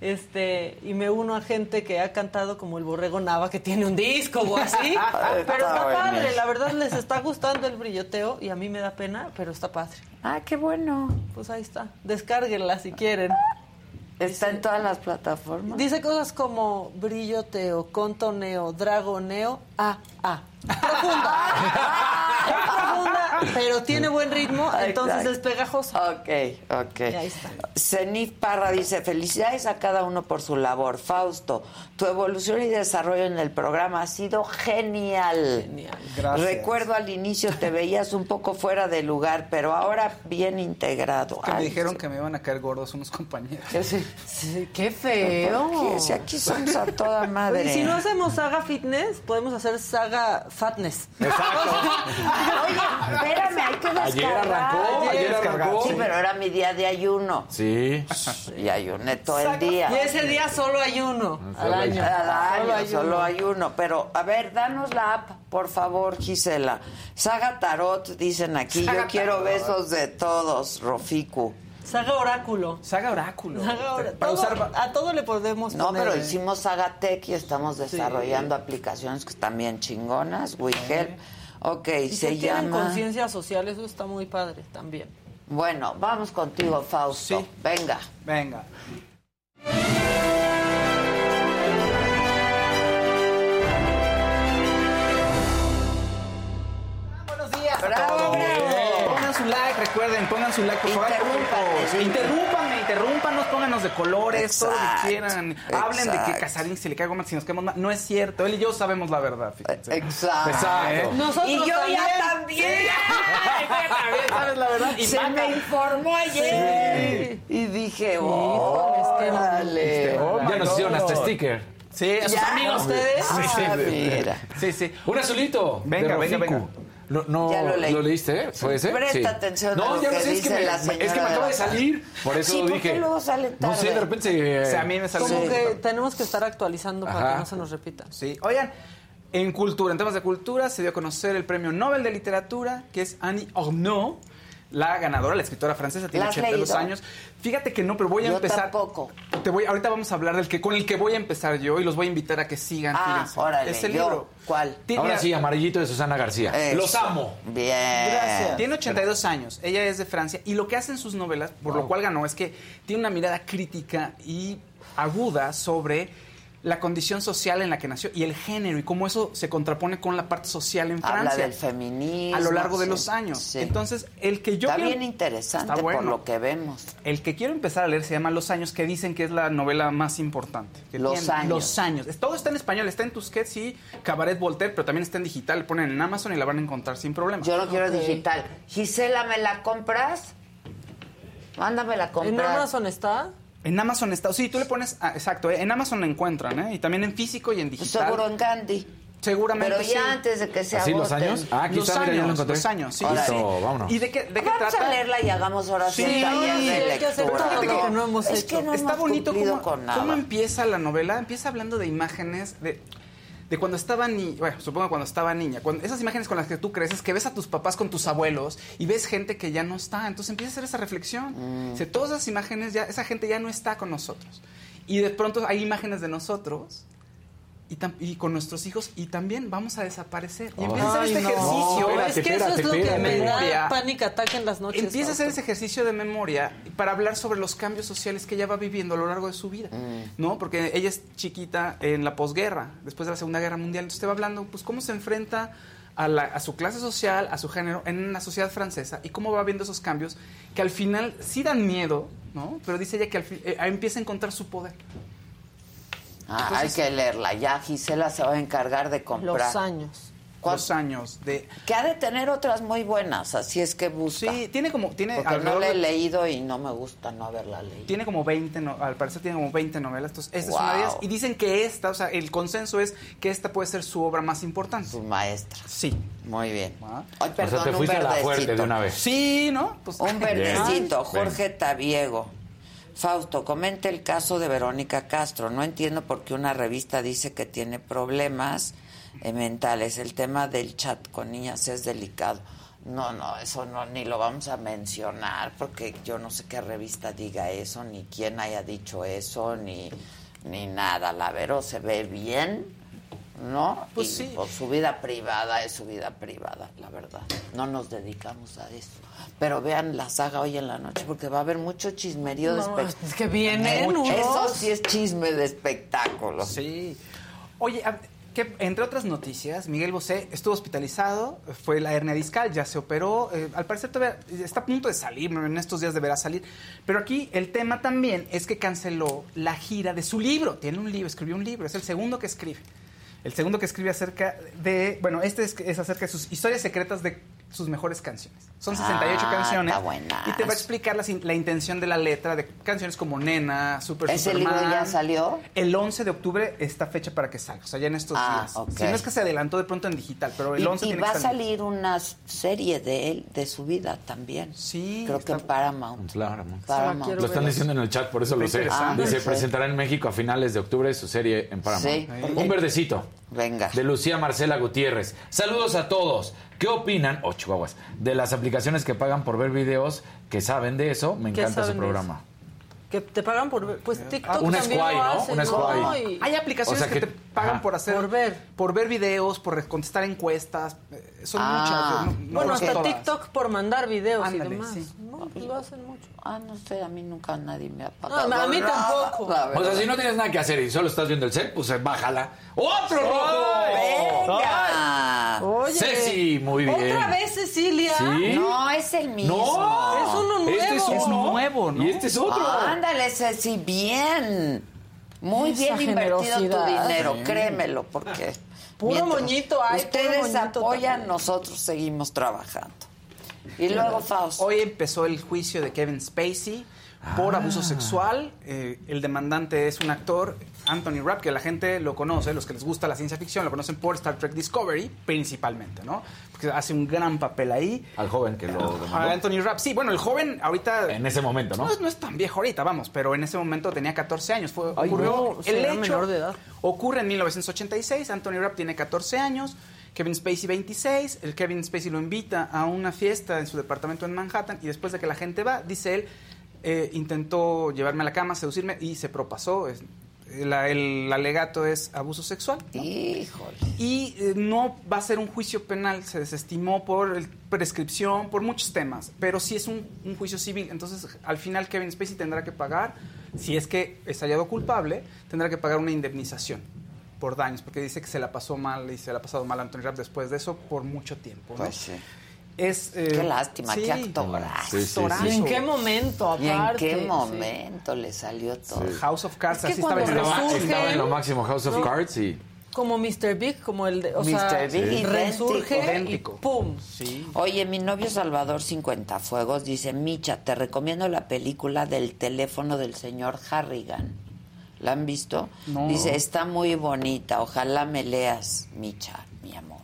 Este, y me uno a gente que ha cantado como el Borrego Nava, que tiene un disco o así. pero está padre, la verdad les está gustando el brilloteo y a mí me da pena, pero está padre. Ah, qué bueno. Pues ahí está. Descárguenla si quieren. Está en todas las plataformas. Dice cosas como brilloteo, contoneo, dragoneo, ah, ah. Profunda. Es profunda, pero tiene buen ritmo, entonces Exacto. es pegajoso. Ok, ok. ahí está. Zenith Parra dice, felicidades a cada uno por su labor. Fausto, tu evolución y desarrollo en el programa ha sido genial. Genial. Gracias. Recuerdo al inicio te veías un poco fuera de lugar, pero ahora bien integrado. Que me dijeron que me iban a caer gordos unos compañeros. Sí, qué feo. ¿Por qué? Si aquí somos a toda madre. Oye, si no hacemos saga fitness, podemos hacer saga fatness. Oye, espérame, hay que descargar. Ayer arrancó, ayer arrancó. Sí, pero era mi día de ayuno. Sí. Y ayuné todo el día. Y ese día solo hay uno al año. Al año, Solo hay solo uno. hay uno. Pero, a ver, danos la app, por favor, Gisela. Saga Tarot, dicen aquí. Saga Yo quiero Tarot. besos de todos, Rofiku. Saga oráculo. Saga oráculo. Saga ora- Para todo- usar a todo le podemos No, poner. pero hicimos Saga Tech y estamos desarrollando aplicaciones que están bien chingonas. We Help. Ok, Y se si tienen llama... conciencia social, eso está muy padre también. Bueno, vamos contigo, Fausto. Venga. Venga. Recuerden, pongan su like, por favor. Interrúmpanme. Interrúmpanme, interrúmpanos, pónganos de colores, todo lo Exacto, que quieran. Hablen de que exacto. Casarín se le cae goma si nos caemos mal. No es cierto. Él y yo sabemos la verdad, fíjense. Exacto. Exacto. Nosotros y yo ya también. también. también sabes la verdad. Y Se Maca. me informó ayer. Y dije, Híjoles, qué órale. Ya nos hicieron hasta sticker. Sí, a sus ¿Ya? amigos. ¿Ustedes? Ah, mira. Sí, sí. Un azulito. Venga, venga, venga. No, no, Ya lo leí. leíste? ¿eh? ¿Fue ese? Presta Sí. atención a No, lo ya que no sé, es que, me, la es que me acaba de salir. Por eso Sí, ¿por qué dije. luego sale No sé, de repente se. O sea, a mí me salió. Como Sí. que tenemos que estar actualizando para que no se nos repita. Sí, oigan, en cultura, en temas de cultura, se dio a conocer el premio Nobel de Literatura, que es Annie Ernaux, la ganadora, la escritora francesa, tiene ¿La has 82 leído? años. Fíjate que no, pero voy a Yo empezar. tampoco. Te voy, ahorita vamos a hablar del que con el que voy a empezar yo y los voy a invitar a que sigan. Ah, órale, Es el yo. libro. ¿Cuál? Tiene- Ahora sí, amarillito de Susana García. Eso. Los amo. Bien. Gracias. Tiene 82 años, ella es de Francia y lo que hace en sus novelas, por lo cual ganó, es que tiene una mirada crítica y aguda sobre la condición social en la que nació y el género y cómo eso se contrapone con la parte social en Habla Francia del feminismo. a lo largo de los años. sí. Entonces, el que yo Está quiero- bien interesante Está bueno. por lo que vemos. el que quiero empezar a leer se llama Los años, que dicen que es la novela más importante. que Los tiene. años. Los años. Todo está en español, está en Tusquets y Cabaret Voltaire, pero también está en digital. Le ponen en Amazon y la van a encontrar sin problema. Yo no quiero digital. Gisela, ¿me la compras? Mándame la comprar. ¿En Amazon está? En Amazon está, sí, tú le pones, ah, exacto, eh, en Amazon la encuentran, ¿eh? Y también en físico y en digital. Seguro en Gandhi. Seguramente Pero ya sí. antes de que se ¿Así los años? Ah, aquí los está, mira, ya lo años, encontré. los años, sí. Órale. sí. Listo, vámonos. ¿Y de qué, de qué Vamos trata? a leerla y hagamos ahora sí, un taller hay que hacer todo lo que no hemos es hecho. que no Está hemos bonito cómo, con nada. cómo empieza la novela. Empieza hablando de imágenes de, de cuando estaba niña. Bueno, supongo cuando estaba niña. Cuando, esas imágenes con las que tú creces, que ves a tus papás con tus abuelos y ves gente que ya no está. Entonces empieza a hacer esa reflexión. Mm. Todas esas imágenes, ya, esa gente ya no está con nosotros. Y de pronto hay imágenes de nosotros. Y, tam- y con nuestros hijos y también vamos a desaparecer. Y empieza a hacer este no. ejercicio. espérate, es que eso es lo que me Memoria. da pánico ataque en las noches. Empieza a hacer ese ejercicio de memoria para hablar sobre los cambios sociales que ella va viviendo a lo largo de su vida, ¿no? Porque ella es chiquita en la posguerra, después de la Segunda Guerra Mundial, entonces te va hablando, pues, cómo se enfrenta a, la- a su clase social, a su género, en la sociedad francesa y cómo va viendo esos cambios que al final sí dan miedo, ¿no? Pero dice ella que al eh, empieza a encontrar su poder. Ah, Entonces- hay que leerla. Ya Gisela se va a encargar de comprar. Los años. Los años de... Que ha de tener otras muy buenas, así es que busca. Sí, tiene como... Tiene Porque no la he de- leído y no me gusta no haberla leído. Tiene como 20, no- al parecer tiene como 20 novelas, entonces esta es una de Wow. ellas. Y dicen que esta, o sea, el consenso es que esta puede ser su obra más importante. Su maestra. Sí. Muy bien. Ah. Ay, O sea, perdón, te un fuiste a la fuerte verdecito. de una vez. Sí, ¿no? Pues, Un verdecito. Jorge Tabiego. Fausto, comente el caso de Verónica Castro. No entiendo por qué una revista dice que tiene problemas eh, mentales. El tema del chat con niñas es delicado. No, no, eso no, ni lo vamos a mencionar porque yo no sé qué revista diga eso, ni quién haya dicho eso, ni, ni nada. La Vero se ve bien, ¿no? Pues Y, sí. pues, su vida privada es su vida privada, la verdad. No nos dedicamos a eso. Pero vean la saga hoy en la noche porque va a haber mucho chismerío de No, espectáculo. es que vienen unos- Eso sí es chisme de espectáculo. Sí. Oye, a- que, entre otras noticias, Miguel Bosé estuvo hospitalizado, fue la hernia discal, ya se operó, eh, al parecer todavía está a punto de salir, en estos días deberá salir, pero aquí el tema también es que canceló la gira de su libro, tiene un libro, escribió un libro, es el segundo que escribe. El segundo que escribe acerca de, bueno, este es, es acerca de sus historias secretas de sus mejores canciones. Son 68 Ah, canciones. está buenazo. Y te va a explicar la, intención de la letra de canciones como Nena, Super ¿Ese Superman. libro ya salió? El 11 de octubre está fecha para que salga, o sea, ya en estos Ah, días. ok. Si no es que se adelantó de pronto en digital, pero el Y, 11 y tiene va a que salir. salir una serie de él, de su vida también. Sí. Creo que en Paramount. Paramount. Paramount. Lo están diciendo en el chat, por eso lo sé. interesante. Dice, Ah, sí. presentará en México a finales de octubre su serie en Paramount. Sí. Un verdecito. Venga. De Lucía Marcela Gutiérrez. Saludos a todos. ¿Qué opinan, o chihuahuas, de las aplicaciones que pagan por ver videos que saben de eso? Me ¿Qué encanta su programa. Que te pagan por ver. Pues TikTok Una también Squay, lo ¿no? Hay aplicaciones O sea que, que- te pagan ajá. por hacer. Por ver. Por ver videos, por contestar encuestas. eh, Son Ah. muchas. no- no bueno, hasta todas. TikTok por mandar videos Ándale, y demás. sí. No, pues lo hacen mucho. Ah, no sé, a mí nunca nadie me ha No, pagado. a mí tampoco. O sea, si no tienes nada que hacer y solo estás viendo el set, pues eh, bájala. ¡Otro rojo! ¡Venga! Oye. Ceci, muy bien. ¿Otra vez Cecilia? Sí. No, es el mismo. No. Es uno nuevo. Este es Es uno. nuevo, ¿no? Y este es otro. Ándale, Ceci, bien. Muy Esa bien invertido tu dinero, Sí. créemelo, porque Puro moñito hay, puro Ustedes moñito apoyan, también. nosotros seguimos trabajando. Y luego, Faust. Hoy empezó el juicio de Kevin Spacey por Ah. abuso sexual. Eh, el demandante es un actor, Anthony Rapp, que la gente lo conoce, los que les gusta la ciencia ficción, lo conocen por Star Trek Discovery, principalmente, ¿no? Porque hace un gran papel ahí. Al joven que lo A. Anthony Rapp, sí, bueno, el joven ahorita... En ese momento, ¿no? No, es- no es tan viejo ahorita, vamos, pero en ese momento tenía 14 años. Fue, Ay, ocurrió, no, el hecho menor de edad. ocurre en 1986. Anthony Rapp tiene 14 años, Kevin Spacey 26. El Kevin Spacey lo invita a una fiesta en su departamento en Manhattan y después de que la gente va, dice él, eh, intentó llevarme a la cama, seducirme y se propasó. Es- la- el alegato es abuso sexual. ¿no? Híjole. Y eh, no va a ser un juicio penal, se desestimó por el- prescripción, por muchos temas, pero sí es un, un juicio civil. Entonces, al final Kevin Spacey tendrá que pagar, si es que es hallado culpable, tendrá que pagar una indemnización por daños, porque dice que se la pasó mal y se la ha pasado mal a Anthony Rapp después de eso por mucho tiempo. ¿no? Pues sí. Es, eh, Qué lástima, sí, qué actorazo. Sí, sí, sí. actorazo. ¿Y en qué momento, ¿Y en aparte? qué Sí. momento le salió todo? House of Cards, Es que así estaba en Estaba, en lo máximo House of No. Cards y... Como Mr. Big, como el de. O sea, Mr. Big, idéntico. resurge Idéntico. y ¡pum! Sí. Oye, mi novio Salvador 50 Fuegos dice, Micha, te recomiendo la película del teléfono del señor Harrigan. ¿La han visto? No. Dice, está muy bonita, ojalá me leas, Micha, mi amor.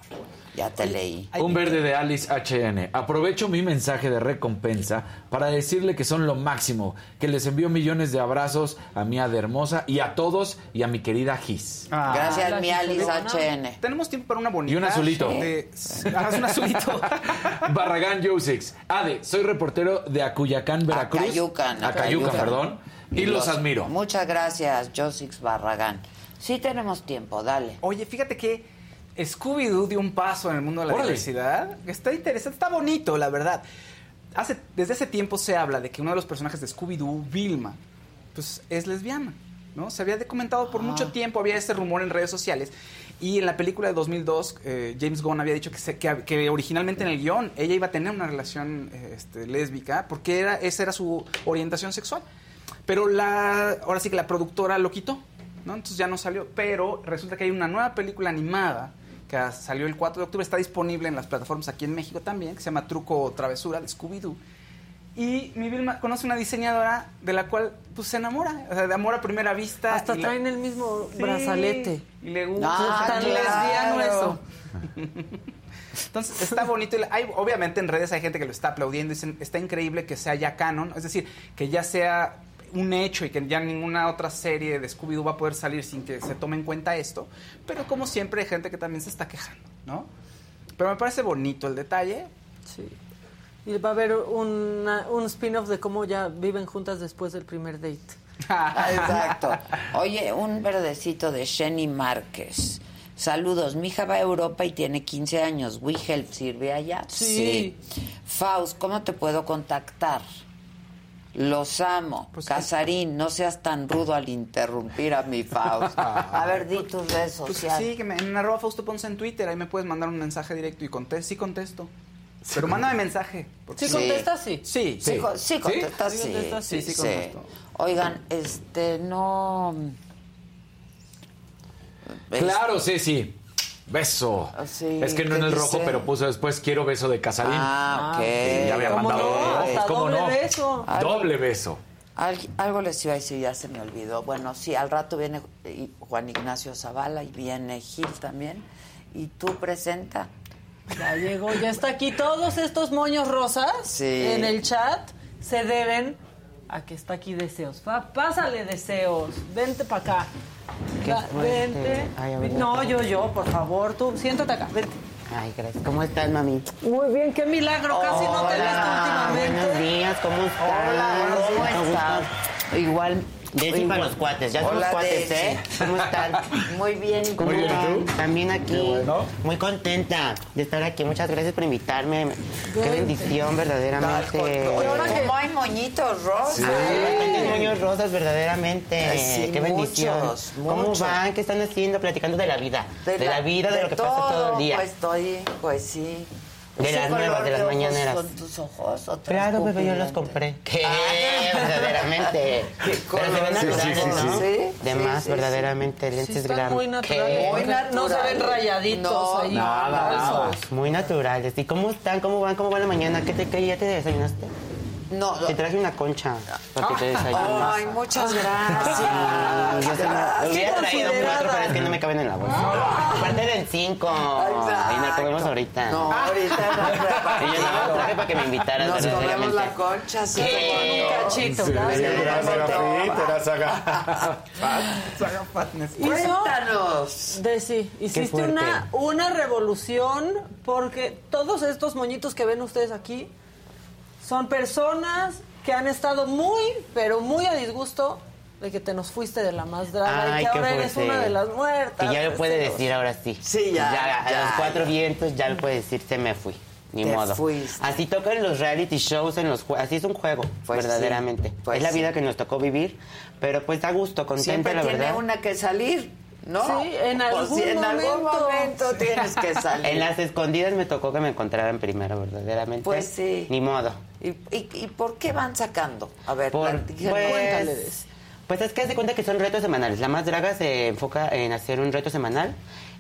Ya te leí. Un verde de Alice HN. Aprovecho mi mensaje de recompensa para decirle que son lo máximo, que les envío millones de abrazos a mi Ada hermosa y a todos y a mi querida Gis. Ah. Gracias, mi Alice. HN. Tenemos tiempo para una bonita. Y un azulito. de- Ah, un azulito. Barragán Yusix. Ade, soy reportero de Acuyacán, Veracruz. Acayucan, Acayucan, Acayucan. perdón. Y, los, admiro. Muchas gracias, Josix Barragán. Sí tenemos tiempo, dale. Oye, fíjate que Scooby-Doo dio un paso en el mundo de la Órale. diversidad. Está interesante, está bonito, la verdad. Hace, desde hace tiempo se habla de que uno de los personajes de Scooby-Doo, Vilma, pues es lesbiana, ¿no? Se había comentado por mucho tiempo, había ese rumor en redes sociales. Y en la película de 2002, eh, James Gunn había dicho que, se- que, que originalmente en el guion ella iba a tener una relación eh, este, lésbica porque era, esa era su orientación sexual. Pero la, ahora sí que la productora lo quitó, ¿no? Entonces ya no salió. Pero resulta que hay una nueva película animada que salió el 4 de octubre, está disponible en las plataformas aquí en México también, que se llama Truco o Travesura de Scooby-Doo. Y mi Vilma conoce una diseñadora de la cual pues se enamora, o sea, de amor a primera vista. Hasta y la- traen el mismo Sí, brazalete. Y le gusta. Ah, tan claro. lesbiano eso. Entonces está bonito. y Hay, obviamente en redes hay gente que lo está aplaudiendo. Dicen, está increíble que sea ya canon. Es decir, que ya sea un hecho y que ya ninguna otra serie de Scooby-Doo va a poder salir sin que se tome en cuenta esto. Pero como siempre hay gente que también se está quejando, ¿no? Pero me parece bonito el detalle. Sí. Y va a haber una- un spin-off de cómo ya viven juntas después del primer date. Ah, Exacto. Oye, un verdecito de Shenny Márquez. Saludos, mi hija va a Europa y tiene 15 años. ¿WeHelp sirve allá? Sí. Faust, ¿cómo te puedo contactar? Los amo. Casarín, no seas tan rudo al interrumpir a mi Faust. A ver, di tus redes Pues sociales. sí, que me, en arroba Fausto Ponce en Twitter, ahí me puedes mandar un mensaje directo y contesto, sí contesto. Pero mándame mensaje. porque- ¿Sí contestas? Sí. Sí, Sí, sí, contestas, ¿Sí? sí. contestas? Sí, sí, sí. contesto. Oigan, este, no... Claro, sí, sí. Beso. Sí, es que no ¿qué en el dice? rojo, pero puso después quiero beso de Casarín. Ah, ok. Y ya había ¿Cómo mandado no? Hasta ¿cómo doble no? beso. Doble beso. Al- algo les iba a decir, ya se me olvidó. Bueno, sí, al rato viene Juan Ignacio Zavala y viene Gil también. Y tú presenta. Ya llegó, ya está aquí. Todos estos moños rosas Sí. en el chat se deben a que está aquí Deseos. Pásale, Deseos. Vente para acá. Qué fuerte. Vente. Ay, ver, no, yo, yo, por favor. Tú, siéntate acá. Vente. Ay, gracias. ¿Cómo estás, mami? Muy bien, qué milagro. Casi no te visto últimamente. Buenos días, ¿cómo estás? Hola, ¿cómo gusto. estás? Igual, Desi para los cuates, ya somos Hola, cuates, Desi. ¿eh? ¿Cómo están? Muy bien, ¿y ¿Cómo van? También aquí. Bueno. Muy contenta de estar aquí. Muchas gracias por invitarme. Qué bendición, verdaderamente. Como hay moñitos rosas. Sí, moños rosas, verdaderamente. Ay, sí, Qué bendición. muchos, ¿Cómo muchos. van? ¿Qué están haciendo? Platicando de la vida. De, la, vida, de, lo que pasa todo el día. Pues estoy, pues sí. De ¿Ese las nuevas, de las mañaneras. ¿Son tus ojos o Claro, bebé, yo los compré. ¿Qué? verdaderamente. Pero se ven Sí, sí, naturales, sí, ¿no? sí. De Sí, más, sí, verdaderamente, lentes glam. muy naturales. ¿Qué? No se ven rayaditos No, ahí. Nada, falsos. Muy naturales. ¿Y cómo están? ¿Cómo van? ¿Cómo va la mañana? ¿Qué te qué, ya te desayunaste? No. Te traje una concha para que te desayunes. Ay, muchas gracias. Sí, yo me hubiera traído cuatro, pero es que no me caben en la bolsa. Aparte eran cinco. Y nos comemos ahorita. No, ahorita no. Y yo nada más traje para que me invitaran. Nos comemos la concha, sí. ¿Qué? Un cachito. Sí, gracias. Cuéntanos. Desi, hiciste una, una revolución porque todos estos moñitos que ven ustedes aquí son personas que han estado muy, pero muy a disgusto de que te nos fuiste de la más draga Ay, y que ahora eres una de las muertas. Que ya lo puede decir ahora sí. Sí, ya, A ya, los cuatro vientos ya lo puede decir, se me fui. Ni Te modo. fuiste. Así tocan los reality shows en los Así es un juego, Pues verdaderamente. sí, pues es la sí. vida que nos tocó vivir, pero pues da gusto, contenta, Siempre la tiene verdad. una que salir, ¿no? Sí, en Pues algún sí, en algún momento tienes que salir. En las escondidas me tocó que me encontraran primero, verdaderamente. Pues sí. Ni modo. ¿Y, y, y por qué van sacando? A ver, Por- pues-. Pues es que se cuenta que son retos semanales. La más draga se enfoca en hacer un reto semanal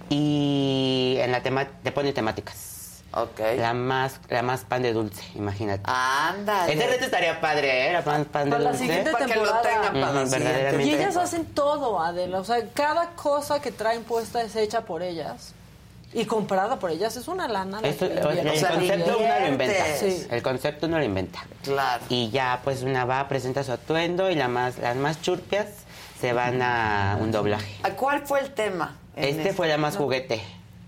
y en la tema te pone temáticas. Ok. La más, la más pan de dulce, imagínate. Ándale. Ese reto estaría padre, ¿eh? La pan, pan de Para la dulce. siguiente Para que lo tengan para la verdaderamente. Y ellas hacen todo, Adela. O sea, cada cosa que traen puesta es hecha por ellas y comprada por ellas. Es una lana. la Esto- que el, el O sea, concepto uno lo inventa. Sí. El concepto uno lo inventa. Claro. Y ya, pues una va, presenta su atuendo y la más, las más churpias se van a un doblaje. ¿A ¿Cuál fue el tema? Este fue la más juguete.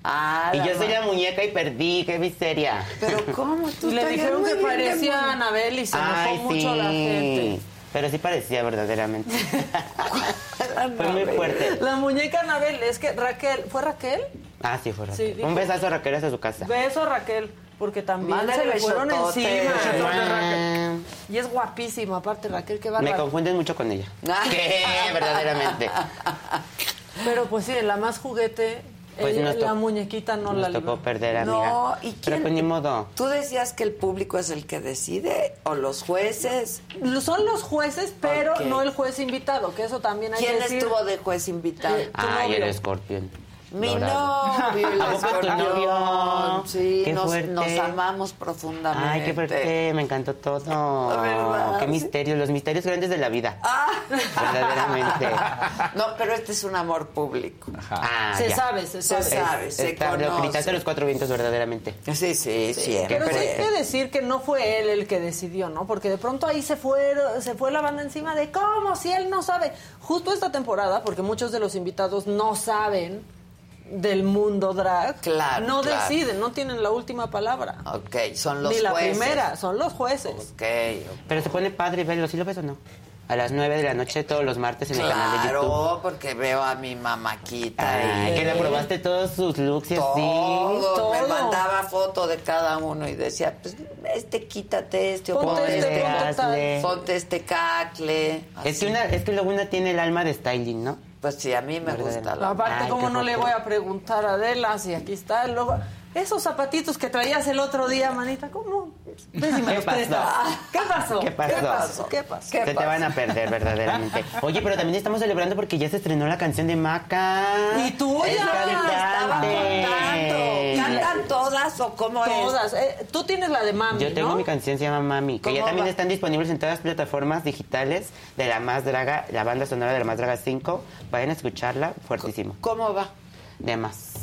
Ah, Y yo soy la muñeca y perdí, qué miseria. Pero ¿cómo? Tú Y le dijeron que parecía a Anabel y se enojó Ay, mucho la gente. Pero sí parecía verdaderamente. fue muy fuerte. La muñeca Anabel, es que Raquel, ¿fue Raquel? Ah, sí, fue Raquel. Sí, dijo- Un besazo a Raquel hasta su casa. Beso a Raquel, porque también Mándale se le fueron besotote. encima. Besotote, Raquel. Y es guapísima, aparte Raquel, qué Me bárbaro. confunden mucho con ella. Ah. ¿Qué? Verdaderamente. Pero pues sí, la más juguete, Pues ella- la muñeca no la tocó perder, amiga. No, ¿y Pero quién? pues ni modo. ¿Tú decías que el público es el que decide o los jueces? Son los jueces, pero no el juez invitado, que eso también hay ¿Quién que decir. estuvo de juez invitado? Eh, Ay, el escorpión. Mi Dorado. novio, el ¿A poco es tu escorpión. novio? Sí, Qué nos, fuerte. nos amamos profundamente. Ay, qué fuerte, me encantó todo. ¿Verdad? Qué misterio, los misterios grandes de la vida. Ah. Verdaderamente. No, pero este es un amor público. Ah, Se ya. sabe, se Se sabe. sabe, se Está- Lo conoce. gritaste a los cuatro vientos, verdaderamente. Sí, sí, siempre. Pero sí hay que decir que no fue él el que decidió, ¿no? Porque de pronto ahí se fue, se fue la banda encima de cómo si él no sabe. Justo esta temporada, porque muchos de los invitados no saben del mundo drag, Claro, no claro. deciden, no tienen la última palabra. Ok, son los Ni la jueces. primera, son los jueces. Ok. Pero se pone padre verlo, ¿sí lo ves o no? A las 9 de la noche todos los martes en el canal de YouTube. Claro, porque veo a mi. Ay, y- que le probaste todos sus looks y así. Todo, me mandaba foto de cada uno y decía, pues este quítate, este o Ponte ponte este, este, ponte este cacle. Es que, una, es que luego una tiene el alma de styling, ¿no? Pues sí, a mí me gusta la... Aparte, Ay, ¿cómo no le voy a preguntar a Adela si aquí está? Luego, esos zapatitos que traías el otro día, manita, ¿cómo? Si me ¿Qué los pasó? prestas. ¿Qué pasó? ¿Qué pasó? ¿Qué pasó? ¿Qué pasó? Se te van a perder, verdaderamente. Oye, pero también estamos celebrando porque ya se estrenó la canción de Maca. Y tú Es ya estaba. ¿Cantan todas o cómo es? Todas. Eh, tú tienes la de mami, Yo tengo ¿no? mi canción, se llama Mami, que ya ¿Cómo también va? están disponibles en todas las plataformas digitales de La Más Draga, la banda sonora de La Más Draga 5. Vayan a escucharla, fuertísimo. ¿Cómo va? De más.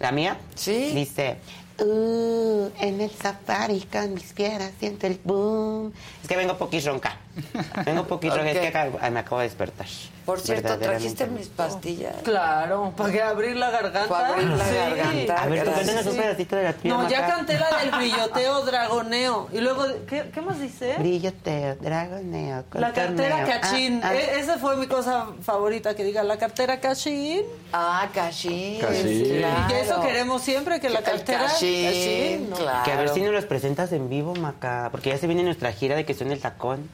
¿La mía? Sí. Dice... "Uh, en el safari con mis piernas siento el boom. Es que vengo poquis ronca. Vengo poquis ronca. Es que me acabo de despertar. Por cierto, ¿trajiste mis pastillas? Claro, para que abrir la garganta. Para abrir la Sí. garganta. A ver, tú un pedacito de la No, ya canté la del brilloteo dragoneo. Y luego, ¿qué, qué más dice? Brilloteo, dragoneo, La cartera contorneo. cachín. Ah, ah. E- esa fue mi cosa favorita, que diga la cartera cachín. Ah, cachín. Cachín. claro. Y que eso queremos siempre, que la cartera cachín, ¿no? claro. Que a ver si nos los presentas en vivo, Maca, porque ya se viene nuestra gira de que suena el tacón.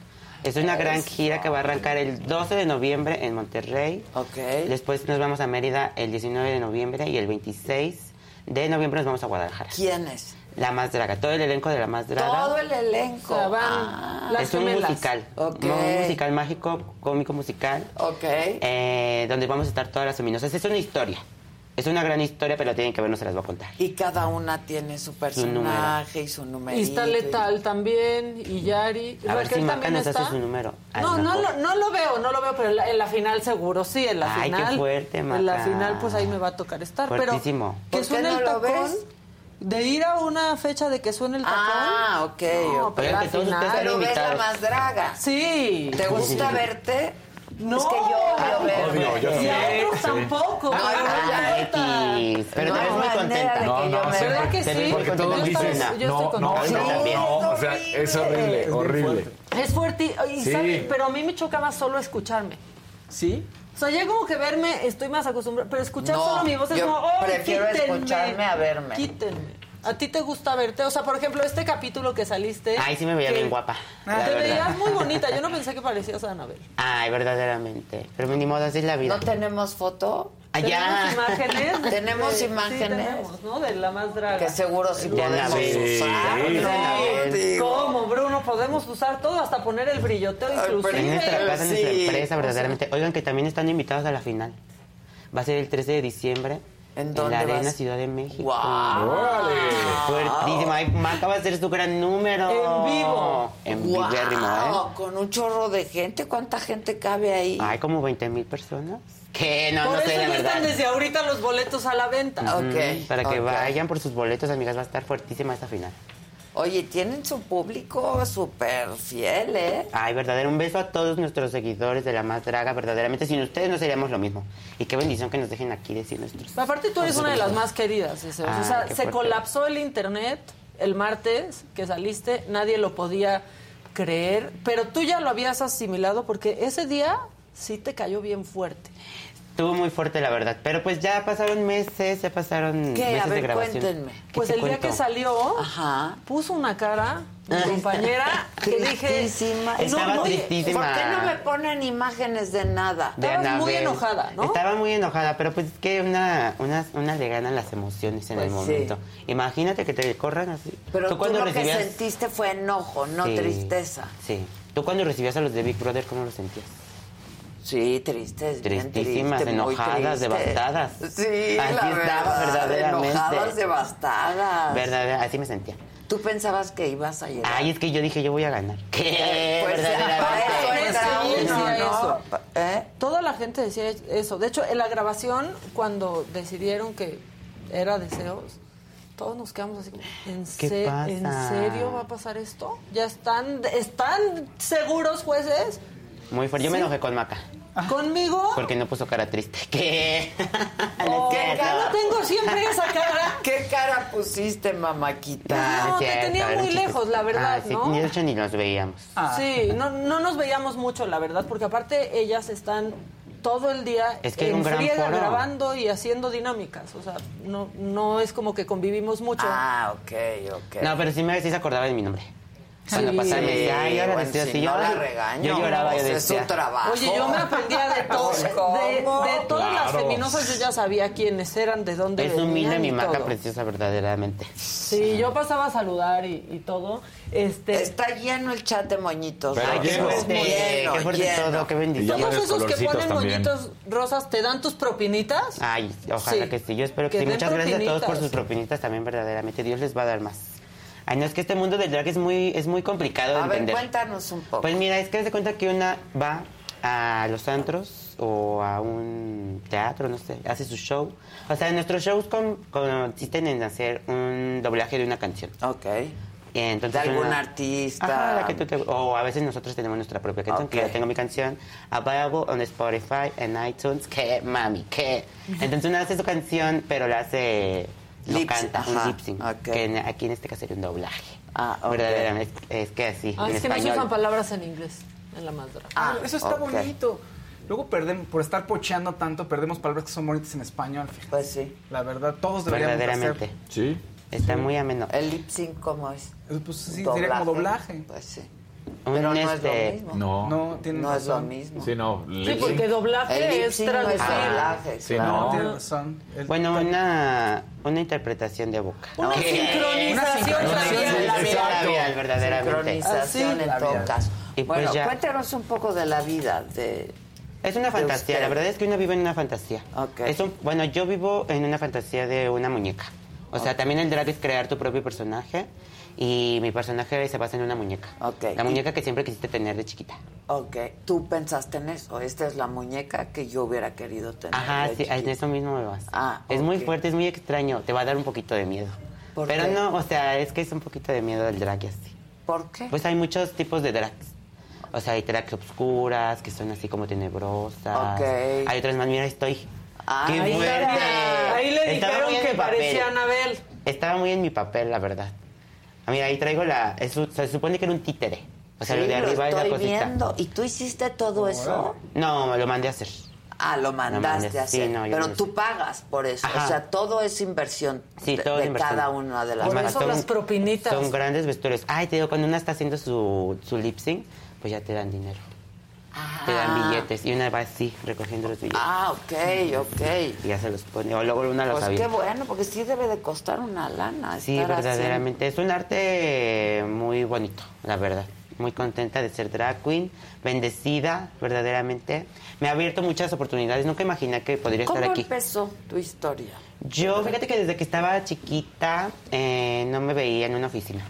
Es una gran gira que va a arrancar el 12 de noviembre en Monterrey. Ok. Después nos vamos a Mérida el 19 de noviembre y el 26 de noviembre nos vamos a Guadalajara. ¿Quiénes? La Más Draga, todo el elenco de La Más Draga. Todo el elenco. O sea, van Ah, las es un gemelas. musical, Ok. un musical mágico, cómico musical, ok. eh, donde vamos a estar todas las luminosas. Es una historia, es una gran historia, pero tienen que ver, no se las voy a contar. Y cada una tiene su personaje y su numerito. Y está Letal también, y Yari. A ver Raquel si Maca también nos está. hace su número. Ay, No, no, lo, no lo veo, no lo veo, pero en la, en la final seguro, sí, en la Ay, qué final. fuerte, En la Maca. final, pues ahí me va a tocar estar. Pero Fuertísimo. que ¿Por qué suene no el lo tacón. ves? De ir a una fecha de que suene el tacón. Ah, ok. No, ok. pero la que todos final. Pero ves la más draga. Sí. ¿Te gusta verte? No. Es que yo odio verme. Obvio, yo Y a Sí, otros sí. tampoco. No, pero no Ay, importa. X, pero No te ves muy manera contenta. de que No, yo no, sí. ¿Verdad que sí? Porque todos Yo estoy- dicen, yo no, estoy no, contenta. no, no, o sea, es horrible, horrible. fuerte. Es fuerte, y Sí. ¿sabe? pero a mí me choca más solo escucharme. ¿Sí? O sea, ya como que verme, estoy más acostumbrada, pero escuchar No, solo mi voz es yo como, ¡ay, prefiero quítenme! escucharme a verme. Quítenme. ¿A ti te gusta verte? O sea, por ejemplo, este capítulo que saliste... Ay, sí me veía que bien guapa. la Te verdad. veías muy bonita. Yo no pensé que parecías a Anabel. Ay, verdaderamente. Pero ni modo, así es la vida. ¿No tenemos foto? Allá. Tenemos imágenes. de- Tenemos de- imágenes. Sí, tenemos, ¿no? De la más draga. Que seguro sí Ya podemos Anabel. usar. Sí, ¿no? ¿Cómo, Bruno? Podemos usar todo, hasta poner el brilloteo pero inclusive. En nuestra casa, en nuestra Sí. empresa, verdaderamente. Oigan, que también están invitados a la final. Va a ser el 13 de diciembre. ¿En En dónde la Arena vas? Ciudad de México. ¡Guau! ¡Órale! Fuertísimo. Ay, Maca va a hacer su gran número. En vivo. En Guau, vivérrimo, ¿eh? Con un chorro de gente. ¿Cuánta gente cabe ahí? Ay, como 20 mil personas. Que no, Por no eso sé, ya verdad. están desde ahorita los boletos a la venta. Ok, Para que vayan por sus boletos, amigas, va a estar fuertísima esta final. Oye, tienen su público súper fiel, ¿eh? Ay, verdadero, un beso a todos nuestros seguidores de La Más Draga, verdaderamente. Sin ustedes no seríamos lo mismo. Y qué bendición que nos dejen aquí decir nuestros... Aparte tú eres una de las más queridas. ese, o sea, se fuerte. colapsó el internet el martes que saliste, nadie lo podía creer, pero tú ya lo habías asimilado porque ese día sí te cayó bien fuerte. Estuvo muy fuerte, la verdad. Pero pues ya pasaron meses, ya pasaron ¿Qué? meses A ver, de grabación. cuéntenme. ¿Qué Pues el día que salió, Ajá. puso una cara, mi compañera, que dije... Tristísima. Estaba No, tristísima. ¿Por qué no me ponen imágenes de nada? De Estabas muy enojada, ¿no? Estaba muy enojada, pero pues es que una, una, una le ganan las emociones en Pues el sí. momento. Imagínate que te corran así. Pero tú, cuando lo recibías... que sentiste fue enojo, no Sí, tristeza. Sí. ¿Tú cuando recibías a los de Big Brother, cómo lo sentías? Sí, tristes, Tristísimas, triste, enojadas, triste. devastadas. Sí, Así la estaba, verdad, verdaderamente. Enojadas, devastadas. Verdad, así me sentía. ¿Tú pensabas que ibas a llegar? Ay, es que yo dije, yo voy a ganar. ¿Qué? Pues, verdaderamente. eso eso. ¿Eh? Toda la gente decía eso. De hecho, en la grabación, cuando decidieron que era deseos, todos nos quedamos así como, ¿en, ¿Qué se- pasa? ¿en serio va a pasar esto? ¿Ya están, están seguros, jueces? Muy fuerte. Yo me Sí. enojé con Maca. ¿Conmigo? Porque no puso cara triste. ¿Qué? Oh, cierto. no tengo siempre esa cara. ¿Qué cara pusiste, mamáquita? No, te tenía muy lejos, la verdad, Ah, sí, ¿no? Ni de hecho ni nos veíamos. Sí, no, no nos veíamos mucho, la verdad, porque aparte ellas están todo el día Es que era en un gran friega foro. grabando y haciendo dinámicas. O sea, no, no es como que convivimos mucho. Ah, ok, ok. No, pero sí, me, sí se acordaba de mi nombre. Cuando Sí. pasaba me decía, ay, ahora bueno, vestido si así. no yo, la regaño, yo lloraba, yo pues, es decía. su trabajo. Oye, yo me aprendía de todo. Pues, De, ¿cómo? de todas las Claro. feminosas yo ya sabía quiénes eran, de dónde Es humilde venían mi y maca todo. preciosa, verdaderamente. Sí, yo pasaba a saludar y, y todo. Este, Está lleno el chat de moñitos. Pero Ay, qué lleno, fuerte, lleno, qué fuerte lleno. todo, qué bendición. Todos esos que ponen moñitos rosas, ¿te dan tus propinitas? Ay, ojalá Sí. que sí. Yo espero que, Que sí. Muchas gracias a todos por sus propinitas también, verdaderamente. Dios les va a dar más. Ay, no, es que este mundo del drag es muy, es muy complicado de A ver, entender. cuéntanos un poco. Pues mira, es que se cuenta que una va a los antros o a un teatro, no sé, hace su show. O sea, nuestros shows con- consisten en hacer un doblaje de una canción. Ok. Y entonces De algún una- artista. Ajá, la que tú te- o a veces nosotros tenemos nuestra propia canción, que Ok. yo tengo mi canción available on Spotify en iTunes, que mami, que. Entonces una hace su canción, pero la hace no canta, un lip sync, que en- aquí en este caso sería un doblaje. Ah, ok. Verdaderamente, es, es que así, Ah, en es que no se usan palabras en inglés en la más draga. Ah, eso está ok. bonito. Luego perdemos, por estar pocheando tanto, perdemos palabras que son bonitas en español. fíjate. Pues sí. La verdad, todos deberíamos Verdaderamente. hacer. Sí. Está muy ameno. ¿El lip sync cómo es? Pues sí, sería como doblaje. Pues sí. Pero no es este, lo mismo. No. No, tienen No es lo mismo. Sí, no. Sí, porque doblaje es es traducir. Sí, claro. No, tienes razón. El- Bueno, una, una interpretación de boca. Una Ok. sincronización Una labial. sincronización. labial, verdaderamente. Sincronización en Labial. todo caso. Y pues bueno, ya. cuéntanos un poco de la vida de... Es una fantasía, usted. la verdad es que uno vive en una fantasía. Ok. Es un- bueno, yo vivo en una fantasía de una muñeca. O sea, también el drag es crear tu propio personaje y mi personaje se basa en una muñeca. Ok. La muñeca que siempre quisiste tener de chiquita. Ok, tú pensaste en eso. Esta es la muñeca que yo hubiera querido tener. Ajá, de sí, en eso mismo me vas. Ah, es muy fuerte, es muy extraño. Te va a dar un poquito de miedo. ¿Por Pero qué? no, o sea, es que es un poquito de miedo el drag y así. ¿Por qué? Pues hay muchos tipos de drags. O sea, hay drags obscuras, que son así como tenebrosas. Ok. Hay otras más, mira, estoy. Ah, ¡Qué ahí fuerte! Ahí le Estaba dijeron que papel. parecía Anabel. Estaba muy en mi papel, la verdad. Ah, Mira, ahí traigo la... es- se supone que era un títere. O sea, Sí, lo de arriba es la estoy cosita. viendo. ¿Y tú hiciste todo eso? No, me lo mandé a hacer. Ah, lo mandaste mandé, a hacer. sí, no, yo Pero no tú sé. pagas por eso. Ajá. O sea, todo es inversión Sí, de, todo es de inversión. cada una de las Por eso son- las propinitas. Son grandes vestuarios. Ay, te digo, cuando una está haciendo su, su lip sync, pues ya te dan dinero. Te dan billetes. Y una va así, recogiendo los billetes. Ah, ok, ok. Y ya se los pone. O luego una los Pues avienta. qué bueno, porque sí debe de costar una lana. Sí, estar verdaderamente. Es un arte muy bonito, la verdad. Muy contenta de ser drag queen, bendecida, verdaderamente. Me ha abierto muchas oportunidades. Nunca imaginé que podría estar ¿Cómo aquí. empezó tu historia? Yo, fíjate que desde que estaba chiquita eh, no me veía en una oficina.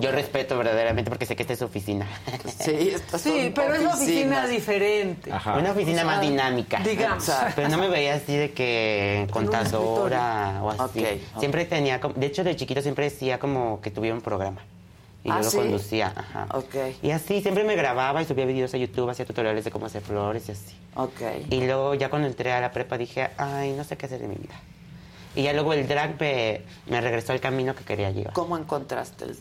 Yo respeto verdaderamente porque sé que esta es su oficina. Sí, estas Sí, son pero es una oficina oficinas. diferente. Una oficina O sea, más dinámica. digamos. Pero no me veía así de que contadora o así. Siempre tenía, de hecho de chiquito siempre decía como que tuviera un programa. Y Ah, yo lo ¿sí? conducía, ajá. Ok. Y así, siempre me grababa y subía videos a YouTube, hacía tutoriales de cómo hacer flores y así. Ok. Y luego ya cuando entré a la prepa dije, ay, no sé qué hacer de mi vida. Y ya luego el drag me, me regresó al camino que quería llevar. ¿Cómo encontraste el-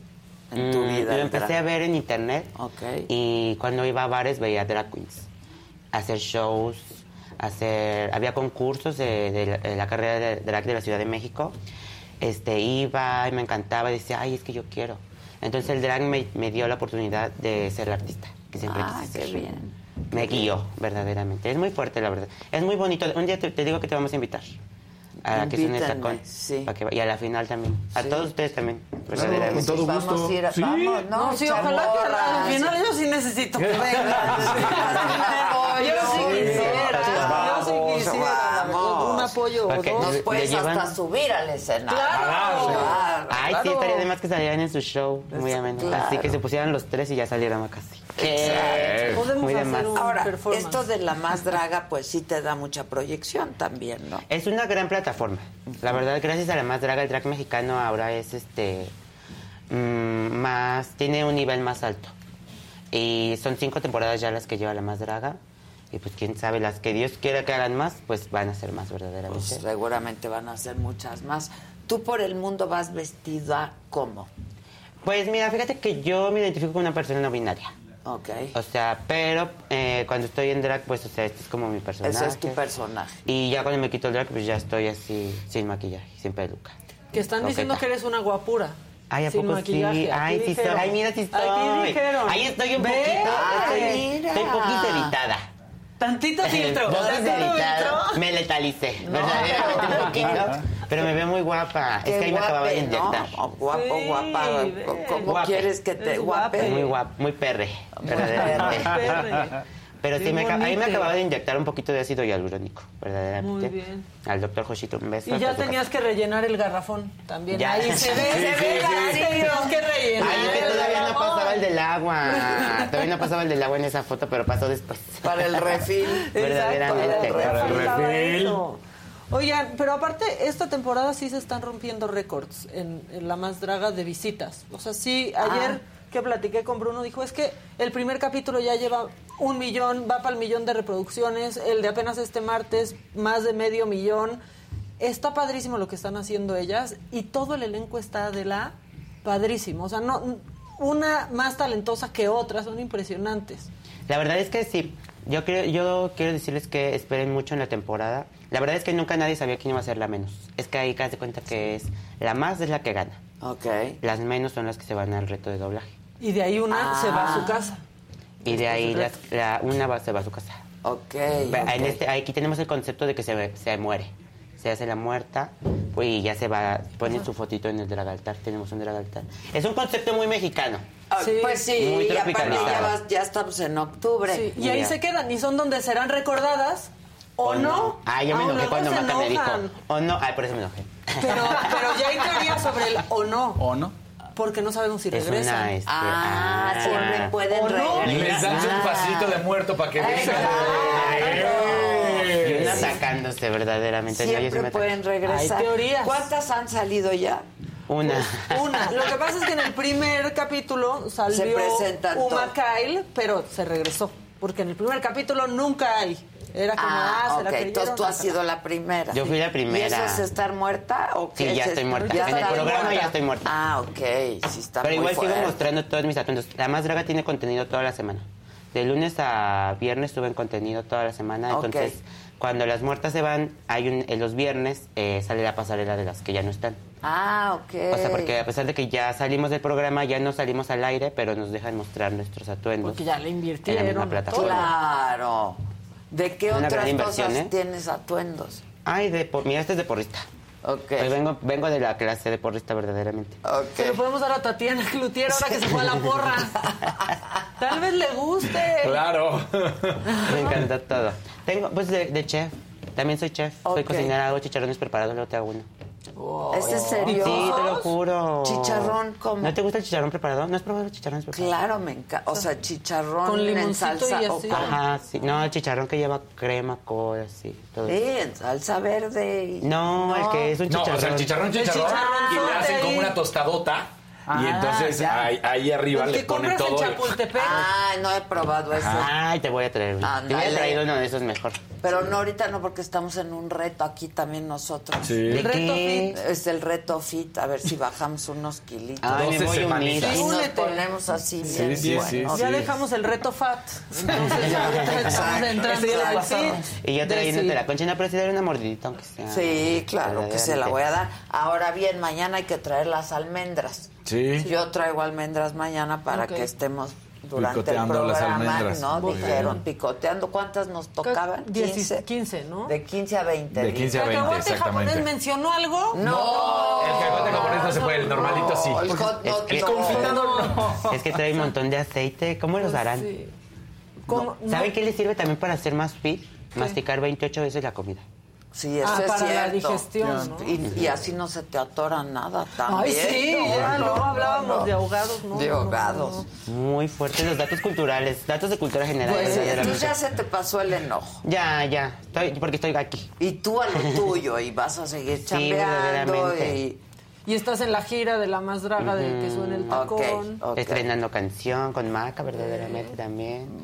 en tu Mm, vida? Lo empecé drag? a ver en internet. Ok. Y cuando iba a bares veía drag queens. Hacer shows, hacer... Había concursos de, de la, de la carrera de drag de la Ciudad de México. Este, iba y me encantaba decía, ay, es que yo quiero. Entonces el drag me, me dio la oportunidad de ser la artista que siempre Ah, quise qué ser. bien. Me guió, verdaderamente. Es muy fuerte, la verdad. Es muy bonito. Un día te, te digo que te vamos a invitar. A la que son tacón. sí. para que y a la final también. A Sí. todos ustedes también, verdaderamente. con todo Vamos gusto. a ir a... Sí. Vamos, no, No, sí, ojalá que al final yo sí necesito que vengan. Yo sí quisiera, yo sí quisiera un apoyo o dos. Puedes hasta subir al escenario. Claro. Claro. Ay, sí, Claro. estaría de más que salieran en su show. Muy ameno. claro. Así que se pusieran los tres y ya saliéramos casi. Exacto. Podemos hacer más. un Ahora, performance. esto de la más draga, pues sí te da mucha proyección también, ¿no? Es una gran plataforma. La verdad, gracias a la más draga, el drag mexicano ahora es este mm, más, tiene un nivel más alto. Y son cinco temporadas ya las que lleva la más draga. Y pues quién sabe, las que Dios quiera que hagan más, pues van a ser más verdaderamente. Pues seguramente van a ser muchas más. ¿Tú por el mundo vas vestida como? Pues mira, fíjate que yo me identifico con una persona no binaria. Ok. O sea, pero eh, cuando estoy en drag, pues, o sea, este es como mi personaje. Ese es tu personaje. Y ya cuando me quito el drag, pues ya estoy así, sin maquillaje, sin peluca. Que están diciendo que eres una guapura. Ay, ¿a Sin poco maquillaje. sí? Aquí Ay, sí estoy. Ay, mira, sí estoy. Aquí dijeron. Ahí estoy un poquito. Estoy, mira. estoy poquito editada. Tantito filtro. Tantito. Me letalicé. Verdaderamente un poquito. Pero me veo muy guapa. Qué es que ahí me acababa de guape, ¿no? inyectar. O guapo, guapa. ¿Cómo Guape. quieres que te guape? Muy guapo, muy perre. verdaderamente. perre. Pero Qué sí, me, aca- ahí me acababa de inyectar un poquito de ácido hialurónico, verdaderamente. Muy bien. Al doctor Joshito, un beso. Y ya tenías que rellenar el garrafón también. Ya. Ahí se ve, Sí, se sí, ve, sí, ahí tenías que rellenar. Es que el todavía no pasaba el del agua. Todavía no pasaba el del agua en esa foto, pero pasó después. Para el refil. Verdaderamente. Exacto, faltaba eso. Oigan, pero aparte, esta temporada sí se están rompiendo récords en, en la más draga de visitas. O sea, sí, ayer que platiqué con Bruno, dijo, es que el primer capítulo ya lleva un millón, va para el millón de reproducciones, el de apenas este martes, más de medio millón. Está padrísimo lo que están haciendo ellas y todo el elenco está de la padrísimo. O sea, no una más talentosa que otra, son impresionantes. La verdad es que sí. Yo, creo, yo quiero decirles que esperen mucho en la temporada. La verdad es que nunca nadie sabía quién iba a ser la menos. Es que ahí casi de cuenta que es la más es la que gana. Ok. Las menos son las que se van al reto de doblaje. Y de ahí una se va a su casa. Y de ahí las- la, una va, se va a su casa. Ok. Ve, ok. En este, aquí tenemos el concepto de que se, se muere. Se hace la muerta pues, y ya se va, pone su fotito en el dragaltar. Tenemos un dragaltar. Es un concepto muy mexicano. Ah, Pues sí, Muy y aparte ya, vas- ya estamos en octubre. Sí, y ahí se quedan y son donde serán recordadas o, no. Ay, yo me enojé cuando Maca me dijo. enojan. O no. Ay, por eso me enojé. Pero, pero ya hay teoría sobre el o no. ¿O no? Porque no sabemos si Es regresan. una, este, Ah, ah. siempre pueden ¿O no? regresar. Les dan un pasito de muerto para que vengan. Y una sacándose verdaderamente. Yo- yo sí Siempre me- pueden regresar. Hay teorías. ¿Cuántas han salido ya? Una. Una. Lo que pasa es que en el primer capítulo salió Uma. Kyle, pero se regresó. Porque en el primer capítulo nunca hay. Era como, ah, Ah, se la. Entonces tú has sido la primera. Yo fui la ¿Y primera. eso es estar muerta o Sí, qué ya es estoy esto? muerta. Ya en el programa muerta. ya estoy muerta. Ah, ok. Sí está Pero muy igual sigo mostrando todos mis atuendos. La más draga tiene contenido toda la semana. De lunes a viernes suben contenido toda la semana. Entonces, cuando las muertas se van, hay un, en los viernes eh, sale la pasarela de las que ya no están. Ah, ok. O sea, porque a pesar de que ya salimos del programa, ya no salimos al aire, pero nos dejan mostrar nuestros atuendos. Porque ya le en la invirtieron. misma plataforma. Claro. ¿De qué Una otras cosas ¿eh? tienes atuendos? Ay, de, por- mira, este es de porrista. Ok. Hoy vengo, vengo de la clase de porrista verdaderamente. Se lo podemos dar a Tatiana Cloutier ahora que se fue a la porra. Tal vez le guste. Claro. Me encanta todo. Tengo, pues, de, de chef. También soy chef. Soy cocinera, hago chicharrones preparados, luego te hago uno. ¿Es en serio? Sí, te lo juro. ¿Chicharrón cómo? ¿No te gusta el chicharrón preparado? ¿No has probado los chicharrones preparados? Claro, me encanta. O sea, chicharrón Con en salsa. y o así. con- Ajá, sí. No, el chicharrón que lleva crema, cola, sí. Todo Sí, eso. en salsa verde. y- No, el que es un No, chicharrón. o sea, el chicharrón, El chicharrón. chicharrón Y le hacen como una tostadota. Y Ah, entonces ya. ahí, ahí arriba El le que ponen compras en todo. y- Chapultepec. Ay, no he probado eso. Ay, te voy a traer uno. Te hubiera Ándale. traído uno de esos mejor. Pero no ahorita no, porque estamos en un reto aquí también nosotros. Sí. ¿De El reto fit. Es el reto fit, a ver si bajamos unos kilitos. Ay, me 12 voy a unir. y nos ponemos así bien sí, sí, buenos. Ya sí. dejamos el reto fat. Entonces ya estamos entrando al fit. Y yo de trayéndote sí. la concha, no, pero sí daré una mordidita, aunque sea. Sí, claro que se la voy a dar. Ahora bien, mañana hay que traer las almendras. Sí. Yo traigo almendras mañana para Ok. que estemos durante Picoteando el las programa, almendras. ¿no? Muy Dijeron, bien. picoteando. ¿Cuántas nos tocaban? 15, 15. 15, ¿no? De 15 a 20. De 15 a 20, ¿Cacahuate exactamente. japonés mencionó algo? No. El cacahuate japonés no se puede, el normalito sí. El hot Es dog que- no. Es que trae un montón de aceite. ¿Cómo los harán? Sí. ¿Cómo? No. ¿Saben qué les sirve también para hacer más fit? Masticar 28 veces la comida. Sí, eso Ah, es para la cierto. digestión, ¿no? Y, y así no se te atora nada también. Ay, sí, No, ya no, luego hablábamos no. de ahogados, ¿no? De no, no, ahogados. Muy fuertes los datos culturales, datos de cultura general. Pues sí, entonces ya se te pasó el enojo. ya, ya, estoy, porque estoy aquí. Y tú a lo tuyo y vas a seguir Sí, chambeando verdaderamente. y... y estás en la gira de la más draga de que suene el tacón. Estrenando canción con Maca, verdaderamente también.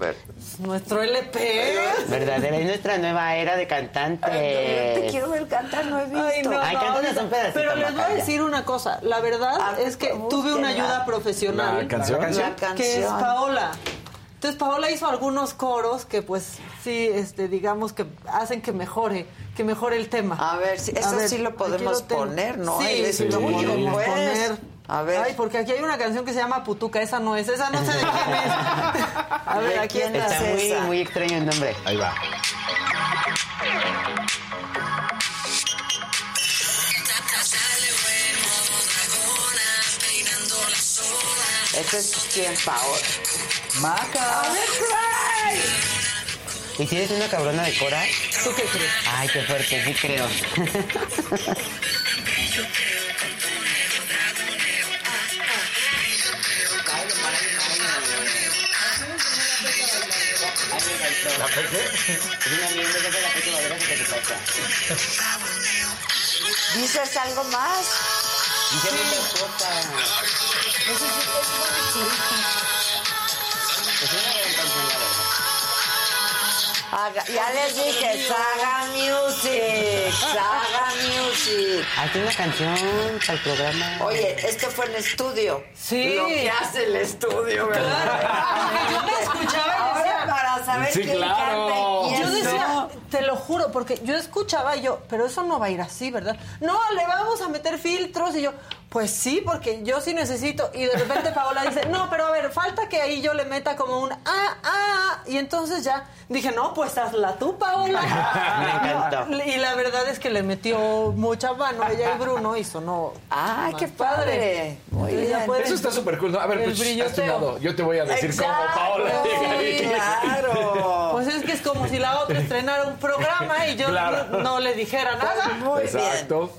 Nuestro LP. Verdadera, es nuestra nueva era de cantantes. Te quiero ver cantar, no he visto. Ay, no, Ay, no, Pero les voy a decir una cosa. La verdad es que tuve una ayuda profesional. ¿La canción? ¿La canción? La Que es canción. Paola. Entonces Paola hizo algunos coros que pues sí, este, digamos que hacen que mejore, que mejore el tema. A ver, si- eso sí lo podemos poner, ¿no? Sí, sí lo podemos pues. poner. A ver. Ay, porque aquí hay una canción que se llama Putuca, esa no es, esa no sé de quién es. A ver, ¿De aquí quién está. Está muy, muy extraño el nombre. Ahí va. Este es quien, Paola. Maca. ¿Y tienes una cabrona de Cora? ¿Tú qué crees? Ay, qué fuerte, sí creo. ¿Dices algo más? Dice muchas cosas. Eso sí, es bonito. Es una gran canción, la verdad. Haga- ya les dije, Saga Music, Saga Music. Hazte una canción para el programa. Oye, esto fue en estudio. Sí. Lo que hace el estudio, ¿verdad? Yo te escuchaba y Ahora decía, para saber Sí, quién claro. canta y quién Yo decía, no. te lo juro, porque yo escuchaba y yo, pero eso no va a ir así, ¿verdad? No, le vamos a meter filtros y yo, pues sí, porque yo sí necesito. Y de repente Paola dice, no, pero a ver, falta que ahí yo le meta como un ah, ah. Y entonces ya dije, no, pues hazla tú, Paola. Me encantó. Y la verdad es que le metió mucha mano ella y Bruno y sonó. ¡Ay, más qué padre! Muy bien. Eso está súper cool. ¿no? A ver, El pues, brilloteo. lado. Yo te voy a decir cómo Exacto, Paola llega ahí. sí, claro. Pues es que es como si la otra estrenara un programa y yo Claro. no, no le dijera nada. Muy bien. Exacto.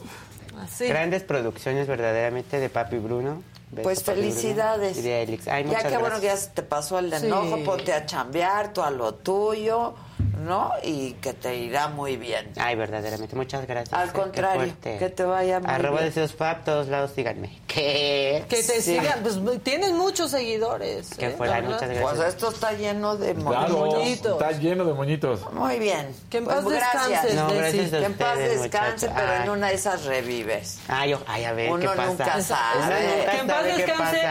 Así. Grandes producciones verdaderamente de Papi Bruno. Beso, Pues Papi Bruno. felicidades. Y de. Ay, ya que bueno que ya gracias. se te pasó el Sí. enojo, ponte a chambear, tú a lo tuyo, ¿no? Y que te irá muy bien. Ay, verdaderamente, muchas gracias. Al eh, qué contrario, que te vaya muy Arroba bien. deseos pap, todos lados síganme. ¿Qué? Que te Sí. sigan, pues tienes muchos seguidores. Que ¿eh? fuera, muchas gracias. Pues esto está lleno de Claro, moñitos. está lleno de moñitos. Muy bien. Que en Pues paz gracias. descanses, No, Desi. gracias a Que en paz ustedes, descanse, pero en una de esas revives. Ay, yo, ay, a ver, ¿qué Uno pasa? nunca sabe. Uno nunca Que en paz qué descanse.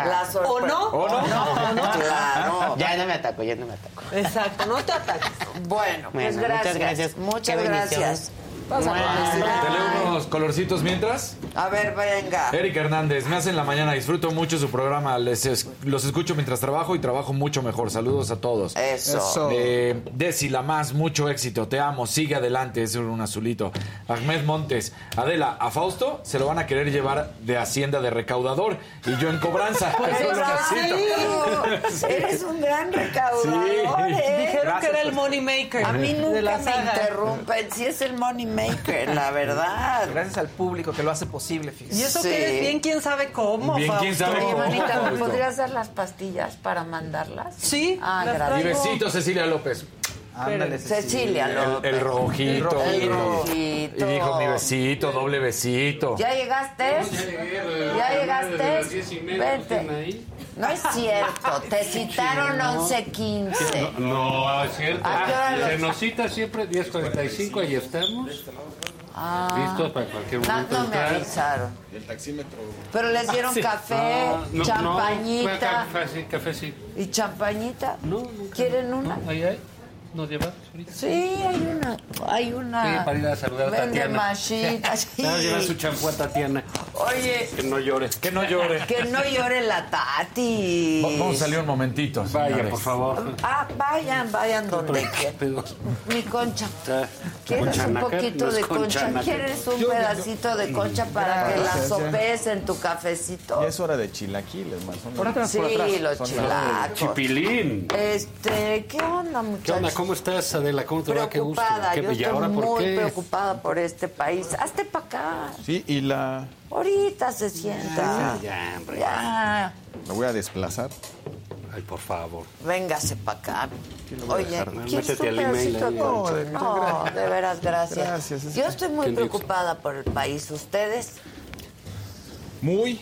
¿O no? ¿O no? No, no, claro. Ya no me ataco, ya no me ataco. Exacto, no te ataques. Bueno, pues Bueno, gracias. muchas gracias. Muchas gracias. Te leo unos colorcitos mientras. A ver, venga. Eric Hernández, me hacen la mañana, disfruto mucho su programa, les es- los escucho mientras trabajo y trabajo mucho mejor. Saludos a todos. Eso. Eso. Eh, Desi, la más, mucho éxito, te amo, sigue adelante, es un azulito. Ahmed Montes, Adela, a Fausto se lo van a querer llevar de Hacienda de recaudador y yo en cobranza. Pues Eso lo necesito. Exacto. Eres un gran recaudador. Sí. ¿eh? Dijeron Gracias, que era el money maker. A mí de nunca la me interrumpen. Sí es el money maker, la verdad. Gracias al público que lo hace posible, Y eso Sí. que bien, quién sabe cómo. Bien, quién sabe Oye, cómo. manita, ¿me podrías dar las pastillas para mandarlas? Sí, Ah, gracias. Y besito, Cecilia López. Ándale, Cecilia El, López. el rojito. El y- rojito. Y dijo mi besito, doble besito. ¿Ya llegaste? ¿Ya llegaste? Vente. No es cierto, te citaron 11.15. No, es cierto. ¿A qué hora Se nos cita siempre 10.45, ahí estamos. Ah. Listos para cualquier No, momento no me entrar. avisaron. El taxímetro. Pero les dieron Sí. café, Ah, no, champañita. No, café café sí. ¿Y champañita? No, ¿Quieren una? No, ahí hay. ¿Nos llevas Sí, hay una. Hay una. Sí, para ir a saludar a Vende Tatiana. machitas, sí. Vamos a llevar su champú a Tatiana. Oye, Que no llore. Que no llore. que no llore la Tati. Va- Vamos a salir un momentito. Vaya, señores. por favor. Ah, vayan, vayan donde quieran. Mi concha. ¿Quieres concha un poquito de concha. ¿Quieres un Yo- yo- pedacito de concha para que la sopes en tu cafecito? Ya es hora de chilaquiles, más o menos. Por atrás, Sí, por atrás. los Son chilacos. Chipilín. Este, ¿qué onda, muchachos? ¿Qué onda? ¿Cómo estás, Adela? ¿Cómo te va? Qué gusto. Preocupada, ¿Qué- yo ¿Y estoy ahora por muy qué? preocupada por este país. Hazte para acá. Sí, y la, Ahorita se sienta. Ah, ya, hombre. Ya. la voy a desplazar. Ay, por favor. Véngase para acá. Oye? ¿quieres Métete un al email pedacito de No, concha? de- No, de veras, gracias. Gracias, es Yo estoy muy preocupada por el país. ¿Ustedes? Muy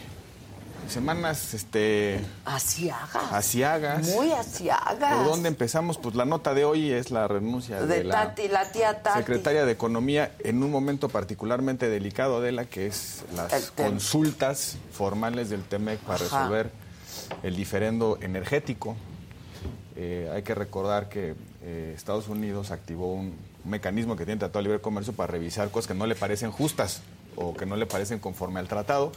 semanas este Asiagas. asiagas. Muy asiagas. ¿Por dónde empezamos? Pues la nota de hoy es la renuncia de, De la Tati, la tía Tati. secretaria de Economía en un momento particularmente delicado de la que es las consultas formales del TEMEC para Ajá. resolver el diferendo energético. Eh, hay que recordar que eh, Estados Unidos activó un mecanismo que tiene Tratado de Libre Comercio para revisar cosas que no le parecen justas o que no le parecen conforme al tratado.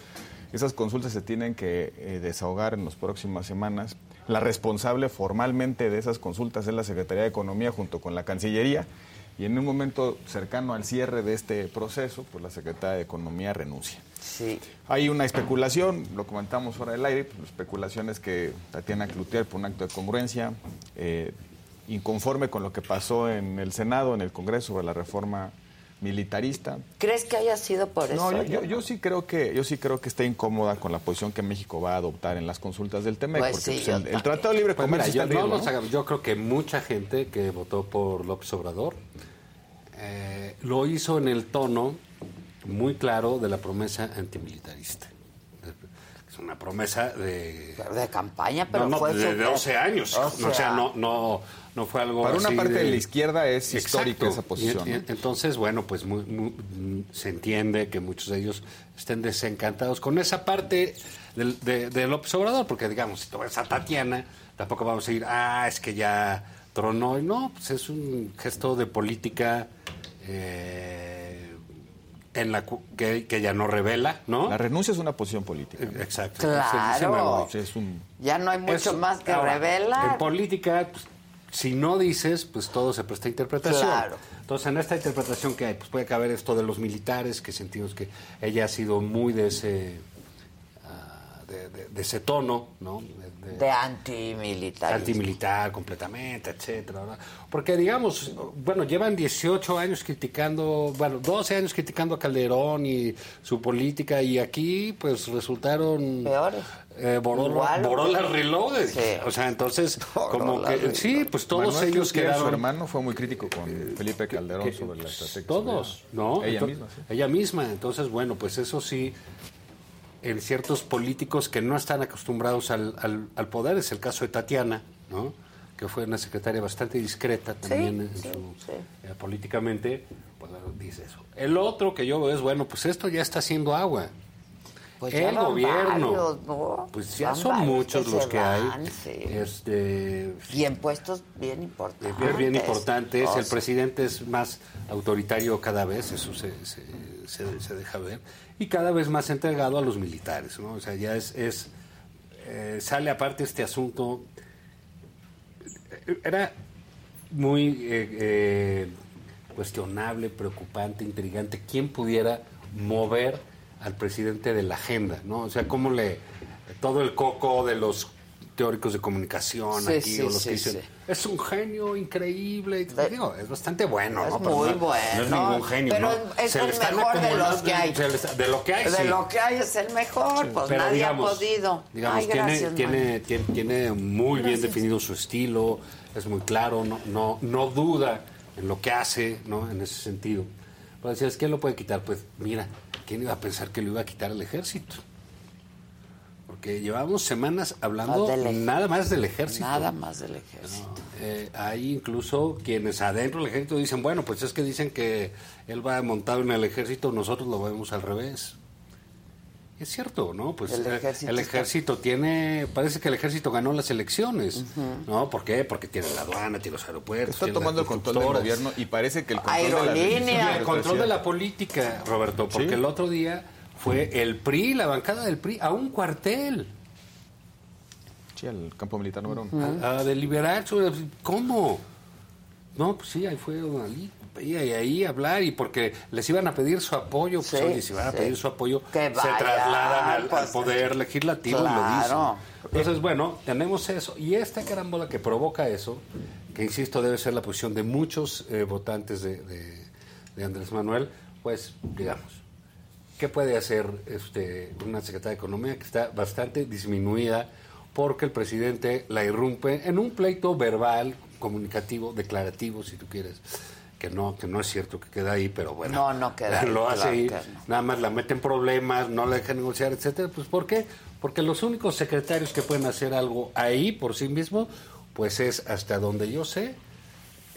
Esas consultas se tienen que eh, desahogar en las próximas semanas. La responsable formalmente de esas consultas es la Secretaría de Economía junto con la Cancillería. Y en un momento cercano al cierre de este proceso, pues la Secretaría de Economía renuncia. Sí. Hay una especulación, lo comentamos fuera del aire, pues, especulaciones que Tatiana Cloutier, por un acto de congruencia, eh, inconforme con lo que pasó en el Senado, en el Congreso, sobre la reforma militarista. ¿Crees que haya sido por eso? No, yo, sí creo que yo sí creo que está incómoda con la posición que México va a adoptar en las consultas del TEMEC, Pues porque sí, pues, el. Tratado de Libre Pues Comercio mira, está yo, no creo que mucha gente que votó por López Obrador eh, lo hizo en el tono muy claro de la promesa antimilitarista. Es una promesa de... De campaña, pero no, no, fue de, de súper- 12 años. o o sea, sea, no, no, no fue algo Para una así parte de la izquierda es histórica Exacto. esa posición, Y- y- entonces, bueno, pues muy- muy- se entiende que muchos de ellos estén desencantados con esa parte del, de, de López Obrador, porque digamos, si tú ves a Tatiana, tampoco vamos a decir, ah, es que ya tronó. Y no, pues es un gesto de política eh, en la cu- que, que ya no revela, ¿no? La renuncia es una posición política. Exacto. Claro. Sí, es un Ya no hay mucho Eso- más que ahora, revelar. En política, pues, si no dices, pues todo se presta a interpretación. Claro. Entonces, en esta interpretación que hay, pues puede caber esto de los militares, que sentimos que ella ha sido muy de ese, ah, de, de- de ese tono, ¿no? De- antimilitar. antimilitar completamente, etcétera, ¿verdad? Porque digamos, bueno, llevan 18 años criticando, bueno, 12 años criticando a Calderón y su política y aquí pues resultaron Peores. eh, Igual, Borola ¿no? Reloaded. Sí. O sea, entonces como que sí, pues todos Manuel ellos quedaron Su hermano fue muy crítico con Felipe Calderón que- sobre la estrategia. todos, ¿no? Ella misma, sí. Ella misma. Entonces, bueno, pues eso sí, en ciertos políticos que no están acostumbrados al, al- al poder, es el caso de Tatiana, ¿no? Que fue una secretaria bastante discreta también en su- sí. eh, políticamente, pues dice eso. El otro que yo veo es, bueno, pues esto ya está haciendo agua. Pues el gobierno. varios, ¿no? Pues ya son muchos que los que van, hay. sí. Este, Y en puestos bien importantes. es bien importante. O el sea, presidente es más autoritario cada vez, eso se, se, se- se deja ver. Y cada vez más entregado a los militares, ¿no? O sea, ya es... es eh, sale aparte este asunto... Era muy eh, eh, cuestionable, preocupante, intrigante. ¿Quién pudiera mover al presidente de la agenda, no? O sea, cómo le... Todo el coco de los teóricos de comunicación Sí, aquí, sí, o los sí, que dicen. Es un genio increíble. Digo, es bastante bueno, Es ¿no? Pero muy no- No es bueno, ningún genio, pero ¿no? es Se el mejor de los que hay. está- de lo que hay, De sí. lo que hay es el mejor, pues Pero nadie digamos, ha podido. digamos, Ay, tiene, gracias, tiene, tiene, tiene muy bien definido su estilo, es muy claro, no, no, no duda en lo que hace, ¿no? En ese sentido. Pero decías, ¿quién lo puede quitar? Pues mira, ¿quién iba a pensar que lo iba a quitar el ejército? Porque llevamos semanas hablando Ah, nada más del ejército. Nada más del ejército. Eh, hay incluso quienes adentro del ejército dicen, bueno, pues es que dicen que él va montado en el ejército, nosotros lo vemos al revés. Es cierto, ¿no? Pues El eh, ejército el está- ejército tiene, parece que el ejército ganó las elecciones, ¿no? ¿Por qué? Porque tiene la aduana, tiene los aeropuertos. Está tomando el control del gobierno y parece que el control de la Aerolínea. decisión Y el control de la política, Roberto, porque Sí. el otro día fue el PRI, la bancada del PRI, a un cuartel. Sí, al campo militar número uno. a, a deliberar sobre cómo. No, pues sí, ahí fue Don Ali, y ahí hablar, y porque les iban a pedir su apoyo, pues Sí, oye, si van a sí. pedir su apoyo, Que se trasladan al, pues, al poder legislativo y claro. lo dicen. Entonces, bueno, tenemos eso. Y esta carambola que provoca eso, que insisto, debe ser la posición de muchos eh, votantes de, de- de Andrés Manuel, pues, digamos, ¿qué puede hacer este, una secretaria de Economía que está bastante disminuida porque el presidente la irrumpe en un pleito verbal, comunicativo, declarativo, si tú quieres, que no que no es cierto que queda ahí, pero bueno. No, no queda ahí, Lo hace claro ahí, nada más la meten problemas, no la dejan negociar, etcétera. Pues ¿por qué? Porque los únicos secretarios que pueden hacer algo ahí por sí mismos, pues es hasta donde yo sé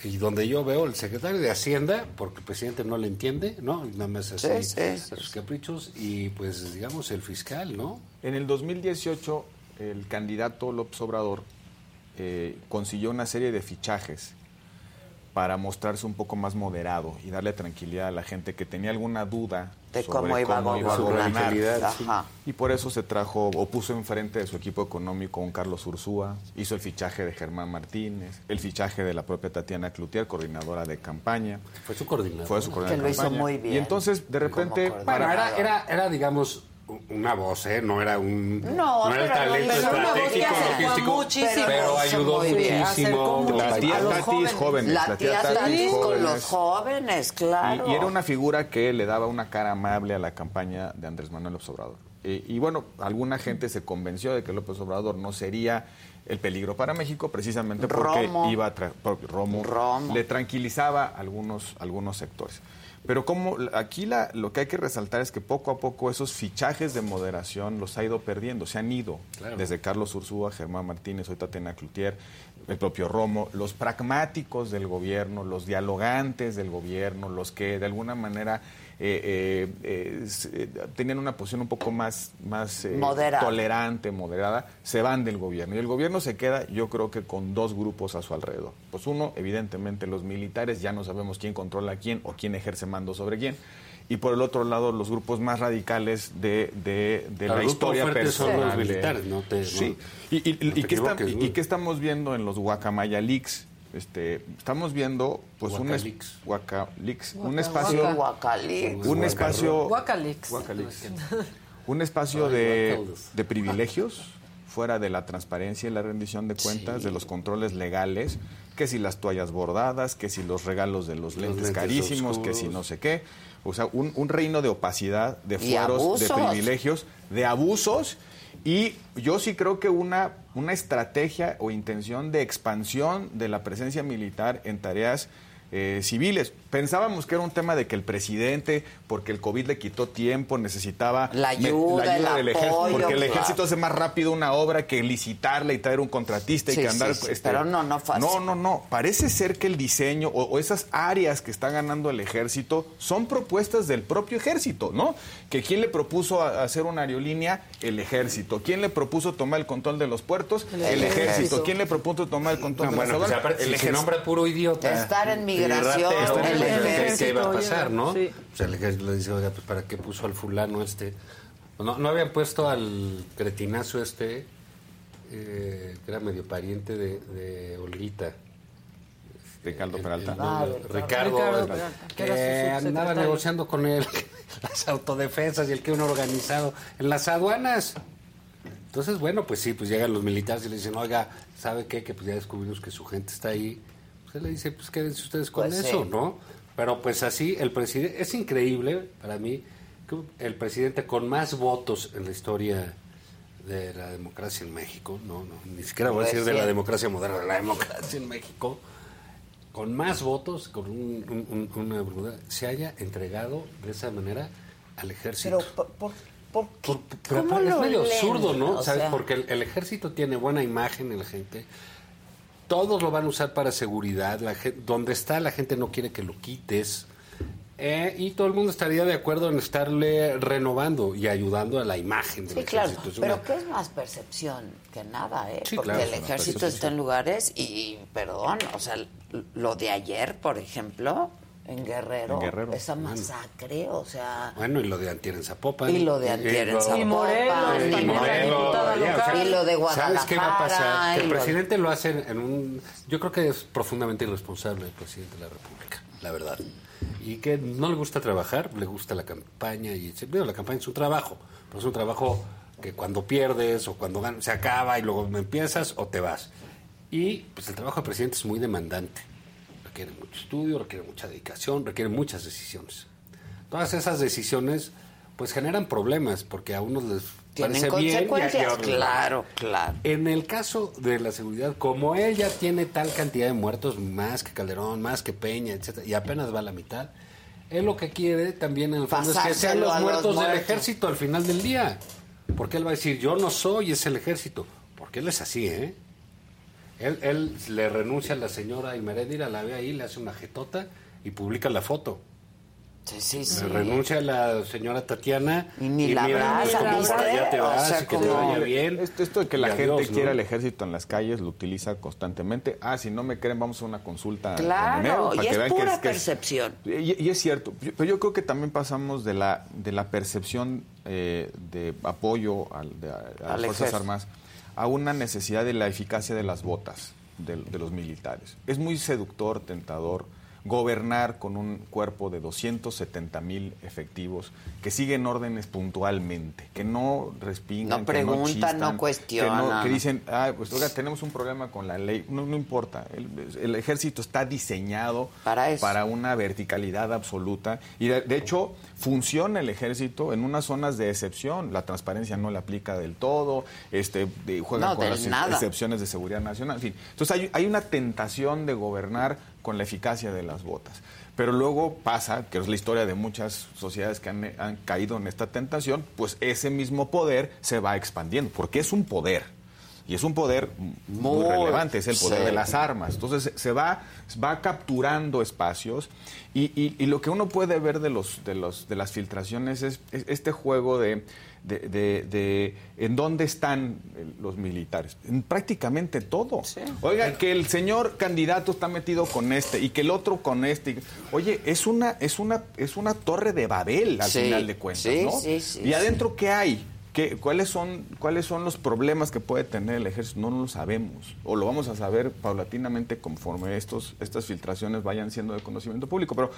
y donde yo veo el secretario de Hacienda, porque el presidente no le entiende, ¿no? Nada más así Sí, sus caprichos y pues digamos el fiscal, ¿no? En el 2018, el candidato López Obrador eh, consiguió una serie de fichajes para mostrarse un poco más moderado y darle tranquilidad a la gente que tenía alguna duda De sobre cómo iba a gobernar. gobernar. Ajá. Y por eso se trajo o puso enfrente de su equipo económico un Carlos Ursúa, hizo el fichaje de Germán Martínez, el fichaje de la propia Tatiana Cloutier, coordinadora de campaña. Fue su coordinadora. Fue su coordinadora Que lo hizo muy bien. Y entonces, de repente, Bueno, para- era, era, era, digamos, una voz, ¿eh? No era un... No, era el talento hizo- pero una voz que estratégico, logístico, muchísimos. pero ayudó muchísimo. La tía Tatis jóvenes. La tía Tatis con los jóvenes, claro. Y, y era una figura que le daba una cara amable a la campaña de Andrés Manuel López Obrador. Y bueno, alguna gente se convenció de que López Obrador no sería el peligro para México precisamente porque Romo. iba a tra- porque Romo, le tranquilizaba a algunos, algunos sectores. Pero como aquí la, lo que hay que resaltar es que poco a poco esos fichajes de moderación los ha ido perdiendo, se han ido. Claro. Desde Carlos Ursúa, Germán Martínez, hoy Tatiana Cloutier, el propio Romo, los pragmáticos del gobierno, los dialogantes del gobierno, los que de alguna manera eh, eh, eh, tenían una posición un poco más, más eh, Moderada. tolerante, moderada, se van del gobierno. Y el gobierno se queda, yo creo que con dos grupos a su alrededor. Pues uno, evidentemente, los militares, ya no sabemos quién controla a quién o quién ejerce mando sobre quién. Y por el otro lado, los grupos más radicales de, de, la historia fuerte son personal. los de- militares, no te- Sí. no- y, y- y qué estamos viendo en los Guacamaya Leaks? Este, estamos viendo pues un. Guacaleaks, un espacio un espacio un espacio de, de privilegios fuera de la transparencia y la rendición de cuentas, de los controles legales, que si las toallas bordadas, que si los regalos de los lentes lentes carísimos, que si no sé qué. O sea, un, un reino de opacidad, de fueros, de privilegios, de abusos. Y yo sí creo que una, una estrategia o intención de expansión de la presencia militar en tareas eh, civiles. Pensábamos que era un tema de que el presidente, porque el COVID le quitó tiempo, necesitaba La me- ayuda, el del ejército, porque el claro. ejército hace más rápido una obra que licitarla y traer un contratista y que andar. sí, sí, pero no, no fácil. No, no, no. Parece ser que el diseño o, o esas áreas que está ganando el ejército son propuestas del propio ejército, ¿no? Que quién le propuso a- hacer una aerolínea, el ejército. ¿Quién le propuso tomar el control de los puertos? El, El ejército. ejército. ¿Quién le propuso tomar el control No, de bueno, pues aparte, el si se ejército. nombra puro idiota. Estar en y migración, ratero, el ¿qué- ejército, ¿Qué iba a pasar, no? sí. O sea, el ejército le dice, oiga, pues ¿para qué puso al fulano este? No, no habían puesto al cretinazo este, eh, que era medio pariente de, de Olguita. Ricardo Peralta. Ah, Ricardo, Ricardo Peralta, que andaba negociando con él las autodefensas y el crimen organizado en las aduanas. Entonces, bueno, pues sí, pues llegan los militares y le dicen, oiga, ¿sabe qué? Que pues ya descubrimos que su gente está ahí. Él le dice, pues quédense ustedes con Pues sí. eso, ¿no? Pero pues así, el presidente, es increíble para mí que el presidente con más votos en la historia de la democracia en México, no, no ni siquiera voy a decir de la democracia moderna, de la democracia en México, con más votos, con un- un- un- una se haya entregado de esa manera al ejército. Pero, ¿por, por, por qué? Por- pero ¿Cómo es medio leen? absurdo, ¿no? O ¿Sabes? sea, Porque el, el ejército tiene buena imagen en la gente. Todos lo van a usar para seguridad. La gen- donde está la gente no quiere que lo quites. Eh, y todo el mundo estaría de acuerdo en estarle renovando y ayudando a la imagen del Sí, claro, ejército. Es pero una- que es más percepción que nada, ¿eh? Sí, Porque claro, el ejército está en lugares y, perdón, o sea, lo de ayer, por ejemplo, en Guerrero, En Guerrero. esa masacre, o sea... Bueno, y lo de Antier en Zapopan. Y lo de Antier en Zapopan. Y Morelos, y Morelos, o sea, lo de ¿Sabes qué va a pasar? Guadalajara, Que el presidente lo hace en un... Yo creo que es profundamente irresponsable el presidente de la República, la verdad. Y que no le gusta trabajar, le gusta la campaña. y bueno, La campaña es un trabajo, pero es un trabajo que cuando pierdes o cuando ganas, se acaba y luego empiezas o te vas. Y pues el trabajo del presidente es muy demandante. Requiere mucho estudio, requiere mucha dedicación, requiere muchas decisiones. Todas esas decisiones pues generan problemas, porque a unos les Tienen bien consecuencias, no. claro, claro. En el caso de la seguridad, como él ya tiene tal cantidad de muertos, más que Calderón, más que Peña, etcétera, y apenas va a la mitad, él lo que quiere también en el fondo es que sean los los muertos del ejército al final del día. Porque él va a decir, yo no soy, es el ejército. Porque él es así, ¿eh? Él, él le renuncia a la señora Imeréndira, la ve ahí, le hace una jetota y publica la foto. Sí, sí, Le sí. renuncia a la señora Tatiana Y ni la mira, abraza, como ¿viste? para allá te O vas sea, y que te como- vaya bien. Esto, esto de que la Y gente adiós, ¿no? quiera el ejército en las calles lo utiliza constantemente. Ah, si no me creen, vamos a una consulta. en Claro, enero para y que es vean que pura que percepción. y, y es cierto, Yo- pero yo creo que también pasamos de la, de la percepción eh, de apoyo al- de- a, a las Fuerzas. Armadas a una necesidad de la eficacia de las botas de, de los militares. Es muy seductor, tentador gobernar con un cuerpo de 270 mil efectivos que siguen órdenes puntualmente, que no respingan, No que preguntan, no chistan, cuestionan. que dicen, ah, pues oiga, tenemos un problema con la ley. No, no importa, el, el ejército está diseñado Para eso. una verticalidad absoluta y de, de hecho funciona el ejército en unas zonas de excepción. La transparencia no le aplica del todo, este, de- juega No, con las nada. excepciones de seguridad nacional. En fin, entonces hay, hay una tentación de gobernar con la eficacia de las botas. Pero luego pasa, que es la historia de muchas sociedades que han, han caído en esta tentación, pues ese mismo poder se va expandiendo, porque es un poder. Y es un poder muy, Muy, relevante, es el poder sí. de las armas. Entonces se- va, va capturando espacios y, y- y lo que uno puede ver de, los, de, los, de las filtraciones es, es este juego de, de, de- de en dónde están eh, los militares. En prácticamente todo. Oiga, que el señor candidato está metido con este y que el otro con este. Oye, es una, es una, es una torre de Babel al Sí, final de cuentas, sí, ¿no? sí, sí, y adentro, ¿qué hay? ¿Qué, cuáles, son, ¿Cuáles son los problemas que puede tener el ejército? No, no lo sabemos. O lo vamos a saber paulatinamente conforme estos, estas filtraciones vayan siendo de conocimiento público. Pero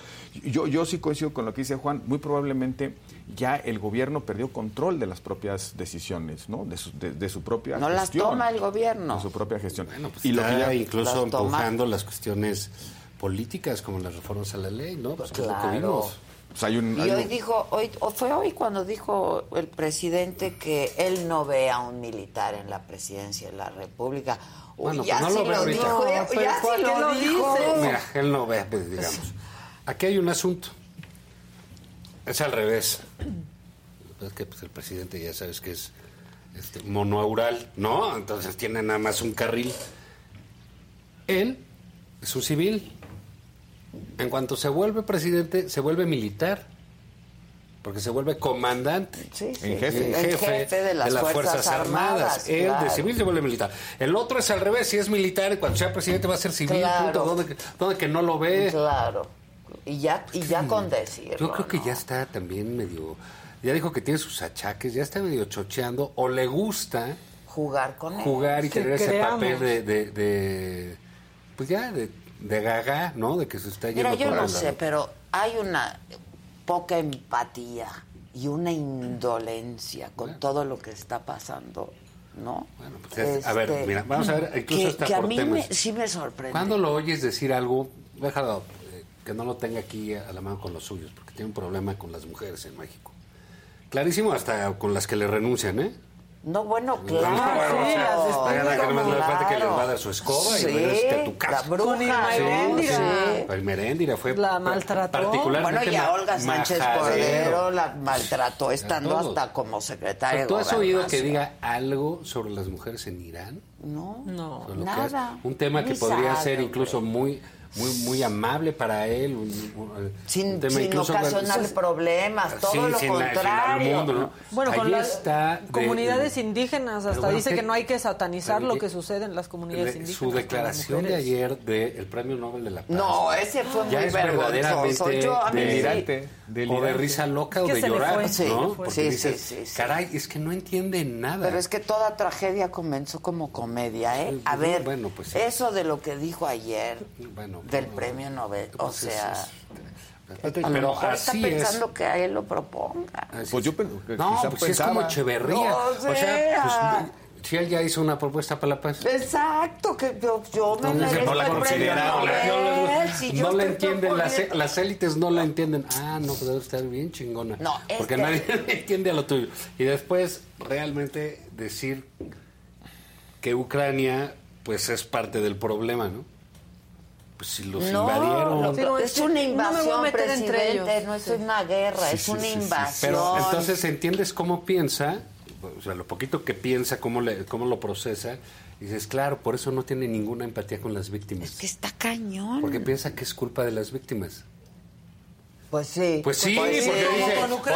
yo, yo sí coincido con lo que dice Juan. Muy probablemente ya el gobierno perdió control de las propias decisiones, ¿no? De su, de, de su propia No las gestión. toma el gobierno. De su propia gestión. Pues y lo que está ya- incluso empujando las cuestiones políticas como las reformas a la ley, ¿no? Pues es lo que Claro. vimos. Pues hay un, Y hay hoy un- dijo, hoy, o fue hoy cuando dijo el presidente que él no ve a un militar en la presidencia de la República. Uy, Bueno, ya pues no sí lo ve lo dijo, No, ya, pero ya ¿por sí qué lo, lo dijo. Mira, él no ve, pues, digamos. Aquí hay un asunto. Es al revés. Es que pues, el presidente ya sabes que es este, monoaural, ¿no? Entonces tiene nada más un carril. Él es un civil. En cuanto se vuelve presidente, se vuelve militar. Porque se vuelve comandante. sí, En jefe. el jefe, jefe de las Fuerzas Armadas, Él claro. de civil se vuelve militar. El otro es al revés. Si es militar, y cuando sea presidente va a ser civil. Claro. punto. ¿Dónde, dónde que no lo ve? Claro. Y ya, y ya con decirlo. Yo creo que ya está también medio. Ya dijo que tiene sus achaques, ya está medio chocheando. O le gusta Jugar con él. jugar y tener ese papel de, de, de- Pues ya, de, de gaga, ¿no? De que se está yendo Mira, yo no sé, pero hay una poca empatía y una indolencia con todo lo que está pasando, ¿no? Bueno, pues es- a ver, mira, vamos a ver, incluso que, hasta que a mí temas. me- sí me sorprende. ¿Cuándo lo oyes decir algo? Déjalo, eh, que no lo tenga aquí a la mano con los suyos, porque tiene un problema con las mujeres en México. Clarísimo, hasta con las que le renuncian, ¿eh? No, bueno, No, claro. bueno, o sea, sí, que nomás no le falta que les va a dar su escoba y Sí, regrésate a tu casa. La bruja. Sí. El Meréndira fue La maltrató. particularmente Bueno, y a Olga Sánchez. Cordero la maltrató estando hasta como O secretaria sea, de ¿Tú has oído que diga algo sobre las mujeres en Irán? No, no, nada. es un tema que Ni podría sabe, ser hombre. incluso muy muy muy amable para él un, un- Sin, un tema sin ocasionarle problemas, todo sí, lo sin la- contrario. mundo, ¿no? Bueno, con Ahí las de- comunidades de- indígenas, hasta bueno, dice ¿qué- que no hay que satanizar lo que sucede en las comunidades de- indígenas. su con declaración de ayer del Premio Nobel de la Paz. No, ese fue ya muy es vergonzoso. verdaderamente Yo, a mí sí. Delirante, o de risa loca o Que de llorar. Sí, ¿no? Porque Sí, dices, sí, sí, sí. caray, es que no entiende nada. Pero es que toda tragedia comenzó como comedia, ¿eh? Sí, A ver, bueno, pues sí. eso de lo que dijo ayer Bueno, del premio Nobel, o pues sea, a lo pero mejor está así es. pensando que a él lo proponga. Pues yo no, pues es como pensaba. Echeverría. No o sea, sea. pues, Si él ya hizo una propuesta para la paz. Exacto, que yo, yo me Entonces, merezco no la consideraron. No, si no la entienden, las, proponiendo- las élites no la entienden. Ah, no, pues debe estar bien chingona. No, es Porque que- nadie entiende a lo tuyo. Y después, realmente, decir que Ucrania, pues es parte del problema, ¿no? Pues si los No, invadieron. no, pero es una no me voy a invasión, meter entre presidente, ellos. no es Sí. una guerra, Sí, es sí, una sí, sí. invasión. Pero entonces entiendes cómo piensa, o sea, lo poquito que piensa, cómo, le, cómo lo procesa, y dices, claro, por eso no tiene ninguna empatía con las víctimas. que está cañón. Porque piensa que es culpa de las víctimas. Pues sí. Pues sí, Pues sí, porque dice, oye, sí, pero ¿pero ¿tú qué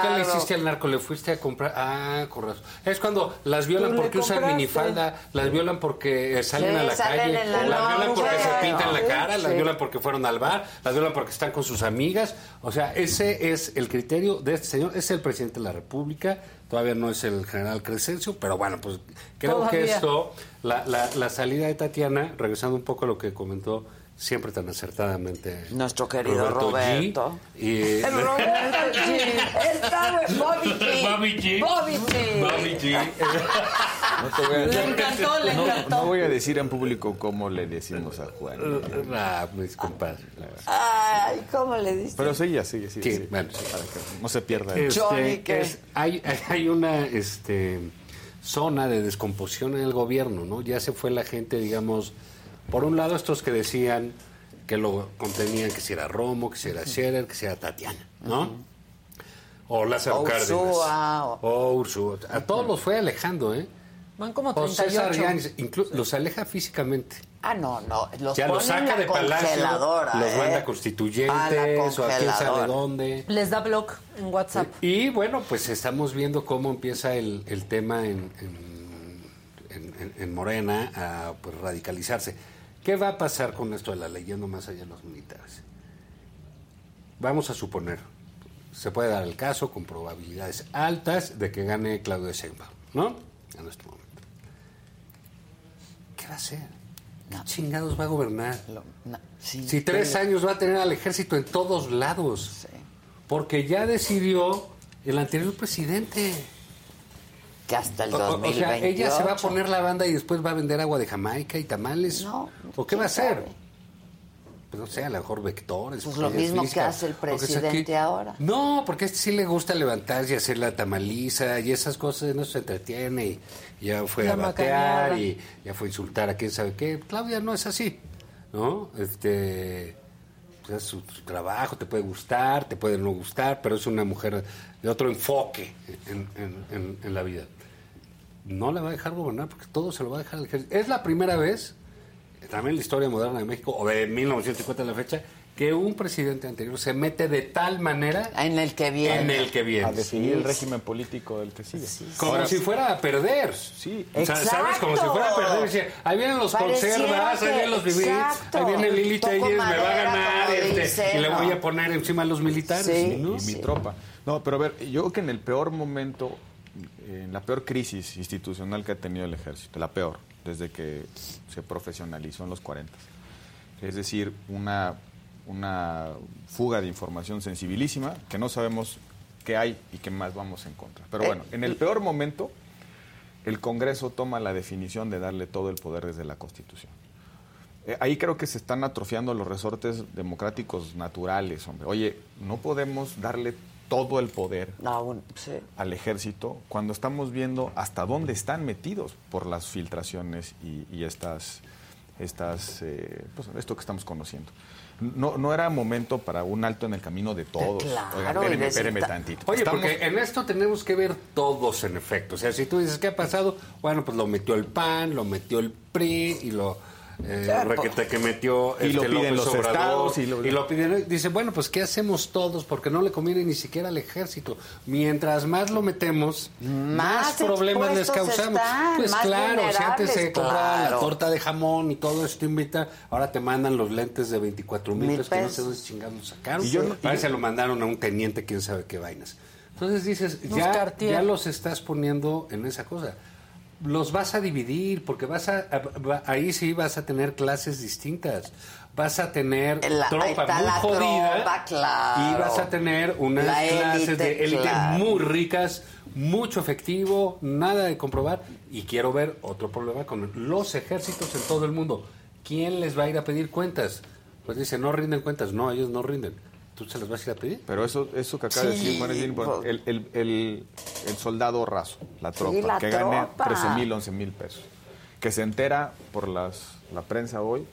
claro. le hiciste al narco? ¿Le fuiste a comprar? Ah, razón. Es cuando las violan le porque usan minifalda, las violan porque eh, salen Sí, a la salen calle, la las violan porque se pintan la Sí, cara, las sí. violan porque fueron al bar, las violan porque están con sus amigas. O sea, ese es el criterio de este señor. Es el presidente de la República, todavía no es el general Crescencio, pero bueno, pues creo que esto, la, la, la salida de Tatiana, regresando un poco a lo que comentó siempre tan acertadamente Nuestro querido Roberto. y, El Roberto G. Está Bobby G. Bobby G. Bobby G. Bobby G. No, te voy a Le decir, encantó, le no- encantó. no voy a decir en público cómo le decimos a Juan. Ah, mis compadres. Ay, ¿cómo le diste? Pero sigue, sigue, sigue. Sí, sigue, bueno. para que no se pierda. Este, Johnny, ¿qué? es- hay, hay una este, zona de descomposición en el gobierno, ¿no? Ya se fue la gente, digamos, por un lado estos que decían que lo contenían, que si era Romo, que si era Scherer, que si era Tatiana, ¿no? O Lázaro O Cárdenas. Ursúa, o- O Ursúa. A todos los fue alejando, ¿eh? Van como O César 38. Yáñez, inclu- los aleja físicamente. Ah, no, no. Los ya los saca de palacio, los ¿eh? manda constituyentes, o a quién sabe dónde. Les da blog en WhatsApp. Y bueno, pues estamos viendo cómo empieza el, el tema en, en, en- en- en Morena a pues, radicalizarse. ¿Qué va a pasar con esto de la ley, yendo más allá de los militares? Vamos a suponer, se puede dar el caso con probabilidades altas de que gane Claudio Sheinbaum, ¿no? En este momento. ¿Qué va a hacer? ¿Qué chingados va a gobernar? No, sí, Si tres pero- años va a tener al ejército en todos lados. Porque ya decidió el anterior presidente. Que hasta el O- o- 2028. O sea, ella se va a poner la banda y después va a vender agua de Jamaica y tamales. No, ¿O qué va a hacer? sabe. Pues no sé, a lo mejor vectores. Pues lo mismo que hace el presidente que- ahora. No, porque a este sí le gusta levantarse y hacer la tamaliza y esas cosas, no se entretiene y ya fue La a batear y ya fue a insultar a quién sabe qué. Claudia no es así, ¿no? Este, pues es su, trabajo, te puede gustar, te puede no gustar, pero es una mujer de otro enfoque en, la vida. No la va a dejar gobernar porque todo se lo va a dejar. Es la primera vez, también en la historia moderna de México, o de 1950 a la fecha, que un presidente anterior se mete de tal manera En el que viene. en el que viene. A definir el régimen político del que sigue. Como Ahora, si fuera a perder. Sí. O sea, ¿sabes? Como si fuera a perder. Decía, ahí vienen los Pareciera conservas, ahí vienen los vivís, exacto. ahí viene Lili Telles, me va a ganar este, y le voy a poner encima a los militares. Sí. ¿no? y mi tropa. No, pero a ver, yo creo que en el peor momento, en la peor crisis institucional que ha tenido el ejército, la peor, desde que se profesionalizó en los 40. Es decir, una, una fuga de información sensibilísima que no sabemos qué hay y qué más vamos en contra. Pero bueno, en el peor momento, el Congreso toma la definición de darle todo el poder desde la Constitución. Eh, ahí creo que se están atrofiando los resortes democráticos naturales, hombre. Oye, no podemos darle todo el poder No, un- sí. al ejército cuando estamos viendo hasta dónde están metidos por las filtraciones y, y estas, estas eh, pues, esto que estamos conociendo. No, no era momento para un alto en el camino de todos. Claro, Oigan, ta- tantito. Oye, Estamos- porque en esto tenemos que ver todos en efecto. O sea, si tú dices, ¿qué ha pasado? Bueno, pues lo metió el PAN, lo metió el PRI y lo... Eh, requete que metió Y lo este piden López los Obrador, estados y y lo, lo- piden dice bueno pues qué hacemos todos porque no le conviene ni siquiera al ejército. Mientras más lo metemos más, Más problemas les causamos están, pues claro si antes se compraba la torta de jamón y todo esto invita ahora te mandan los lentes de 24 mil pesos que no sé dónde chingados sacaron. Y yo no- Parece se lo mandaron a un teniente, quién sabe qué vainas. Entonces dices, ya, ya los estás poniendo en esa cosa. Los vas a dividir, porque vas a, ahí sí vas a tener clases distintas. vas a tener La- tropa muy la jodida tropa, claro. y vas a tener unas La clases élite, de élite claro. muy ricas, mucho efectivo, nada de comprobar. Y quiero ver otro problema con los ejércitos en todo el mundo. ¿Quién les va a ir a pedir cuentas? Pues dice, no rinden cuentas. No, ellos no rinden. ¿Tú se las vas a ir a pedir? Pero eso, eso que acaba de Sí, decir, Juan, es bien importante. el, el, el- el soldado raso, la tropa, la que gane tropa. 13 mil, 11 mil pesos, que se entera por las, la prensa hoy,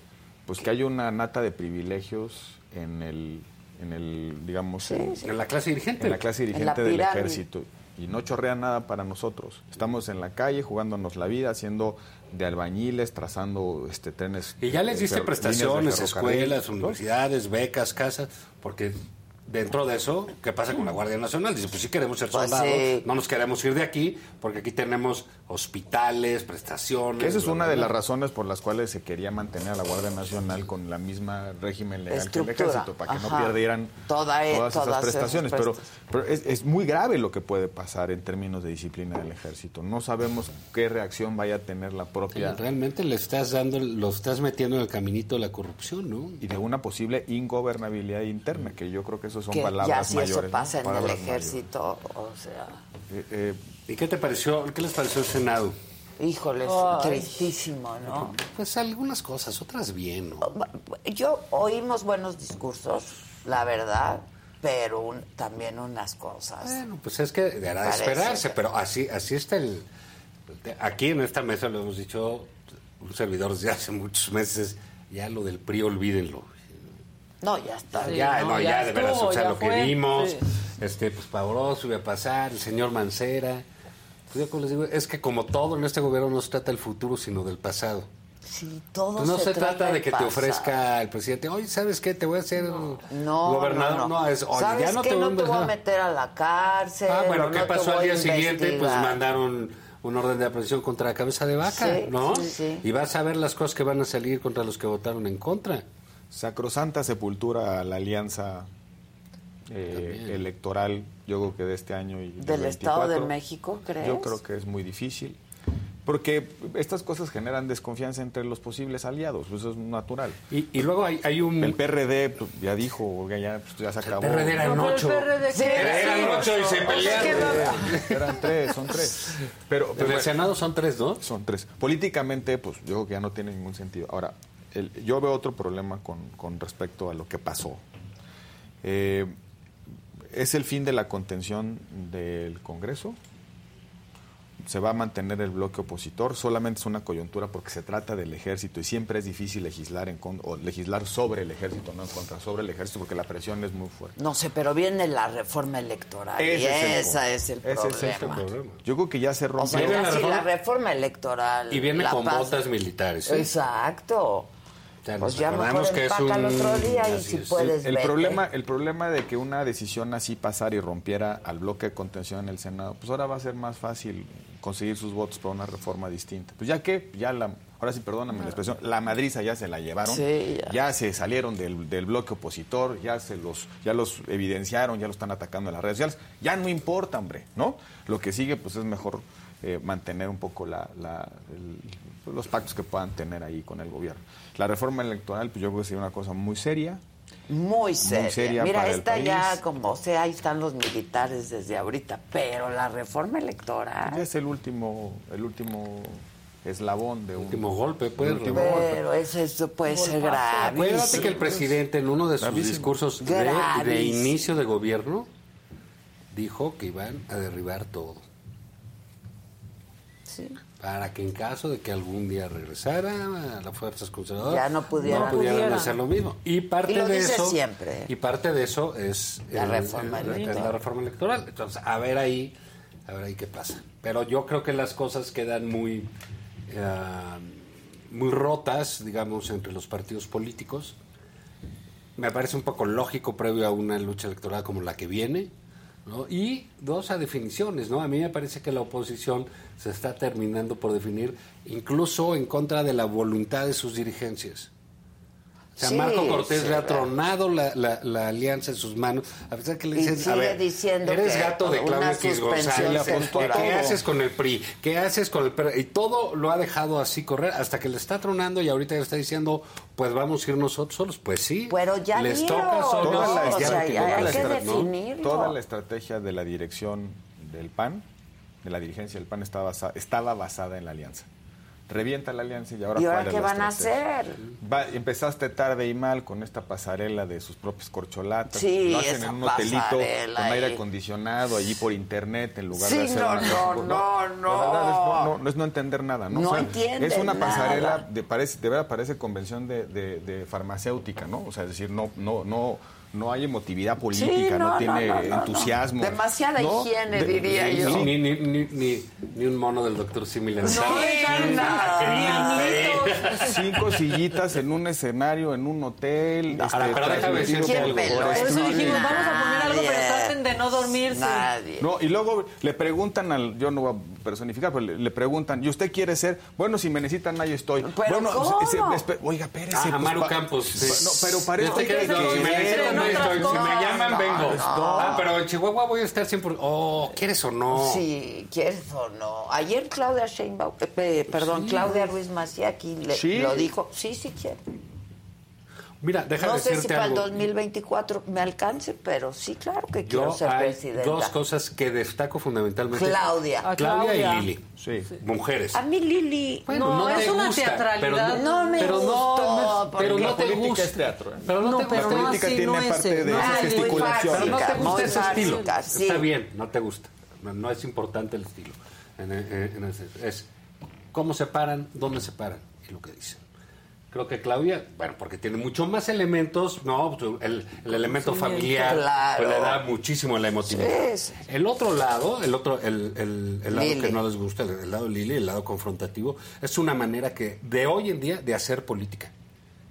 pues que hay una nata de privilegios en el, en el digamos, en, En la clase dirigente. en la clase En la dirigente del ejército. Y no chorrea nada para nosotros. Estamos en la calle jugándonos la vida, haciendo de albañiles, trazando este trenes. Y ya les eh, diste prestaciones, escuelas, universidades, becas, casas, porque dentro de eso, ¿qué pasa con la Guardia Nacional? Dice, pues sí queremos ser Pues soldados, sí. no nos queremos ir de aquí, porque aquí tenemos hospitales, prestaciones. Que esa es una de las razones por las cuales se quería mantener a la Guardia Nacional con la misma régimen legal que el Estructura, ejército, para que no perdieran Toda- eh, todas, todas esas esas prestaciones. Pero, es, es muy grave lo que puede pasar en términos de disciplina del ejército. No sabemos qué reacción vaya a tener la propia... Realmente le estás dando, lo estás metiendo en el caminito de la corrupción, ¿no? Y de una posible ingobernabilidad interna, que yo creo que eso son que palabras ya si mayores. eso ¿no? pasa en el mayores. ejército, o sea, Eh, eh, ¿Y qué te pareció, qué les pareció el Senado? híjoles, Ay. tristísimo, ¿no? Pues algunas cosas, otras bien, ¿no? Yo oímos buenos discursos, la verdad, pero un- también unas cosas. Bueno, pues es que era de esperarse, que- pero así, así está el... Aquí en esta mesa lo hemos dicho un servidor desde hace muchos meses, ya lo del PRI olvídenlo. No, ya está. Sí, ya, no, no, ya, ya de veras, o sea, lo que fue, vimos, sí. Este, pues pavoroso iba a pasar, el señor Mancera. Pues yo como les digo, es que como todo en este gobierno no se trata del futuro, sino del pasado. Sí, todo Pues no se, trata de que te ofrezca el presidente, oye, ¿sabes qué? Te voy a hacer No, gobernador. no, no. es, oye, ¿Sabes ya no qué? te no voy te voy a meter a la cárcel. Ah, bueno, ¿qué no pasó al día siguiente? Pues mandaron un orden de aprehensión contra la cabeza de vaca, Sí, ¿no? sí, sí. Y vas a ver las cosas que van a salir contra los que votaron en contra. Sacrosanta sepultura a la alianza eh, electoral, yo creo que de este año y ¿Del Estado de 24. México, crees? Yo creo que es muy difícil. Porque estas cosas generan desconfianza entre los posibles aliados, pues eso es natural. Y, y luego hay, hay un... El PRD pues, ya dijo, ya, pues, ya se acabó. PRD eran No, pero el ocho. PRD, Sí. Eran ocho y se Es pelearon. que no- Eran tres, son tres. Pero, En pero el Senado son tres, ¿no? Son tres. Políticamente, pues yo creo que ya no tiene ningún sentido. Ahora, el- yo veo otro problema con, con respecto a lo que pasó. Eh, ¿Es el fin de la contención del Congreso? ¿Se va a mantener el bloque opositor? Solamente es una coyuntura porque se trata del ejército y siempre es difícil legislar en con- o legislar sobre el ejército, no en contra, sobre el ejército porque la presión es muy fuerte. No sé, pero viene la reforma electoral. y Ese es el esa es el Ese problema. es el problema. Yo creo que ya se O rompe. sea, Viene ya la si la reforma electoral. Y viene con pasa- botas militares. ¿eh? Exacto. Pues ya mejor que es un- otro día y si es. puedes el problema el problema de que una decisión así pasara y rompiera al bloque de contención en el Senado pues ahora va a ser más fácil conseguir sus votos para una reforma distinta. Pues ya que ya la ahora sí perdóname la expresión la madriza ya se la llevaron Sí, ya. se salieron del, del bloque opositor ya se los ya los evidenciaron ya lo están atacando en las redes sociales ya no importa hombre no lo que sigue pues es mejor eh, mantener un poco la, la- el- los pactos que puedan tener ahí con el gobierno la reforma electoral pues yo creo que sería una cosa muy seria Muy seria. seria Mira, para el esta ya como sea, ahí están los militares desde ahorita, pero la reforma electoral. Ya es el último, el último eslabón de un último golpe, pues. el último Pero golpe. eso, eso puede ser Acuérdate grave. que el presidente en uno de sus Gravísimo. discursos de, de inicio de gobierno dijo que iban a derribar todo. Sí. Para que en caso de que algún día regresara a las fuerzas conservadoras, Ya no pudieran. no pudieran hacer lo mismo. Y parte Y lo de dice eso siempre. y parte de eso es La el- reforma el- electoral. la reforma electoral. Entonces, a ver ahí, a ver ahí qué pasa. Pero yo creo que las cosas quedan muy eh, muy rotas, digamos, entre los partidos políticos. Me parece un poco lógico previo a una lucha electoral como la que viene. ¿No? Y dos, a definiciones. ¿no? A mí me parece que la oposición se está terminando por definir incluso en contra de la voluntad de sus dirigencias. O sea, Sí, Marco Cortés sí, le ha tronado la, la- la alianza en sus manos. A pesar que le Y dicen, a ver, diciendo eres que gato de Claudio X González. ¿qué haces con el PRI? ¿Qué haces con el PRI? Y todo lo ha dejado así correr hasta que le está tronando y ahorita le está diciendo, pues vamos a ir nosotros solos. Pues sí. Pero ya les toca solos. ¿no? Toda la O sea, estrategia- ya hay la que definirlo. Toda la estrategia de la dirección del PAN, de la dirigencia del PAN, estaba, basa- estaba basada en la alianza. Revienta la alianza y ahora ¿Y ahora qué van a hacer? Va- empezaste tarde y mal con esta pasarela de sus propios corcholatas. Sí, lo hacen en un hotelito con aire acondicionado allí por internet en lugar de hacer no, no, no, no, no, no es no entender nada, ¿no? No Es una pasarela de parece de verdad parece convención de, de- de farmacéutica, ¿no? O sea, es decir, no no no no hay emotividad política, no, no, tiene no, no, no. entusiasmo. Demasiada ¿no? higiene, De- diría sí, yo. Ni, ni, ni, ni, ni un mono del doctor Similar. Cinco sillitas en un escenario, en un hotel. este, pero déjame decirte por- algo. por Por eso dijimos, vamos a poner algo para que traten de no dormirse. Nadie. No, y luego le preguntan al, yo no voy a personificar, pero le, le preguntan, ¿y usted quiere ser? Bueno, si me necesitan, ahí estoy. ¿Pero bueno, cómo? se- se- espe- oiga, espérese. Ah, pues, Campos. sí. No, pero para Este esto que- si me necesitan, ¿no? ahí estoy. Si me llaman, No, vengo. no. Ah, pero en Chihuahua voy a estar siempre. Oh, ¿quieres o no? Sí, quieres o no. Ayer Claudia Sheinbaum, eh, perdón, Sí. Claudia Ruiz Maciaki le- Sí. lo dijo. Sí, sí quiere. Mira, déjame No sé si para el algo. 2024 me alcance, pero sí, claro que quiero Yo ser hay presidenta. dos cosas que destaco fundamentalmente. Claudia. Claudia, Claudia. y Lili. Sí. Mujeres. A mí Lili. Bueno, No, no, es te una gusta, teatralidad. Pero no, No me pero gustó, no, pero no la te política gusta. es teatro, ¿eh? Pero no, No, te gusta. no política así, tiene no parte ese. de No, esa gesticulación. Pero no te gusta ese estilo. sí. Está bien, no te gusta. No, no es importante el estilo. En- en- en ese- es cómo se paran, dónde se paran y lo que dicen. Creo que Claudia, bueno, porque tiene mucho más elementos, no, Pues, el, el elemento familiar Claro. pues, le da muchísimo la emotividad. Sí, sí. El otro lado, el otro, el, el- el lado Lili. que no les gusta, el, el lado Lili, el lado confrontativo, es una manera que de hoy en día de hacer política.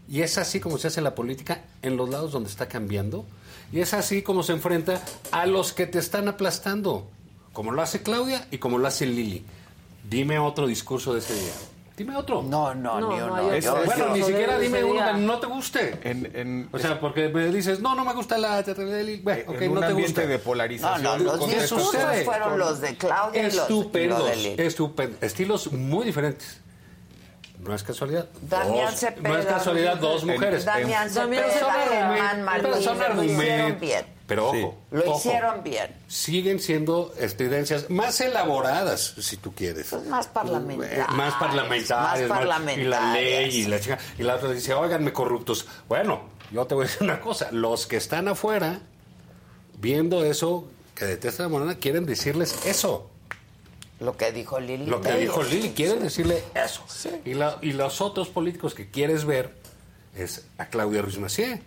Y es así como se hace la política en los lados donde está cambiando. Y es así como se enfrenta a los que te están aplastando. Como lo hace Claudia y como lo hace Lili. Dime otro discurso de ese día. Dime otro. No, no, No, ni no, uno. Yo- es- Bueno, yo- ni siquiera dime uno que no te guste. En, en- O sea, porque me dices, no, no me gusta la. Bueno, ok, en no te ambiente gusta. de No, polarización. no, los con discursos fueron los de Claudia y los, y Estupendos, los de estupendos. Estilos muy diferentes. No es casualidad. Damián Cepeda. No es casualidad, dos mujeres. Damián Damián Cepeda. Germán Pero Martínez, son argumentos. Pero ojo, Lo ojo, hicieron bien. siguen siendo estridencias más elaboradas, si tú quieres. Pues más parlamentarias. Eh, más parlamentarias. Más más- parlamentarias. Y la ley y la chica. Y la otra dice, óiganme corruptos. Bueno, yo te voy a decir una cosa. Los que están afuera, viendo eso, que detestan a Morena, quieren decirles eso. Lo que dijo Lili. Lo que dijo Lili, quieren decirle eso. Y, la- y los otros políticos que quieres ver es a Claudia Ruiz Macié.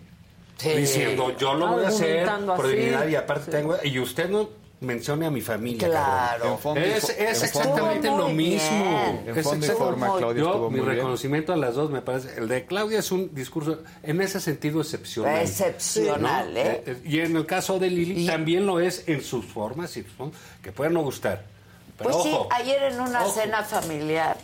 Sí. Diciendo, yo lo voy a hacer por dignidad y aparte tengo... Y usted no mencione a mi familia. Claro. Es, es en exactamente lo mismo. En Es fondo y forma, Claudia Yo, mi muy bien. reconocimiento a las dos me parece... El de Claudia es un discurso, en ese sentido, excepcional. Excepcional, ¿no? ¿eh? Eh, Y en el caso de Lili Y- también lo es en sus formas, y sus formas, que pueden no gustar. Pero Pues sí, ayer en una ojo. cena familiar,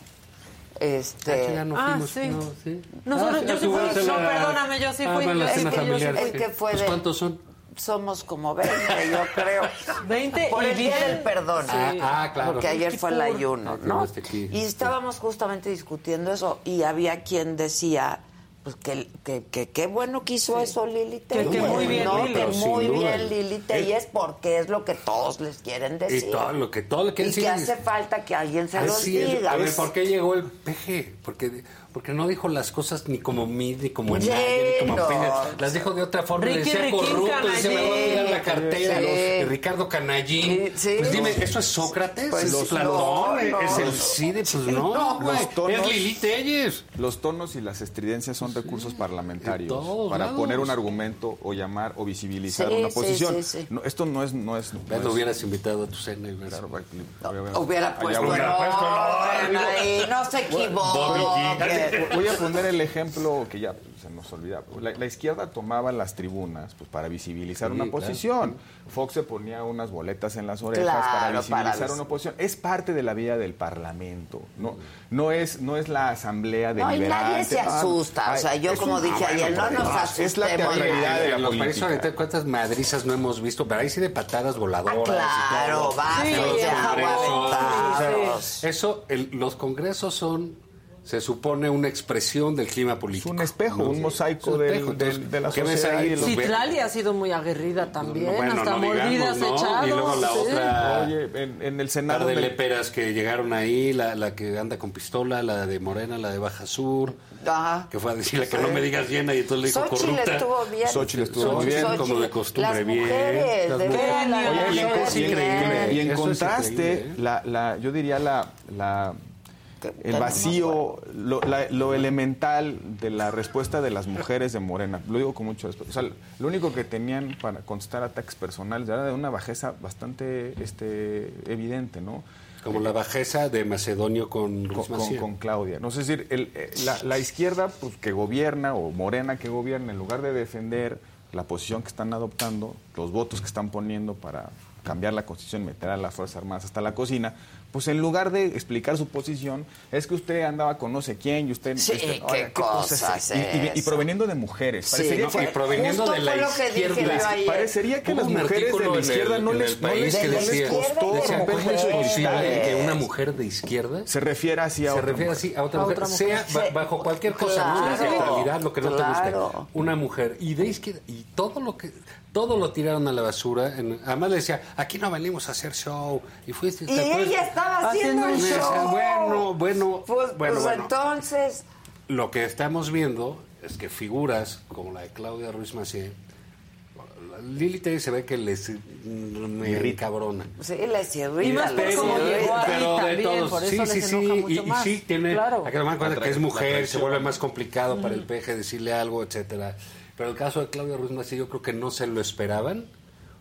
este... Ah, ya no Ah, fuimos, sí. no, sí. Nosotros- Ah, yo sí fui, no, perdóname, yo sí Ah, fui. bueno, la Es cena que yo sí- familiar. es que fue Pues, de- ¿Cuántos son? Somos como 20, yo creo. 20 Por y el día bien. del perdón. Ah, ah, claro. Porque ayer fue el ayuno, Ah, ¿no? Y estábamos justamente discutiendo eso y había quien decía pues que que, que qué bueno que hizo eso Lili Que- que muy bien, ¿no? Lili. Que muy duda. bien Lili Telles porque es lo que todos les quieren decir. Y todo lo que todo lo que Y que hace falta que alguien se los es. diga. A ver, ¿por qué llegó el peje? Porque, porque no dijo las cosas ni como mí, ni como nadie, ni como no. Peña. Las dijo de otra forma. Ricky, decía corrupto, decía, me va a cuidar la cartera. Sí. los- Ricardo Canallín. Sí, sí. Pues dime, ¿eso es Sócrates? Pues ¿Es no, Platón? no, ¿Es el. CIDE? Pues no, güey. Es Lili Telles. Los tonos y las estridencias son recursos parlamentarios En todos para lados. poner un argumento o llamar o visibilizar Sí, una posición. sí, sí. No, esto no es no es, no lo hubieras invitado a tu cena. y hubieras- claro, Hubiera puesto ahí, no se equivoque. Voy a poner el ejemplo que ya se nos olvida. La, la izquierda tomaba las tribunas pues, para visibilizar Sí, una claro. posición. Fox se ponía unas boletas en las orejas Claro, para para visibilizar vis- una posición. Es parte de la vida del Parlamento. No, no, es, no es la asamblea No, y nadie se Ah, asusta. O sea, yo como un- dije ah, ayer, no nos asustemos. Es la teatralidad de la los política. ahorita cuántas madrizas no hemos visto, pero ahí sí de patadas voladoras. y claro, todo. los ya, congresos, aventados. o sea, Eso, el- los congresos son, se supone, una expresión del clima político. un espejo, un mosaico Es un del- espejo. del- Entonces, de la ¿qué ves sociedad ahí? Citlali ha sido muy aguerrida también, bueno, hasta no digamos, mordidas ¿no? echados. Y luego la sí. otra... Oye, en, en el par Senado. de me- léperas que llegaron ahí, la, la que anda con pistola, la de Morena, la de Baja Sur, Ajá. que fue a decirle que no me digas llena y entonces le dijo Xochitl corrupta. estuvo bien. Xochitl estuvo muy bien. Xochitl, como de Xochitl, costumbre, las bien. mujeres, Las de Oye, y en, en- increíble. y en es contraste, increíble, ¿eh? la, la, yo diría la, la, el vacío, lo, la- lo elemental de la respuesta de las mujeres de Morena. Lo digo con mucho respeto. O sea, lo único que tenían para contestar ataques personales era de una bajeza bastante este, evidente, ¿no? Como la bajeza de Macedonio con con, Ruiz con- Massieu. con Claudia. No sé decir, el- eh, la, la izquierda pues, que gobierna o Morena que gobierna, en lugar de defender la posición que están adoptando, los votos que están poniendo para cambiar la constitución, meter a las Fuerzas Armadas hasta la cocina, pues en lugar de explicar su posición, es que usted andaba con no sé quién y usted... Sí, qué oiga, cosa es y, y- y esa? proveniendo de mujeres. Sí, Parecería no, que, y proveniendo de la izquierda. parecería que las mujeres de la izquierda el- no les, no que no les decía, costó que una mujer de izquierda Se refiere así a se otra refiere mujer. así a otra A mujer, otra sea mujer. Sí. bajo cualquier cosa, no la Claro, teatralidad, lo que no te claro. guste, una mujer y de izquierda y todo lo que todo lo tiraron a la basura, en- además le decía, aquí no venimos a hacer show y fuiste Y ella estaba haciendo un decía, show. Bueno, bueno, Pues, bueno, pues bueno. entonces, Lo que estamos viendo es que figuras como la de Claudia Ruiz Macié, Lili se ve que les me Irrita. cabrona. sí, les Y irrita, más por les cómo irrita. llegó ahí pero de también, todos, por eso sí, les sí, enoja sí, mucho y, y más. sí tiene, Claro. hay que tomar en cuenta La que es mujer, se vuelve más complicado para el peje decirle algo, etcétera. Pero el caso de Claudia Ruiz Macié yo creo que no se lo esperaban,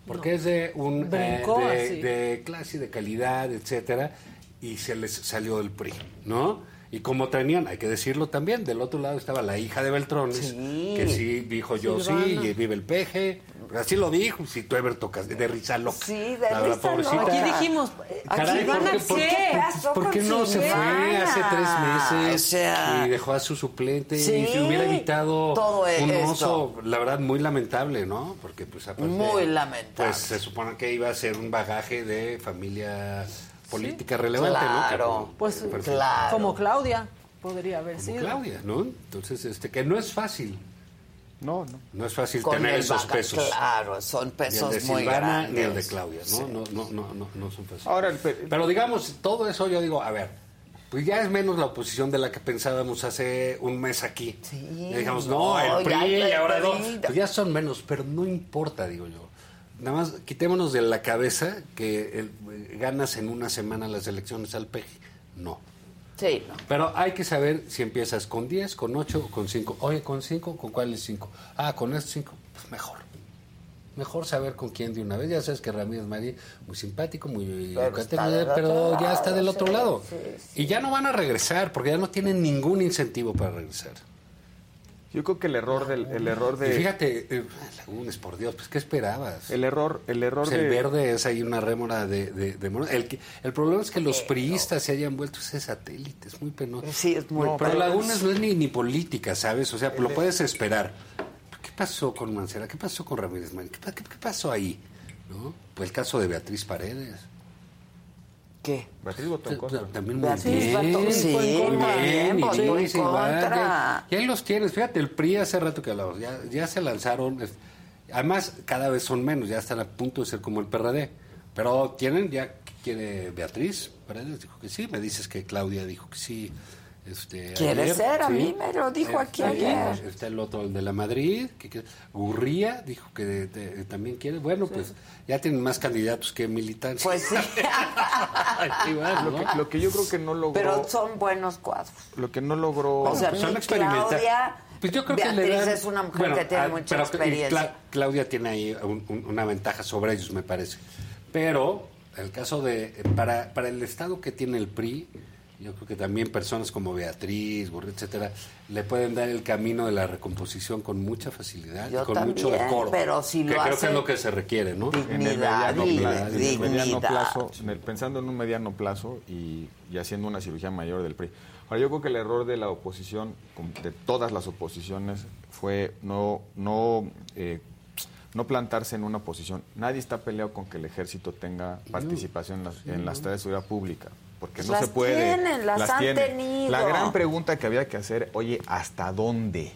porque es de un eh, de, de clase, de calidad, etcétera, y se les salió del PRI, ¿no? Y como tenían, hay que decirlo también, del otro lado estaba la hija de Beltrones, Sí. que sí dijo yo sí, Silvana. y vive el peje, así lo dijo, si tú Ever tocas de risa loca. Sí, de La verdad, risa pobrecita. loca. Aquí dijimos, Caray, ¿van ¿por a qué- por qué? ¿Qué pasó ¿Por con qué no se fue Silvana? hace tres meses O sea, y dejó a su suplente Sí, y se hubiera evitado todo un esto. oso, la verdad, muy lamentable, ¿no? Porque pues aparte, Muy lamentable. Pues se supone que iba a ser un bagaje de familia política relevante, Claro. ¿no? Que, Pues claro. como Claudia podría haber Como sido. Claudia, ¿no? Entonces, este, que no es fácil, No, no. no es fácil con tener esos vaca- pesos. Claro, son Ni el pesos de muy Silvana grandes. ni el de Claudia, ¿no? Sí. No, no, no, no, no son fáciles. Ahora, el pe- Pero digamos, todo eso yo digo, a ver, pues ya es menos la oposición de la que pensábamos hace un mes aquí. Sí, Ya dijimos, no, no, el PRI y ahora no. Pues ya son menos, pero no importa, digo yo. Nada más quitémonos de la cabeza que el- eh, ganas en una semana las elecciones al PEG. No. Sí, no. Pero hay que saber si empiezas con 10, con 8 o con 5. Oye, ¿con 5? ¿Con cuáles 5? Ah, con estos 5. Pues mejor. Mejor saber con quién de una vez. Ya sabes que Ramírez Marí, muy simpático, muy Pero educativo, pero ya está del otro sí, lado. sí, Y ya no van a regresar, porque ya no tienen ningún incentivo para regresar. Yo creo que el error del el error Y de fíjate, eh, Lagunes, por Dios, pues ¿qué esperabas? el error el error Pues de el verde es ahí una rémora de... de, de el, que- el problema es que los priistas se hayan vuelto ese satélite, es muy penoso. Sí, es muy No, pero penoso. Lagunas no es ni, ni política, ¿sabes? O sea, lo puedes esperar. ¿Qué pasó con Mancera? ¿Qué pasó con Ramírez Marín? ¿Qué, qué- qué pasó ahí? ¿No? Pues el caso de Beatriz Paredes. ¿Qué? Beatriz votó en contra. También muy Beatriz bien. sí, bien, votó y en dice, igual, contra. ya- Y ahí los tienes. Fíjate, el PRI hace rato que hablamos. Ya, ya se lanzaron. Además, cada vez son menos. Ya están a punto de ser como el PRD. Pero tienen ya... ¿qué ¿Quiere Beatriz? Paredes dijo que sí. Me dices que Claudia dijo que sí. Este, Quiere ayer, ser, a sí. mí me lo dijo Eh, aquí ayer. Está el otro, el de la Madrid. Que, que- Gurría dijo que de- de- también quiere. Bueno, pues ya tienen más candidatos que militantes. Pues sí. Lo, ¿no? que, lo que yo creo que no logró Pero son buenos cuadros. lo que no logró O sea, pues son. Claudia, Pues yo creo que Beatriz le dan- es una mujer Bueno, que tiene ah, mucha pero experiencia. Cla- Claudia tiene ahí un- un- una ventaja sobre ellos, me parece. Pero el caso de para para el estado que tiene el PRI Yo creo que también personas como Beatriz, Burri, etcétera, le pueden dar el camino de la recomposición con mucha facilidad Yo y con mucho decoro. pero si que lo creo que es lo que se requiere, ¿no? en el Dignidad mediano, plazo, en el mediano dignidad. plazo, en el- pensando en un mediano plazo y, y haciendo una cirugía mayor del PRI. Ahora, yo creo que el error de la oposición, como de todas las oposiciones, fue no, no, eh, no plantarse en una posición. Nadie está peleado con que el ejército tenga participación en las, en las tareas de seguridad pública. Porque no Las se puede. tienen, las han tenido. La gran pregunta que había que hacer, oye, ¿hasta dónde?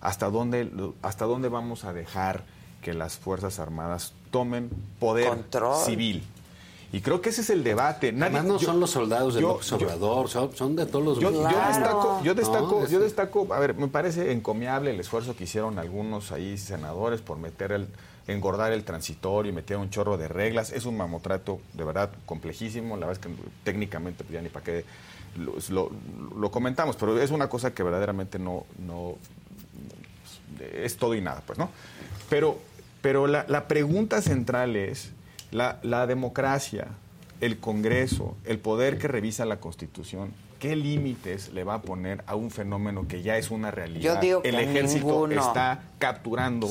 ¿Hasta dónde, ¿Hasta dónde vamos a dejar que las Fuerzas Armadas tomen poder Control. civil? Y creo que ese es el debate. Nadie- Además no yo- son los soldados del Obrador, son, son de todos los yo, yo destaco, yo No, destaco, es- yo destaco, a ver, me parece encomiable el esfuerzo que hicieron algunos ahí senadores por meter el, engordar el transitorio y meter un chorro de reglas. Es un mamotrato de verdad complejísimo, la verdad es que técnicamente pues, ya ni para qué lo, lo- lo comentamos, pero es una cosa que verdaderamente no, no es todo y nada, pues, ¿no? Pero, pero la, la pregunta central es, la, la democracia, el Congreso, el poder que revisa la Constitución, ¿qué límites le va a poner a un fenómeno que ya es una realidad? Yo digo el que ejército ninguno. está capturando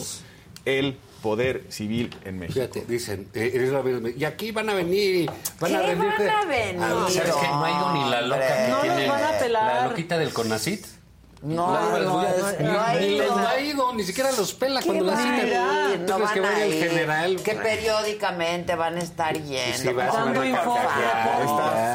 el poder civil en México. Fíjate, dicen, eh, eres la- y aquí van a venir, van a ¿Qué venir. van a venir, Ah, ¿Sabes qué? No ha ido ni la loca que hombre? No tiene, los van a pelar. la loquita del CONACIT. No, no, no, no ha ido. les ha ido, ni siquiera los pela ¿Qué cuando la van a citan. No crees que van a vaya el ir. general? Que periódicamente van a estar yendo. Sí, a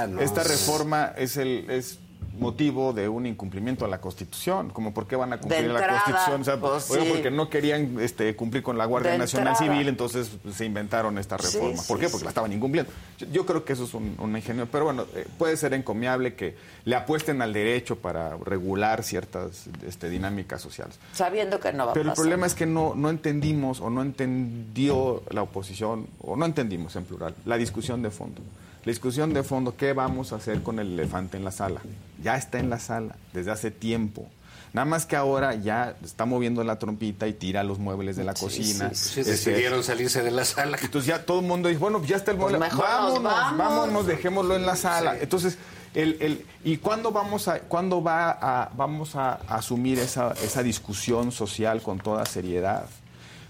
no. esta reforma es el es motivo de un incumplimiento a la Constitución. Como por qué van a cumplir la Constitución. O sea, pues, sí. porque no querían este, cumplir con la Guardia De Nacional entrada. Civil, entonces pues, se inventaron esta Sí, reforma. ¿Por qué? Porque la estaban incumpliendo. Yo, yo creo que eso es un, un ingenio. Pero bueno, eh, puede ser encomiable que le apuesten al derecho para regular ciertas este, dinámicas sociales. Sabiendo que no va a Pero el pasar. problema es que no, no entendimos o no entendió la oposición, o no entendimos en plural, la discusión de fondo. La discusión de fondo, ¿qué vamos a hacer con el elefante en la sala? Ya está en la sala desde hace tiempo. Nada más que ahora ya está moviendo la trompita y tira los muebles de la Sí, cocina. sí, sí. Este, decidieron salirse de la sala. entonces ya todo el mundo dice, bueno, ya está el mueble, Pues mejor nos vámonos, vamos. vámonos, dejémoslo en la sala. Entonces, el, el, ¿y cuándo vamos a, cuándo va a, vamos a asumir esa, esa discusión social con toda seriedad?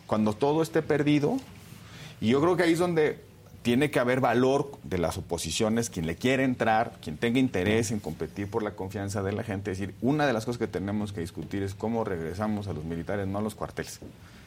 Cuando todo esté perdido, y yo creo que ahí es donde tiene que haber valor de las oposiciones, quien le quiere entrar, quien tenga interés en competir por la confianza de la gente. Es decir, una de las cosas que tenemos que discutir es cómo regresamos a los militares, no a los cuarteles,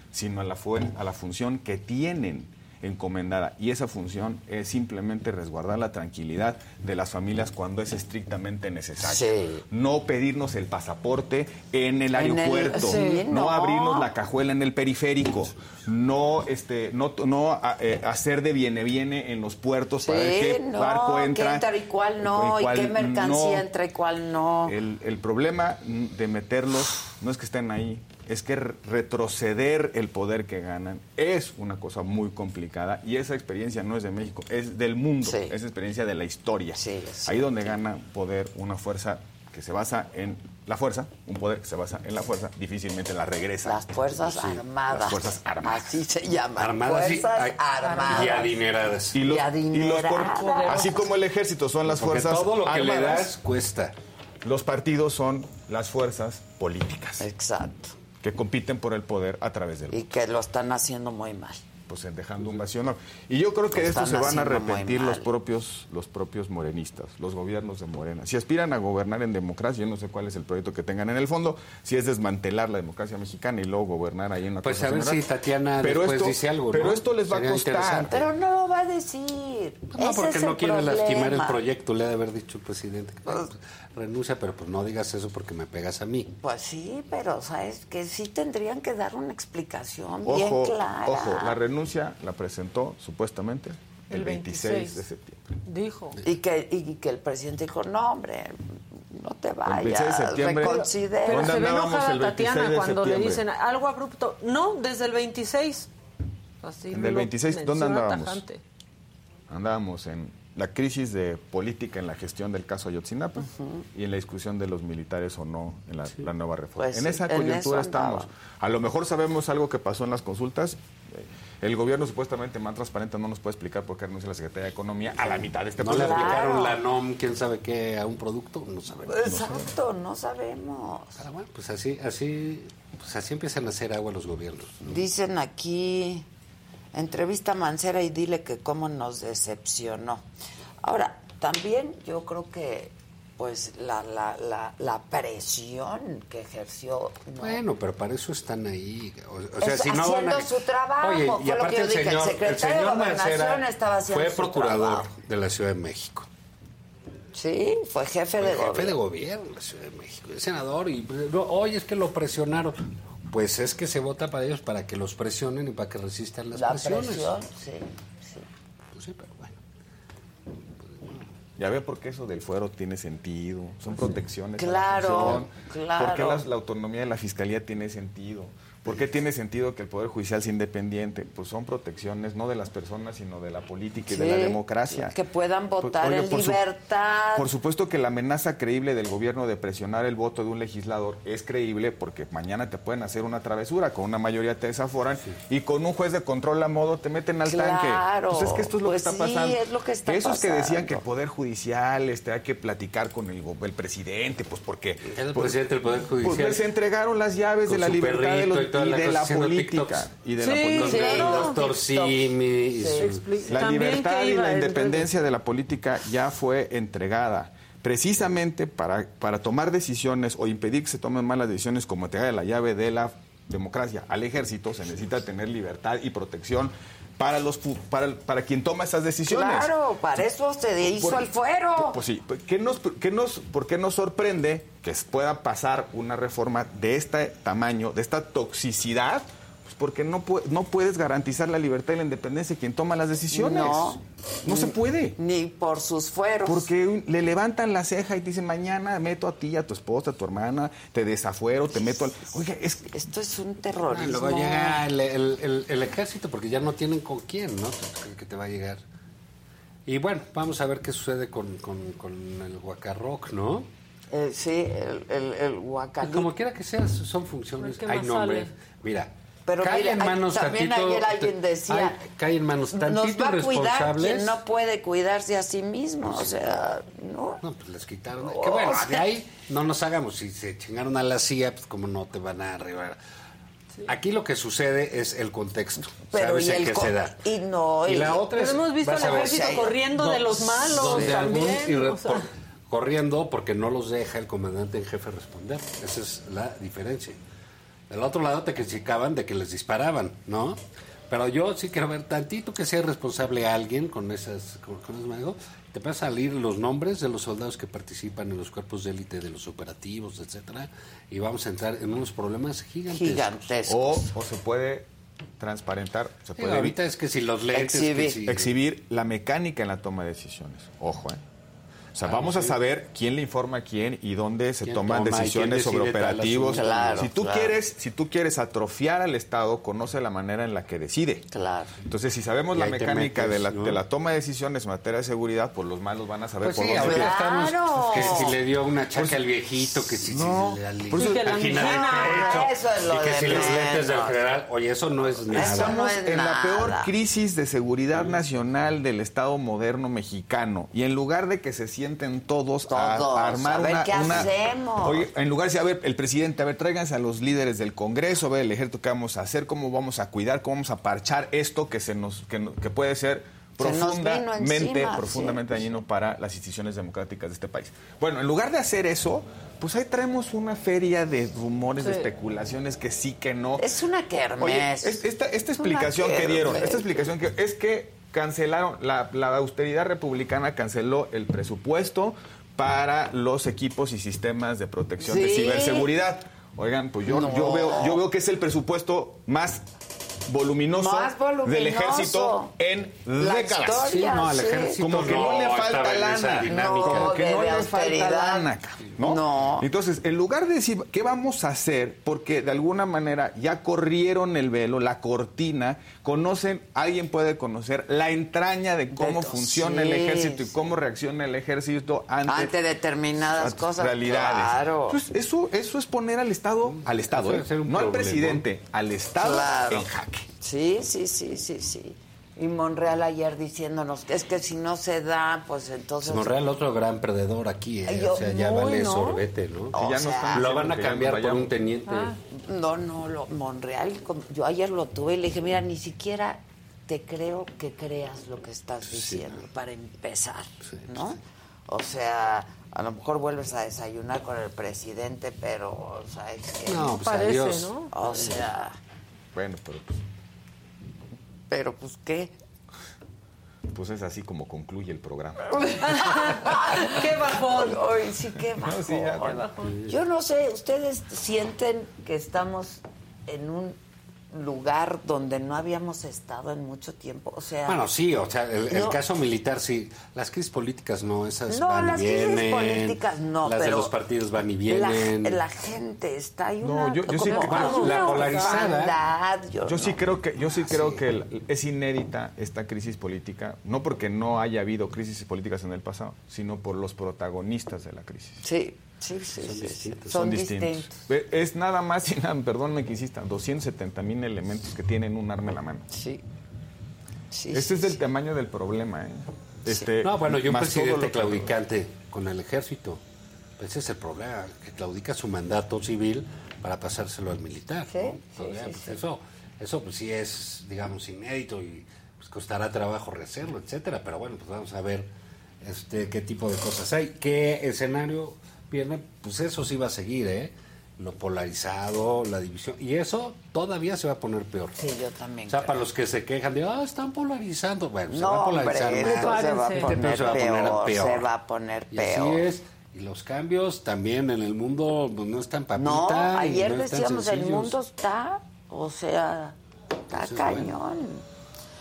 sino a la, a la función que tienen encomendada. Y esa función es simplemente resguardar la tranquilidad de las familias cuando es estrictamente necesario. Sí. No pedirnos el pasaporte en el En el- aeropuerto, sí, no, no. abrirnos la cajuela en el periférico, no este no no a- eh, hacer de viene viene en los puertos para ver qué no, barco qué entra y cuál no, y cuál qué mercancía entra y cuál no. El, el problema de meterlos no es que estén ahí, es que re- retroceder el poder que ganan es una cosa muy complicada y esa experiencia no es de México, es del mundo, Sí. es experiencia de la historia. Sí, sí. Ahí donde gana poder una fuerza que se basa en la fuerza, un poder que se basa en la fuerza, difícilmente la regresa. Las Fuerzas Sí, Armadas. Las Fuerzas Armadas. Así se llaman. Armadas y- Fuerzas ay, Armadas. Y adineradas. Y los, Y y los adineradas. así como el ejército son las Porque fuerzas todo lo que le armadas, das cuesta. los partidos son las fuerzas políticas Exacto. Que compiten por el poder a través del Y que lo están haciendo muy mal. pues en dejando un vacío enorme. Y yo creo que de esto se van a arrepentir los propios los propios morenistas, los gobiernos de Morena. Si aspiran a gobernar en democracia, yo no sé cuál es el proyecto que tengan en el fondo, si es desmantelar la democracia mexicana y luego gobernar ahí en la Pues a ver general. si Tatiana pero después esto, dice algo, Pero ¿no? esto les va Sería a costar. Pero no lo va a decir. No, Ese porque es no quiere lastimar el proyecto, le ha de haber dicho el presidente. pues, renuncia, pero pues no digas eso porque me pegas a mí. Pues sí, pero sabes que sí tendrían que dar una explicación Ojo, bien clara. ojo, la renuncia la presentó supuestamente el, El 26, 26. de septiembre. Dijo. Y que, y que el presidente dijo, no, hombre, no te 26 de vayas, septiembre. reconsidera. Pero ¿Dónde se ve enojada el 26 Tatiana cuando le septiembre? Dicen algo abrupto. No, desde el 26. Así En el lo 26, ¿dónde andábamos? tajante. Andábamos en la crisis de política en la gestión del caso Ayotzinapa y en la discusión de los militares o no en la, la nueva reforma. Pues en sí, esa en coyuntura estamos. A lo mejor sabemos algo que pasó en las consultas. Eh, El gobierno supuestamente más transparente no nos puede explicar por qué renuncia la Secretaría de Economía a la mitad de este ¿No le proceso. aplicaron la NOM, quién sabe qué, a un producto? No sabemos. Exacto, no sabemos. Pero bueno, pues así, así, pues así empiezan a hacer agua los gobiernos. Dicen aquí, entrevista a Mancera y dile que cómo nos decepcionó. Ahora, también yo creo que pues la, la, la, la presión que ejerció ¿no? Bueno, pero para eso están ahí. O, o sea, Es si no van haciendo a... su trabajo, Oye, fue y lo aparte que yo el dije, señor, el secretario de señor Gobernación Mancera estaba haciendo fue su procurador trabajo. de la Ciudad de México. Sí, fue jefe Fue de jefe gobierno. de gobierno de la Ciudad de México, senador y no, oye es que lo presionaron. Pues es que se vota para ellos para que los presionen y para que resistan las La presiones. presión, sí, sí. Pues sí, pero bueno. Ya ve por qué eso del fuero tiene sentido. Son protecciones. a la Claro, función. claro. ¿Por qué las- la autonomía de la fiscalía tiene sentido? ¿Por qué tiene sentido que el Poder Judicial sea independiente? Pues son protecciones no de las personas, sino de la política y de la democracia. Que puedan votar Oiga, en por su- libertad. Por supuesto que la amenaza creíble del gobierno de presionar el voto de un legislador es creíble porque mañana te pueden hacer una travesura, con una mayoría te desaforan y con un juez de control a modo te meten al tanque. Claro. Pues es que esto es lo Pues que está sí, pasando. es lo que está Esos que decían que el. Poder Judicial este, hay que platicar con el, presidente, pues porque... Es el pues, presidente del Poder Pues Judicial. les entregaron las llaves de la libertad de, perrito los- y toda y la de cosa la política. TikToks. Y de Sí, la política. El claro. La libertad y la en independencia de la política ya fue entregada. Precisamente para, para tomar decisiones o impedir que se tomen malas decisiones como entregar la llave de la democracia al ejército, se necesita tener libertad y protección para, los, para, para quien toma esas decisiones. Claro, para eso se hizo Por- el fuero. Pues sí, ¿qué nos, qué nos, ¿por qué nos sorprende que pueda pasar una reforma de este tamaño, de esta toxicidad? Pues porque no, pu- no puedes garantizar la libertad y la independencia de quien toma las decisiones. No. No se puede. Ni por sus fueros. Porque le levantan la ceja y te dicen, mañana meto a ti, a tu esposa, a tu hermana, te desafuero, te meto al... Oiga, es... Esto es un Ah, terrorismo. luego llega el, el- el- el ejército porque ya no tienen con quién, ¿no? Que- Que te va a llegar. Y bueno, vamos a ver qué sucede con, con- con el Huacarroc, ¿no? Eh, sí, el, el, el guacalí. Como quiera que sea, son funciones, ¿Qué hay sale? Mira, Pero cae mire, en hay- manos también tantito, ayer alguien decía, hay- cae en manos Nos tantito va a cuidar quien no puede cuidarse a sí mismo. O sea, no. No, pues les quitaron. O que bueno, sea- de ahí no nos hagamos. Si se chingaron a la CIA, pues como no te van a arribar. Aquí lo que sucede es el contexto. Pero ¿Sabes y el qué se da? y no, Y y- la otra es. Pero hemos visto al ejército si hay- corriendo de los malos donde algún también. irre- o sea. por- corriendo porque no los deja el comandante en jefe responder. Esa es la diferencia. Del otro lado te criticaban de que les disparaban, ¿no? Pero yo sí quiero ver tantito que sea responsable a alguien con esas con, con esos. Te van a salir los nombres de los soldados que participan en los cuerpos de élite de los operativos, etcétera, y vamos a entrar en unos problemas gigantescos. Gigantescos. O, o se puede transparentar, se Sí, puede ahorita es que si los lentes, que Exhibir. si- exhibir la mecánica en la toma de decisiones. Ojo, ¿eh? O sea, vamos a saber quién le informa a quién y dónde se ¿Quién toman toma decisiones sobre operativos. Claro, si tú claro. quieres, si tú quieres atrofiar al Estado, conoce la manera en la que decide. Claro. Entonces, si sabemos Y la mecánica metes, de, la, ¿no? de la toma de decisiones en materia de seguridad, pues los malos van a saber Pues por sí, dónde. estamos Claro. que si le dio una chaca al viejito, que si, No, si le al- por eso- Y que la angina de angina, pecho, eso es lo y que de si los lentes del general, oye, eso no es nada. Eso no es en la peor crisis de seguridad nacional del Estado moderno mexicano. Y en lugar de que se sienten todos, Todos, a, armar a ver una, qué una- hacemos. Oye, en lugar de decir, a ver, el presidente, a ver, tráiganse a los líderes del Congreso, a ver el ejército qué vamos a hacer, cómo vamos a cuidar, cómo vamos a parchar esto que se nos, que, que puede ser profundamente, encima, profundamente sí. dañino para las instituciones democráticas de este país. Bueno, en lugar de hacer eso, pues ahí traemos una feria de rumores, de especulaciones que sí, que no. Es una kermés. Oye, esta, esta Es una explicación que dieron, esta explicación que es que cancelaron, la, la austeridad republicana canceló el presupuesto para los equipos y sistemas de protección de ciberseguridad. Oigan, pues yo, No. yo, veo, yo veo que es el presupuesto más voluminoso, Más voluminoso. del ejército en La décadas. historia, Sí, no, al sí. ejército Como que no, no, le falta lana. dinámica. Como que No, no le falta lana. ¿no? No. Entonces, en lugar de decir, ¿qué vamos a hacer? Porque de alguna manera ya corrieron el velo, la cortina, conocen, alguien puede conocer la entraña de cómo De- funciona el sí, ejército y cómo reacciona el ejército ante, Ante determinadas ante cosas. realidades. Claro. Entonces, eso, eso es poner al Estado, al Estado, ¿eh? no al presidente, al Estado Claro. en jaque. Sí, sí, sí, sí, sí. Y Monreal ayer diciéndonos que es que si no se da, pues entonces... Monreal, otro gran perdedor aquí, ¿eh? Yo- o sea, ya vale ¿no? sorbete, ¿no? O ya no están Lo van a cambiar por vayamos. un teniente. Ah, No, no, lo, Monreal, yo ayer lo tuve y le dije, mira, ni siquiera te creo que creas lo que estás diciendo, para empezar, ¿no? O sea, a lo mejor vuelves a desayunar con el presidente, pero, o sea, es que... No, pues Parece, adiós. ¿no? O sea, Bueno, pero pues, pero pues, ¿qué? pues es así como concluye el programa. ¡Qué bajón! Ay, sí, qué bajón. sí, ya, Qué bajón. Yo no sé, ¿ustedes sienten que estamos en un lugar donde no habíamos estado en mucho tiempo? O sea... Bueno, sí, o sea, el, el No. caso militar sí. Las crisis políticas no, esas No, van las y crisis vienen. políticas no, Las de los partidos van y La, vienen. la gente está ahí No, una, yo- yo sí la polarizada. yo Yo sí no. creo que yo sí creo que el- es inédita esta crisis política, no porque no haya habido crisis políticas en el pasado, sino por los protagonistas de la crisis. Sí, sí, sí, Son sí, distintos. Son, distintos. distintos. Es nada más y nada, perdónme que insista, 270 mil elementos que tienen un arma en la mano. Sí. Sí, Este sí, es del sí. tamaño del problema. ¿eh? Este, No, bueno, y un presidente claudicante con el ejército. Ese es el problema, que claudica su mandato civil para pasárselo al militar. Sí, ¿no? sí, pues sí. Eso, eso pues sí es, digamos, inédito y pues costará trabajo rehacerlo, etcétera. Pero bueno, pues vamos a ver este qué tipo de cosas hay. ¿Qué escenario viene? Pues eso sí va a seguir, ¿eh? Lo polarizado, la división. Y eso todavía se va a poner peor. Sí, yo también. O sea, creo. para los que se quejan de, ah, están polarizando. Bueno, se va a hombre, polarizar esto más. se va a poner Se va a poner peor, peor. se va a poner Y peor. así es. Y los cambios también en el mundo pues, no están papita. No, y ayer no decíamos, el mundo está, o sea, está cañón.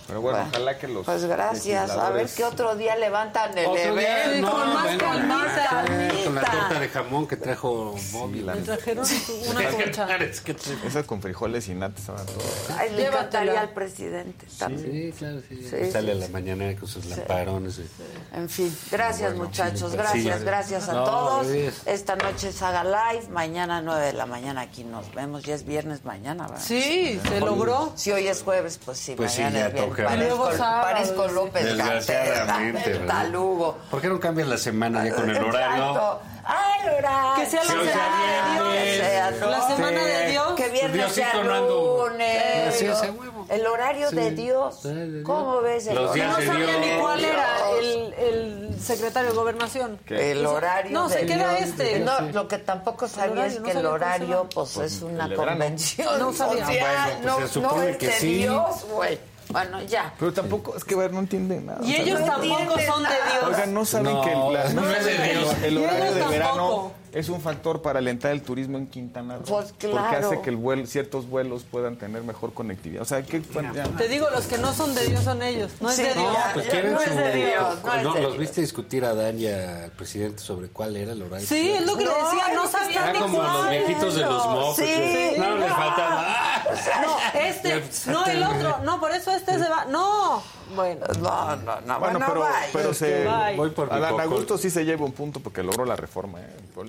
Pero bueno, Bueno, ojalá que los Pues gracias. A ver qué otro día levantan el Otro día, evento. no, con más venga, calmita. Con la torta de jamón que trajo Bobby. la Me trajeron una concha. Esas con frijoles y natas estaban todo. Ay, le encantaría al presidente también. Sí, claro, sí. Sí, Sale sí, a la sí. mañana con sus lamparones. y- En fin, gracias Bueno, muchachos, sí, gracias, sí. gracias a No, todos. es- Esta noche es Haga Live, mañana 9 de la mañana aquí nos vemos. Ya es viernes mañana, ¿verdad? Sí, se logró. Si hoy es jueves, pues sí, Pues sí, mañana ya es viernes. Parezco, parezco. López Desgraciadamente, el talugo. ¿Por qué no cambias la semana ya con el horario? Exacto. ¡Ah, el horario! Que sea la o sea, semana de Dios. sea La semana de Dios. Que viernes sea no lunes. Así es, huevo. El horario Sí. de Dios. De. ¿Cómo ves el Los Que días no horario? sabía ni cuál era el, el secretario de Gobernación. ¿Qué? El horario. No, se queda este. No, lo que tampoco sabía horario, es no que el sabía cómo se horario, llama. pues, es una el convención No sabía. social. Bueno, pues, no, se no supone es que de sí. Dios, güey. Bueno, ya. Pero tampoco, es que ver, no entiende nada. Y O sea, ellos no tampoco entienden son de. Dios. Oigan, no saben No, que la- no es de Dios. el horario de verano tampoco. Es un factor para alentar el turismo en Quintana Roo. Pues Porque hace que el vuelo, ciertos vuelos puedan tener mejor conectividad. O sea, que ya. Te digo, los que no son de Dios son ellos. No es Sí, de Dios. Pues quieren no es de Dios, no de los Dios. viste discutir a Dan y al presidente sobre cuál era el horario. Sí, es lo que le No, decía, no es que sabía Era ni como los viejitos de los mofos. Sí. No, les faltaba. No, este, no el otro, no, por eso este se va. No, bueno. No, no, no. Bueno, Bueno, pero, bye. pero se. Bye. Voy por. Augusto sí se lleva un punto porque logró la reforma. ¿eh? Por-